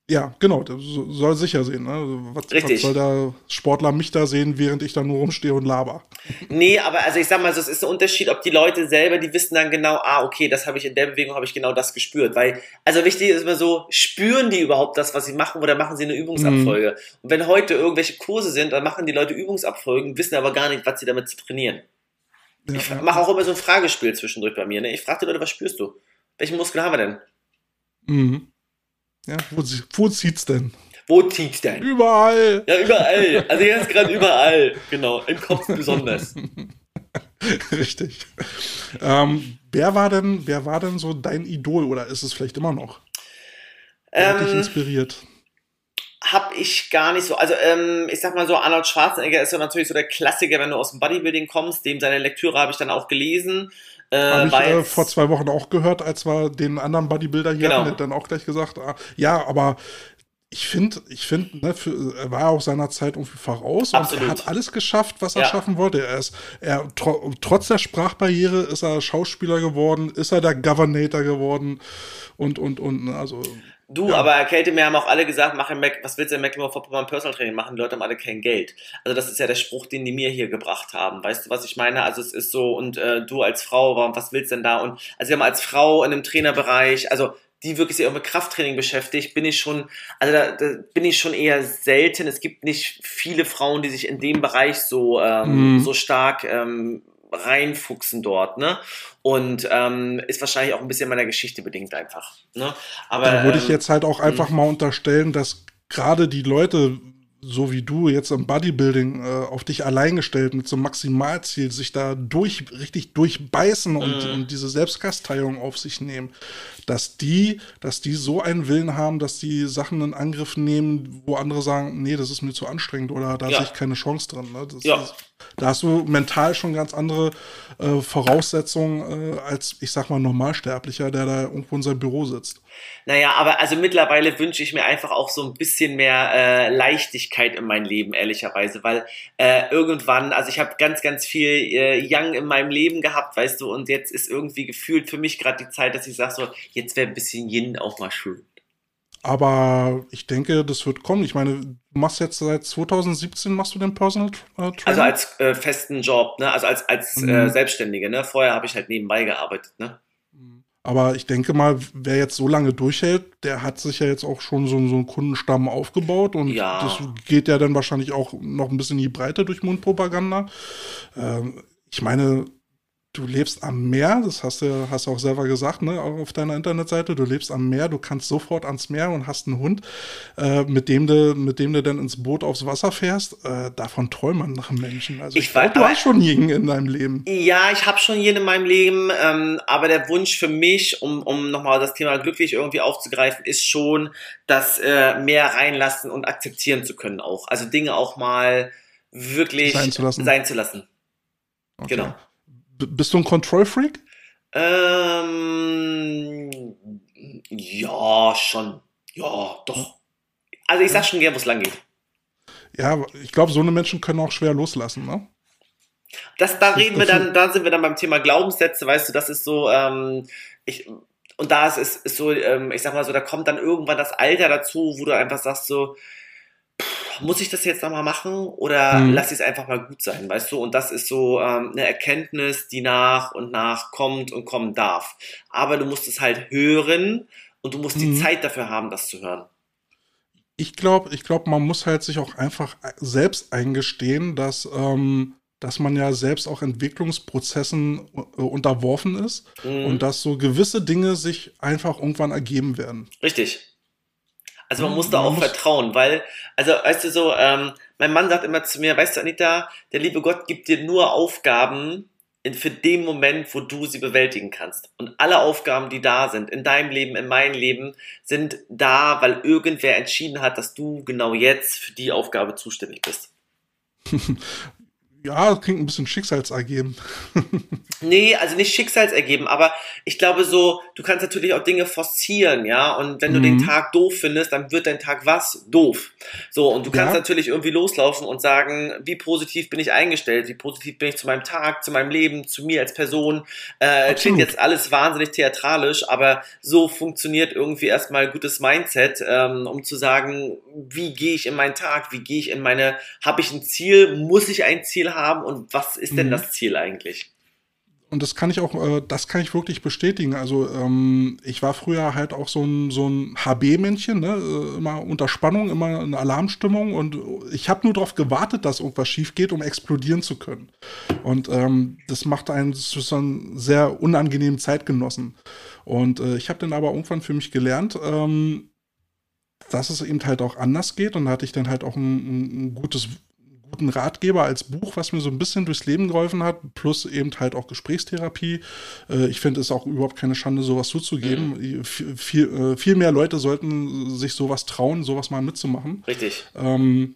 Ja, genau, das so- soll sicher sehen. Ne? Also Was, was Richtig. soll der Sportler mich da sehen, während ich da nur rumstehe und laber? Nee, aber also ich sag mal, so, es ist ein Unterschied, ob die Leute selber, die wissen dann genau, ah, okay, das habe ich in der Bewegung, habe ich genau das gespürt. Weil, also wichtig ist immer so, spüren die überhaupt das, was sie machen, oder machen sie eine Übungsabfolge? Und wenn heute irgendwelche Kurse sind, dann machen die Leute Übungsabfolgen, wissen aber gar nicht, was sie damit zu trainieren. Ja, Ich ja. mache auch immer so ein Fragespiel zwischendurch bei mir. Ne? Ich frage die Leute, was spürst du? Welchen Muskel haben wir denn? Mhm. Ja, wo, wo zieht's denn? Wo tiefst denn? Überall! Ja, überall. Also jetzt gerade überall. Genau, im Kopf besonders. Richtig. Ähm, wer war denn, wer war denn so dein Idol oder ist es vielleicht immer noch? Wer hat dich Ähm, inspiriert? hab ich gar nicht so. Also, ähm, ich sag mal so, Arnold Schwarzenegger ist ja natürlich so der Klassiker, wenn du aus dem Bodybuilding kommst. Dem seine Lektüre habe ich dann auch gelesen. Äh, Habe ich äh, vor zwei Wochen auch gehört, als wir den anderen Bodybuilder hier Genau. hatten, dann auch gleich gesagt, ah, ja, aber ich finde, ich finde, ne, er war auch seiner Zeit irgendwie voraus Absolut. und er hat alles geschafft, was er ja. schaffen wollte. Er ist, er tro trotz der Sprachbarriere ist er Schauspieler geworden, ist er der Governator geworden und und und ne, also. Du, ja. aber Kälte, mir haben auch alle gesagt, mach in Mac, was willst du in Mecklenburg-Vorpommern Personal Training machen? Die Leute haben alle kein Geld. Also das ist ja der Spruch, den die mir hier gebracht haben. Weißt du, was ich meine? Also es ist so, und äh, du als Frau, was willst du denn da? Und also wir haben als Frau in einem Trainerbereich, also die wirklich sich auch mit Krafttraining beschäftigt, bin ich schon, also da, da, bin ich schon eher selten. Es gibt nicht viele Frauen, die sich in dem Bereich so, ähm, mhm. so stark ähm, reinfuchsen dort, ne? Und ähm, ist wahrscheinlich auch ein bisschen meiner Geschichte bedingt einfach. Ne? Aber da würde ich ähm, jetzt halt auch einfach mal unterstellen, dass gerade die Leute, so wie du jetzt im Bodybuilding äh, auf dich allein gestellt mit so einem Maximalziel, sich da durch, richtig durchbeißen und, mhm. und diese Selbstkasteiung auf sich nehmen, dass die, dass die so einen Willen haben, dass die Sachen in Angriff nehmen, wo andere sagen, nee, das ist mir zu anstrengend oder da ja. sehe ich keine Chance drin. Ne? ja. Ist, da hast du mental schon ganz andere äh, Voraussetzungen äh, als, ich sag mal, Normalsterblicher, der da irgendwo in seinem Büro sitzt. Naja, aber also mittlerweile wünsche ich mir einfach auch so ein bisschen mehr äh, Leichtigkeit in mein Leben, ehrlicherweise, weil äh, irgendwann, also ich habe ganz, ganz viel äh, Young in meinem Leben gehabt, weißt du, und jetzt ist irgendwie gefühlt für mich gerade die Zeit, dass ich sage so, jetzt wäre ein bisschen Yin auch mal schön. Aber ich denke, das wird kommen. Ich meine, du machst jetzt seit 2017 machst du den Personal äh, Trainer? Also als äh, festen Job, ne? Also als, als mhm. äh, Selbstständige, ne? Vorher habe ich halt nebenbei gearbeitet, ne? Aber ich denke mal, wer jetzt so lange durchhält, der hat sich ja jetzt auch schon so, so einen Kundenstamm aufgebaut und ja. das geht ja dann wahrscheinlich auch noch ein bisschen in die Breite durch Mundpropaganda. Ähm, ich meine, du lebst am Meer, das hast du hast auch selber gesagt, ne, auf deiner Internetseite, du lebst am Meer, du kannst sofort ans Meer und hast einen Hund, äh, mit dem du, mit dem du dann ins Boot aufs Wasser fährst, äh, davon träumen nach Menschen. Also ich, ich weiß, du hast schon jeden in deinem Leben. Ja, ich habe schon jeden in meinem Leben, ähm, aber der Wunsch für mich, um, um nochmal das Thema glücklich irgendwie aufzugreifen, ist schon, das äh, mehr reinlassen und akzeptieren zu können auch. Also Dinge auch mal wirklich sein zu lassen. Sein zu lassen. Okay. Genau bist du ein Control-Freak? Ähm, ja, schon. Ja, doch. Also ich sag schon gern, wo es lang geht. Ja, ich glaube, so eine Menschen können auch schwer loslassen, ne? Das, da reden wir dann, da sind wir dann beim Thema Glaubenssätze, weißt du, das ist so, ähm, ich, und da ist, ist, ist so, ähm, ich sag mal so, da kommt dann irgendwann das Alter dazu, wo du einfach sagst so, muss ich das jetzt nochmal machen oder mhm. lass es einfach mal gut sein, weißt du? Und das ist so ähm, eine Erkenntnis, die nach und nach kommt und kommen darf. Aber du musst es halt hören und du musst mhm. die Zeit dafür haben, das zu hören. Ich glaube, ich glaube, man muss halt sich auch einfach selbst eingestehen, dass, ähm, dass man ja selbst auch Entwicklungsprozessen äh, unterworfen ist mhm. und dass so gewisse Dinge sich einfach irgendwann ergeben werden. Richtig. Also man muss da auch vertrauen, weil, also weißt du so, ähm, mein Mann sagt immer zu mir, weißt du Anita, der liebe Gott gibt dir nur Aufgaben in, für den Moment, wo du sie bewältigen kannst. Und alle Aufgaben, die da sind, in deinem Leben, in meinem Leben, sind da, weil irgendwer entschieden hat, dass du genau jetzt für die Aufgabe zuständig bist. Ja, das klingt ein bisschen schicksalsergeben. nee, also nicht schicksalsergeben, aber ich glaube so, du kannst natürlich auch Dinge forcieren, ja, und wenn du den mhm. Tag doof findest, dann wird dein Tag was? Doof. So, und du kannst ja. natürlich irgendwie loslaufen und sagen, wie positiv bin ich eingestellt, wie positiv bin ich zu meinem Tag, zu meinem Leben, zu mir als Person. Äh, klingt jetzt alles wahnsinnig theatralisch, aber so funktioniert irgendwie erstmal gutes Mindset, ähm, um zu sagen, wie gehe ich in meinen Tag, wie gehe ich in meine, habe ich ein Ziel, muss ich ein Ziel haben und was ist denn mhm. das Ziel eigentlich? Und das kann ich auch, äh, das kann ich wirklich bestätigen. Also ähm, ich war früher halt auch so ein, so ein HB-Männchen, ne? Äh, immer unter Spannung, immer in Alarmstimmung und ich habe nur darauf gewartet, dass irgendwas schief geht, um explodieren zu können. Und ähm, das macht einen zu einem sehr unangenehmen Zeitgenossen. Und äh, ich habe dann aber irgendwann für mich gelernt, ähm, dass es eben halt auch anders geht. Und da hatte ich dann halt auch ein, ein gutes guten Ratgeber als Buch, was mir so ein bisschen durchs Leben geholfen hat, plus eben halt auch Gesprächstherapie. Äh, ich finde es auch überhaupt keine Schande, sowas zuzugeben. Mhm. Viel, äh, viel mehr Leute sollten sich sowas trauen, sowas mal mitzumachen. Richtig. Ähm,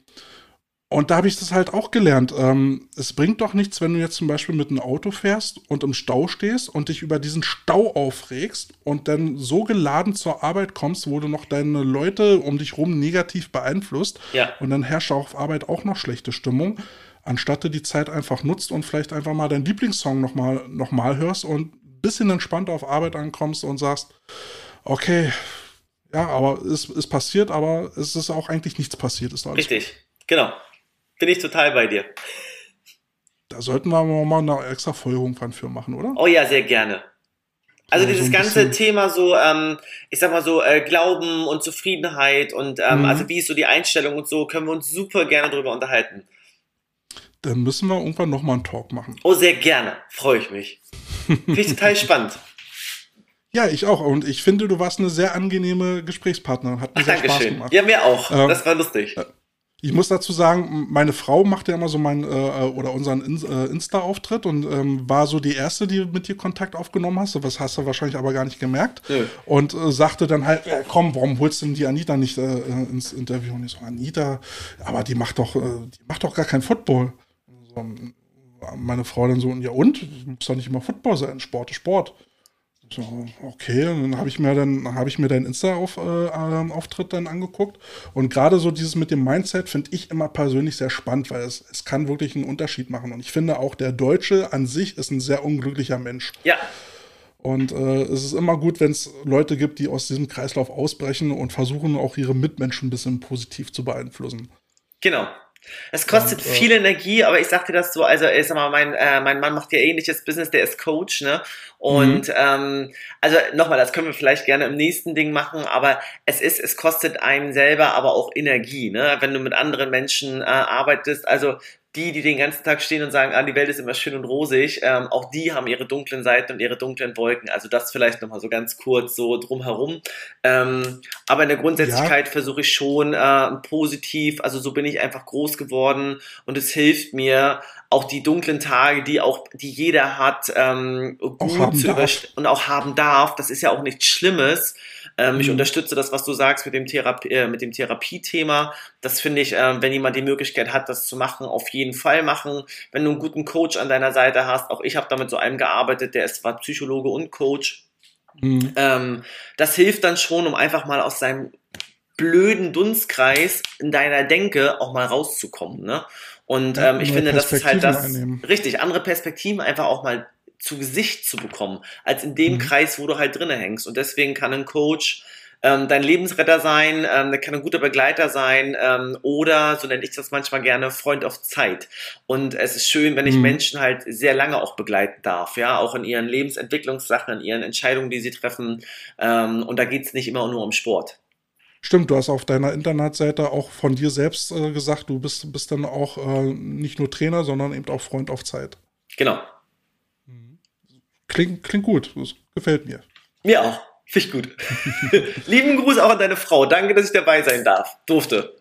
Und da habe ich das halt auch gelernt. Ähm, es bringt doch nichts, wenn du jetzt zum Beispiel mit einem Auto fährst und im Stau stehst und dich über diesen Stau aufregst und dann so geladen zur Arbeit kommst, wo du noch deine Leute um dich rum negativ beeinflusst. Ja. Und dann herrscht auf Arbeit auch noch schlechte Stimmung, anstatt du die Zeit einfach nutzt und vielleicht einfach mal deinen Lieblingssong nochmal noch mal hörst und ein bisschen entspannt auf Arbeit ankommst und sagst, okay, ja, aber es ist passiert, aber es ist auch eigentlich nichts passiert. Ist alles Richtig, genau. Bin ich total bei dir. Da sollten wir mal eine extra Folge irgendwann für machen, oder? Oh ja, sehr gerne. Also Ja, so dieses ein ganze bisschen- Thema so, ähm, ich sag mal so, äh, Glauben und Zufriedenheit und ähm, Mhm. also wie ist so die Einstellung und so, können wir uns super gerne drüber unterhalten. Dann müssen wir irgendwann nochmal einen Talk machen. Oh, sehr gerne. Freue ich mich. Finde ich total spannend. Ja, ich auch. Und ich finde, du warst eine sehr angenehme Gesprächspartnerin. Hat mir Ach, sehr Spaß Dankeschön. gemacht. Ja, mir auch. Ähm, das war lustig. Ich muss dazu sagen, meine Frau macht ja immer so meinen äh, oder unseren In äh, Insta-Auftritt und ähm, war so die erste, die mit dir Kontakt aufgenommen hast. Was hast du wahrscheinlich aber gar nicht gemerkt. Nö. Und äh, sagte dann halt, äh, komm, warum holst du denn die Anita nicht äh, äh, ins Interview? Und ich so, Anita, aber die macht doch, äh, die macht doch gar kein Football. So, meine Frau dann so, ja und? Muss doch nicht immer Football sein, Sport ist Sport. So, okay, und dann habe ich mir dann habe ich mir deinen Insta-Auftritt dann angeguckt und gerade so dieses mit dem Mindset finde ich immer persönlich sehr spannend, weil es, es kann wirklich einen Unterschied machen und ich finde auch der Deutsche an sich ist ein sehr unglücklicher Mensch Ja, und äh, es ist immer gut, wenn es Leute gibt, die aus diesem Kreislauf ausbrechen und versuchen auch ihre Mitmenschen ein bisschen positiv zu beeinflussen. genau. Es kostet Und, viel Energie, aber ich sag dir das so, also ich sag mal, mein, äh, mein Mann macht ja ähnliches Business, der ist Coach, ne? Und Mhm. ähm, also nochmal, das können wir vielleicht gerne im nächsten Ding machen, aber es ist, es kostet einen selber aber auch Energie, ne? Wenn du mit anderen Menschen äh, arbeitest, also die, die den ganzen Tag stehen und sagen, ah, die Welt ist immer schön und rosig, ähm, auch die haben ihre dunklen Seiten und ihre dunklen Wolken. Also das vielleicht nochmal so ganz kurz so drumherum. Ähm, aber in der Grundsätzlichkeit versuche ich schon äh, positiv, also so bin ich einfach groß geworden und es hilft mir, auch die dunklen Tage, die auch, die jeder hat, ähm, gut zu überstehen und auch haben darf. Das ist ja auch nichts Schlimmes. Ähm, Ich Mhm. unterstütze das, was du sagst mit dem, Therapie, äh, mit dem Therapiethema. Das finde ich, ähm, wenn jemand die Möglichkeit hat, das zu machen, auf jeden Fall machen. Wenn du einen guten Coach an deiner Seite hast, auch ich habe da mit so einem gearbeitet, der ist, war Psychologe und Coach. Mhm. Ähm, das hilft dann schon, um einfach mal aus seinem blöden Dunstkreis in deiner Denke auch mal rauszukommen. Ne? Und ähm, ich finde, das ist halt das einnehmen. richtig, andere Perspektiven einfach auch mal zu Gesicht zu bekommen, als in dem Mhm. Kreis, wo du halt drinne hängst. Und deswegen kann ein Coach ähm, dein Lebensretter sein, ähm, der kann ein guter Begleiter sein ähm, oder, so nenne ich das manchmal gerne, Freund auf Zeit. Und es ist schön, wenn ich Mhm. Menschen halt sehr lange auch begleiten darf, ja, auch in ihren Lebensentwicklungssachen, in ihren Entscheidungen, die sie treffen. Ähm, und da geht's nicht immer nur um Sport. Stimmt, du hast auf deiner Internetseite auch von dir selbst äh, gesagt, du bist, bist dann auch äh, nicht nur Trainer, sondern eben auch Freund auf Zeit. Genau. Klingt, klingt gut, das gefällt mir. Mir auch. Finde ich gut. Lieben Gruß auch an deine Frau. Danke, dass ich dabei sein darf. Durfte.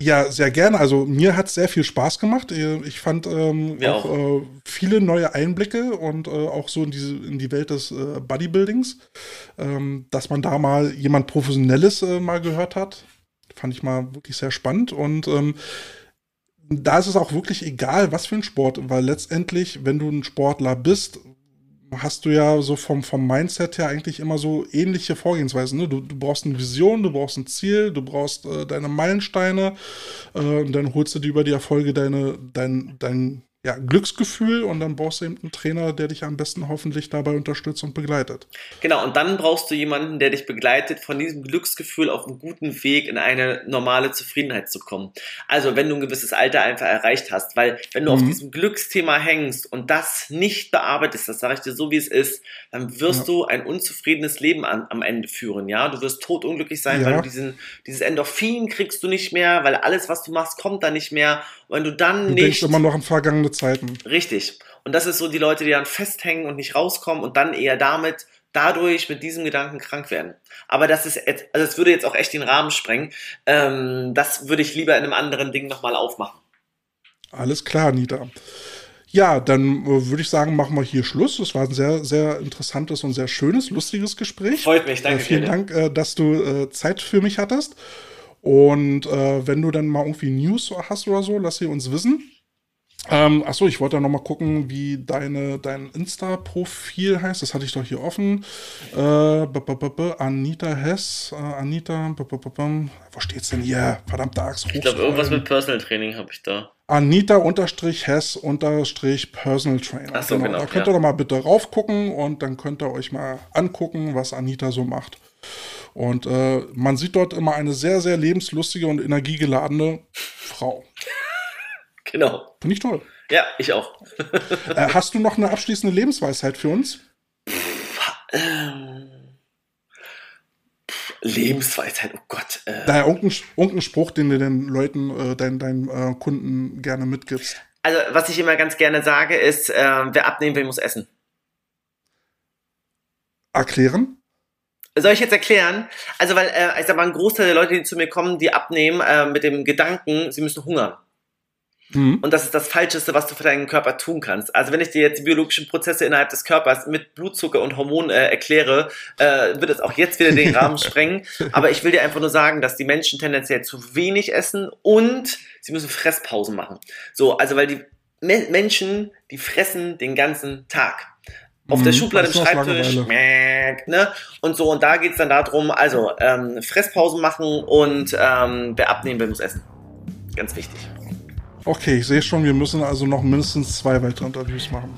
Ja, sehr gerne. Also mir hat es sehr viel Spaß gemacht. Ich fand ähm, auch, auch. Äh, viele neue Einblicke und äh, auch so in, diese, in die Welt des äh, Bodybuildings. Ähm, dass man da mal jemand Professionelles äh, mal gehört hat, fand ich mal wirklich sehr spannend. Und ähm, da ist es auch wirklich egal, was für ein Sport, weil letztendlich, wenn du ein Sportler bist, hast du ja so vom, vom Mindset her eigentlich immer so ähnliche Vorgehensweisen. Ne? Du, du brauchst eine Vision, du brauchst ein Ziel, du brauchst äh, deine Meilensteine äh, und dann holst du dir über die Erfolge deine, dein, dein ja, Glücksgefühl und dann brauchst du eben einen Trainer, der dich am besten hoffentlich dabei unterstützt und begleitet. Genau, und dann brauchst du jemanden, der dich begleitet, von diesem Glücksgefühl auf einem guten Weg in eine normale Zufriedenheit zu kommen. Also, wenn du ein gewisses Alter einfach erreicht hast, weil wenn du auf Mhm. diesem Glücksthema hängst und das nicht bearbeitest, das sage ich dir so, wie es ist, dann wirst Ja. du ein unzufriedenes Leben an, am Ende führen, ja? Du wirst totunglücklich sein, Ja. weil du diesen, dieses Endorphin kriegst du nicht mehr, weil alles, was du machst, kommt da nicht mehr. Und wenn du dann Du nicht denkst immer noch an vergangene Zeiten. Richtig. Und das ist so die Leute, die dann festhängen und nicht rauskommen und dann eher damit, dadurch mit diesem Gedanken krank werden. Aber das ist, also das würde jetzt auch echt den Rahmen sprengen. Ähm, das würde ich lieber in einem anderen Ding nochmal aufmachen. Alles klar, Anita. Ja, dann äh, würde ich sagen, machen wir hier Schluss. Es war ein sehr, sehr interessantes und sehr schönes, lustiges Gespräch. Freut mich, danke Äh, vielen dir. Dank, äh, dass du äh, Zeit für mich hattest. Und äh, wenn du dann mal irgendwie News hast oder so, lass sie uns wissen. Ähm, achso, ich wollte noch mal gucken, wie deine, dein Insta-Profil heißt. Das hatte ich doch hier offen. Äh, b -b -b Anita Hess. Äh, Anita. Wo steht's denn hier? Verdammte Axt. Ich glaube, irgendwas mit Personal Training habe ich da. Anita-Hess-Personal Trainer. Ach so, genau. Da könnt ihr ja. doch mal bitte raufgucken und dann könnt ihr euch mal angucken, was Anita so macht. Und äh, man sieht dort immer eine sehr, sehr lebenslustige und energiegeladene Frau. Genau. Finde ich toll. Ja, ich auch. äh, hast du noch eine abschließende Lebensweisheit für uns? Ähm, pff, Lebensweisheit, oh Gott. Äh, Daher irgendein, irgendein Spruch, den du den Leuten, äh, deinen, deinen äh, Kunden gerne mitgibst. also, was ich immer ganz gerne sage, ist, äh, wer abnehmen will, muss essen. Erklären? Soll ich jetzt erklären? Also, weil, äh, ich sag mal, ein Großteil der Leute, die zu mir kommen, die abnehmen, äh, mit dem Gedanken, sie müssen hungern. Mhm. Und das ist das Falscheste, was du für deinen Körper tun kannst. Also wenn ich dir jetzt die biologischen Prozesse innerhalb des Körpers mit Blutzucker und Hormonen äh, erkläre, äh, wird es auch jetzt wieder den Rahmen sprengen. Aber ich will dir einfach nur sagen, dass die Menschen tendenziell zu wenig essen und sie müssen Fresspausen machen. So, also weil die Me Menschen, die fressen den ganzen Tag. Auf der Mhm, Schublade im Schreibtisch, ne? Und so, und da geht's dann darum, also ähm, Fresspausen machen und ähm, wer abnehmen will, muss essen. Ganz wichtig. Okay, ich sehe schon, wir müssen also noch mindestens zwei weitere Interviews machen.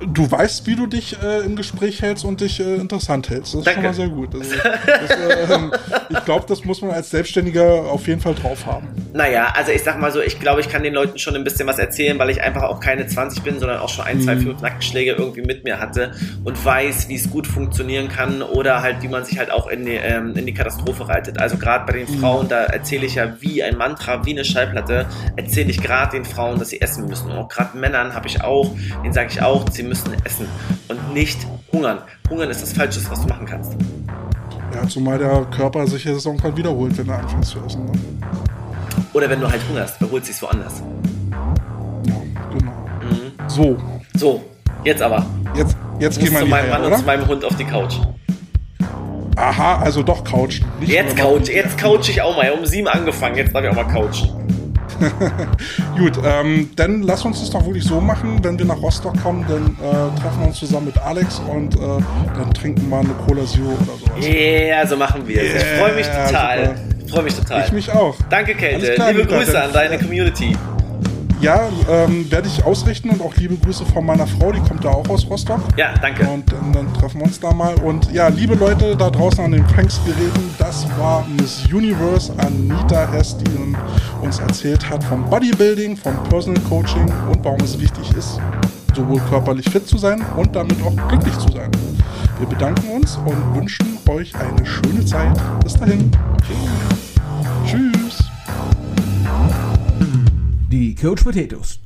Du weißt, wie du dich äh, im Gespräch hältst und dich äh, interessant hältst. Das ist Danke. schon mal sehr gut. Also, das, ähm, ich glaube, das muss man als Selbstständiger auf jeden Fall drauf haben. Naja, also ich sag mal so, ich glaube, ich kann den Leuten schon ein bisschen was erzählen, weil ich einfach auch keine 20 bin, sondern auch schon ein, zwei, Mhm. fünf Nackenschläge irgendwie mit mir hatte und weiß, wie es gut funktionieren kann oder halt, wie man sich halt auch in die, ähm, in die Katastrophe reitet. Also gerade bei den Mhm. Frauen, da erzähle ich ja wie ein Mantra, wie eine Schallplatte, erzähle ich gerade den Frauen, dass sie essen müssen. Und auch gerade Männern habe ich auch, denen sage ich auch, sie müssen essen und nicht hungern. Hungern ist das Falscheste, was du machen kannst. Ja, zumal der Körper sich jetzt irgendwann wiederholt, wenn er anfängt zu essen. Ne? Oder wenn du halt hungerst, erholt sich's woanders. Ja, genau. Mhm. So, So, jetzt aber. jetzt, jetzt Ich gehen wir zu meinem Eier, Mann und oder? zu meinem Hund auf die Couch. Aha, also doch couchen. Nicht Jetzt couch, jetzt couch ich auch mal. Um sieben angefangen, jetzt darf ich auch mal couchen. Gut, ähm, dann lass uns das doch wirklich so machen. Wenn wir nach Rostock kommen, dann äh, treffen wir uns zusammen mit Alex und äh, dann trinken wir eine Cola Zero oder sowas. Ja, so machen wir es. Ich freue mich Yeah, total. super. Ich freue mich total. Ich mich auch. Danke, Kälte. Liebe Grüße an deine Community. Ja, ähm, werde ich ausrichten und auch liebe Grüße von meiner Frau, die kommt da auch aus Rostock. Ja, danke. Und dann, dann treffen wir uns da mal. Und ja, liebe Leute da draußen an den Pranks-Geräten, das war Miss Universe Anita Hess, die uns erzählt hat vom Bodybuilding, vom Personal Coaching und warum es wichtig ist, sowohl körperlich fit zu sein und damit auch glücklich zu sein. Wir bedanken uns und wünschen euch eine schöne Zeit. Bis dahin. Tschüss. Die Coach Potatoes.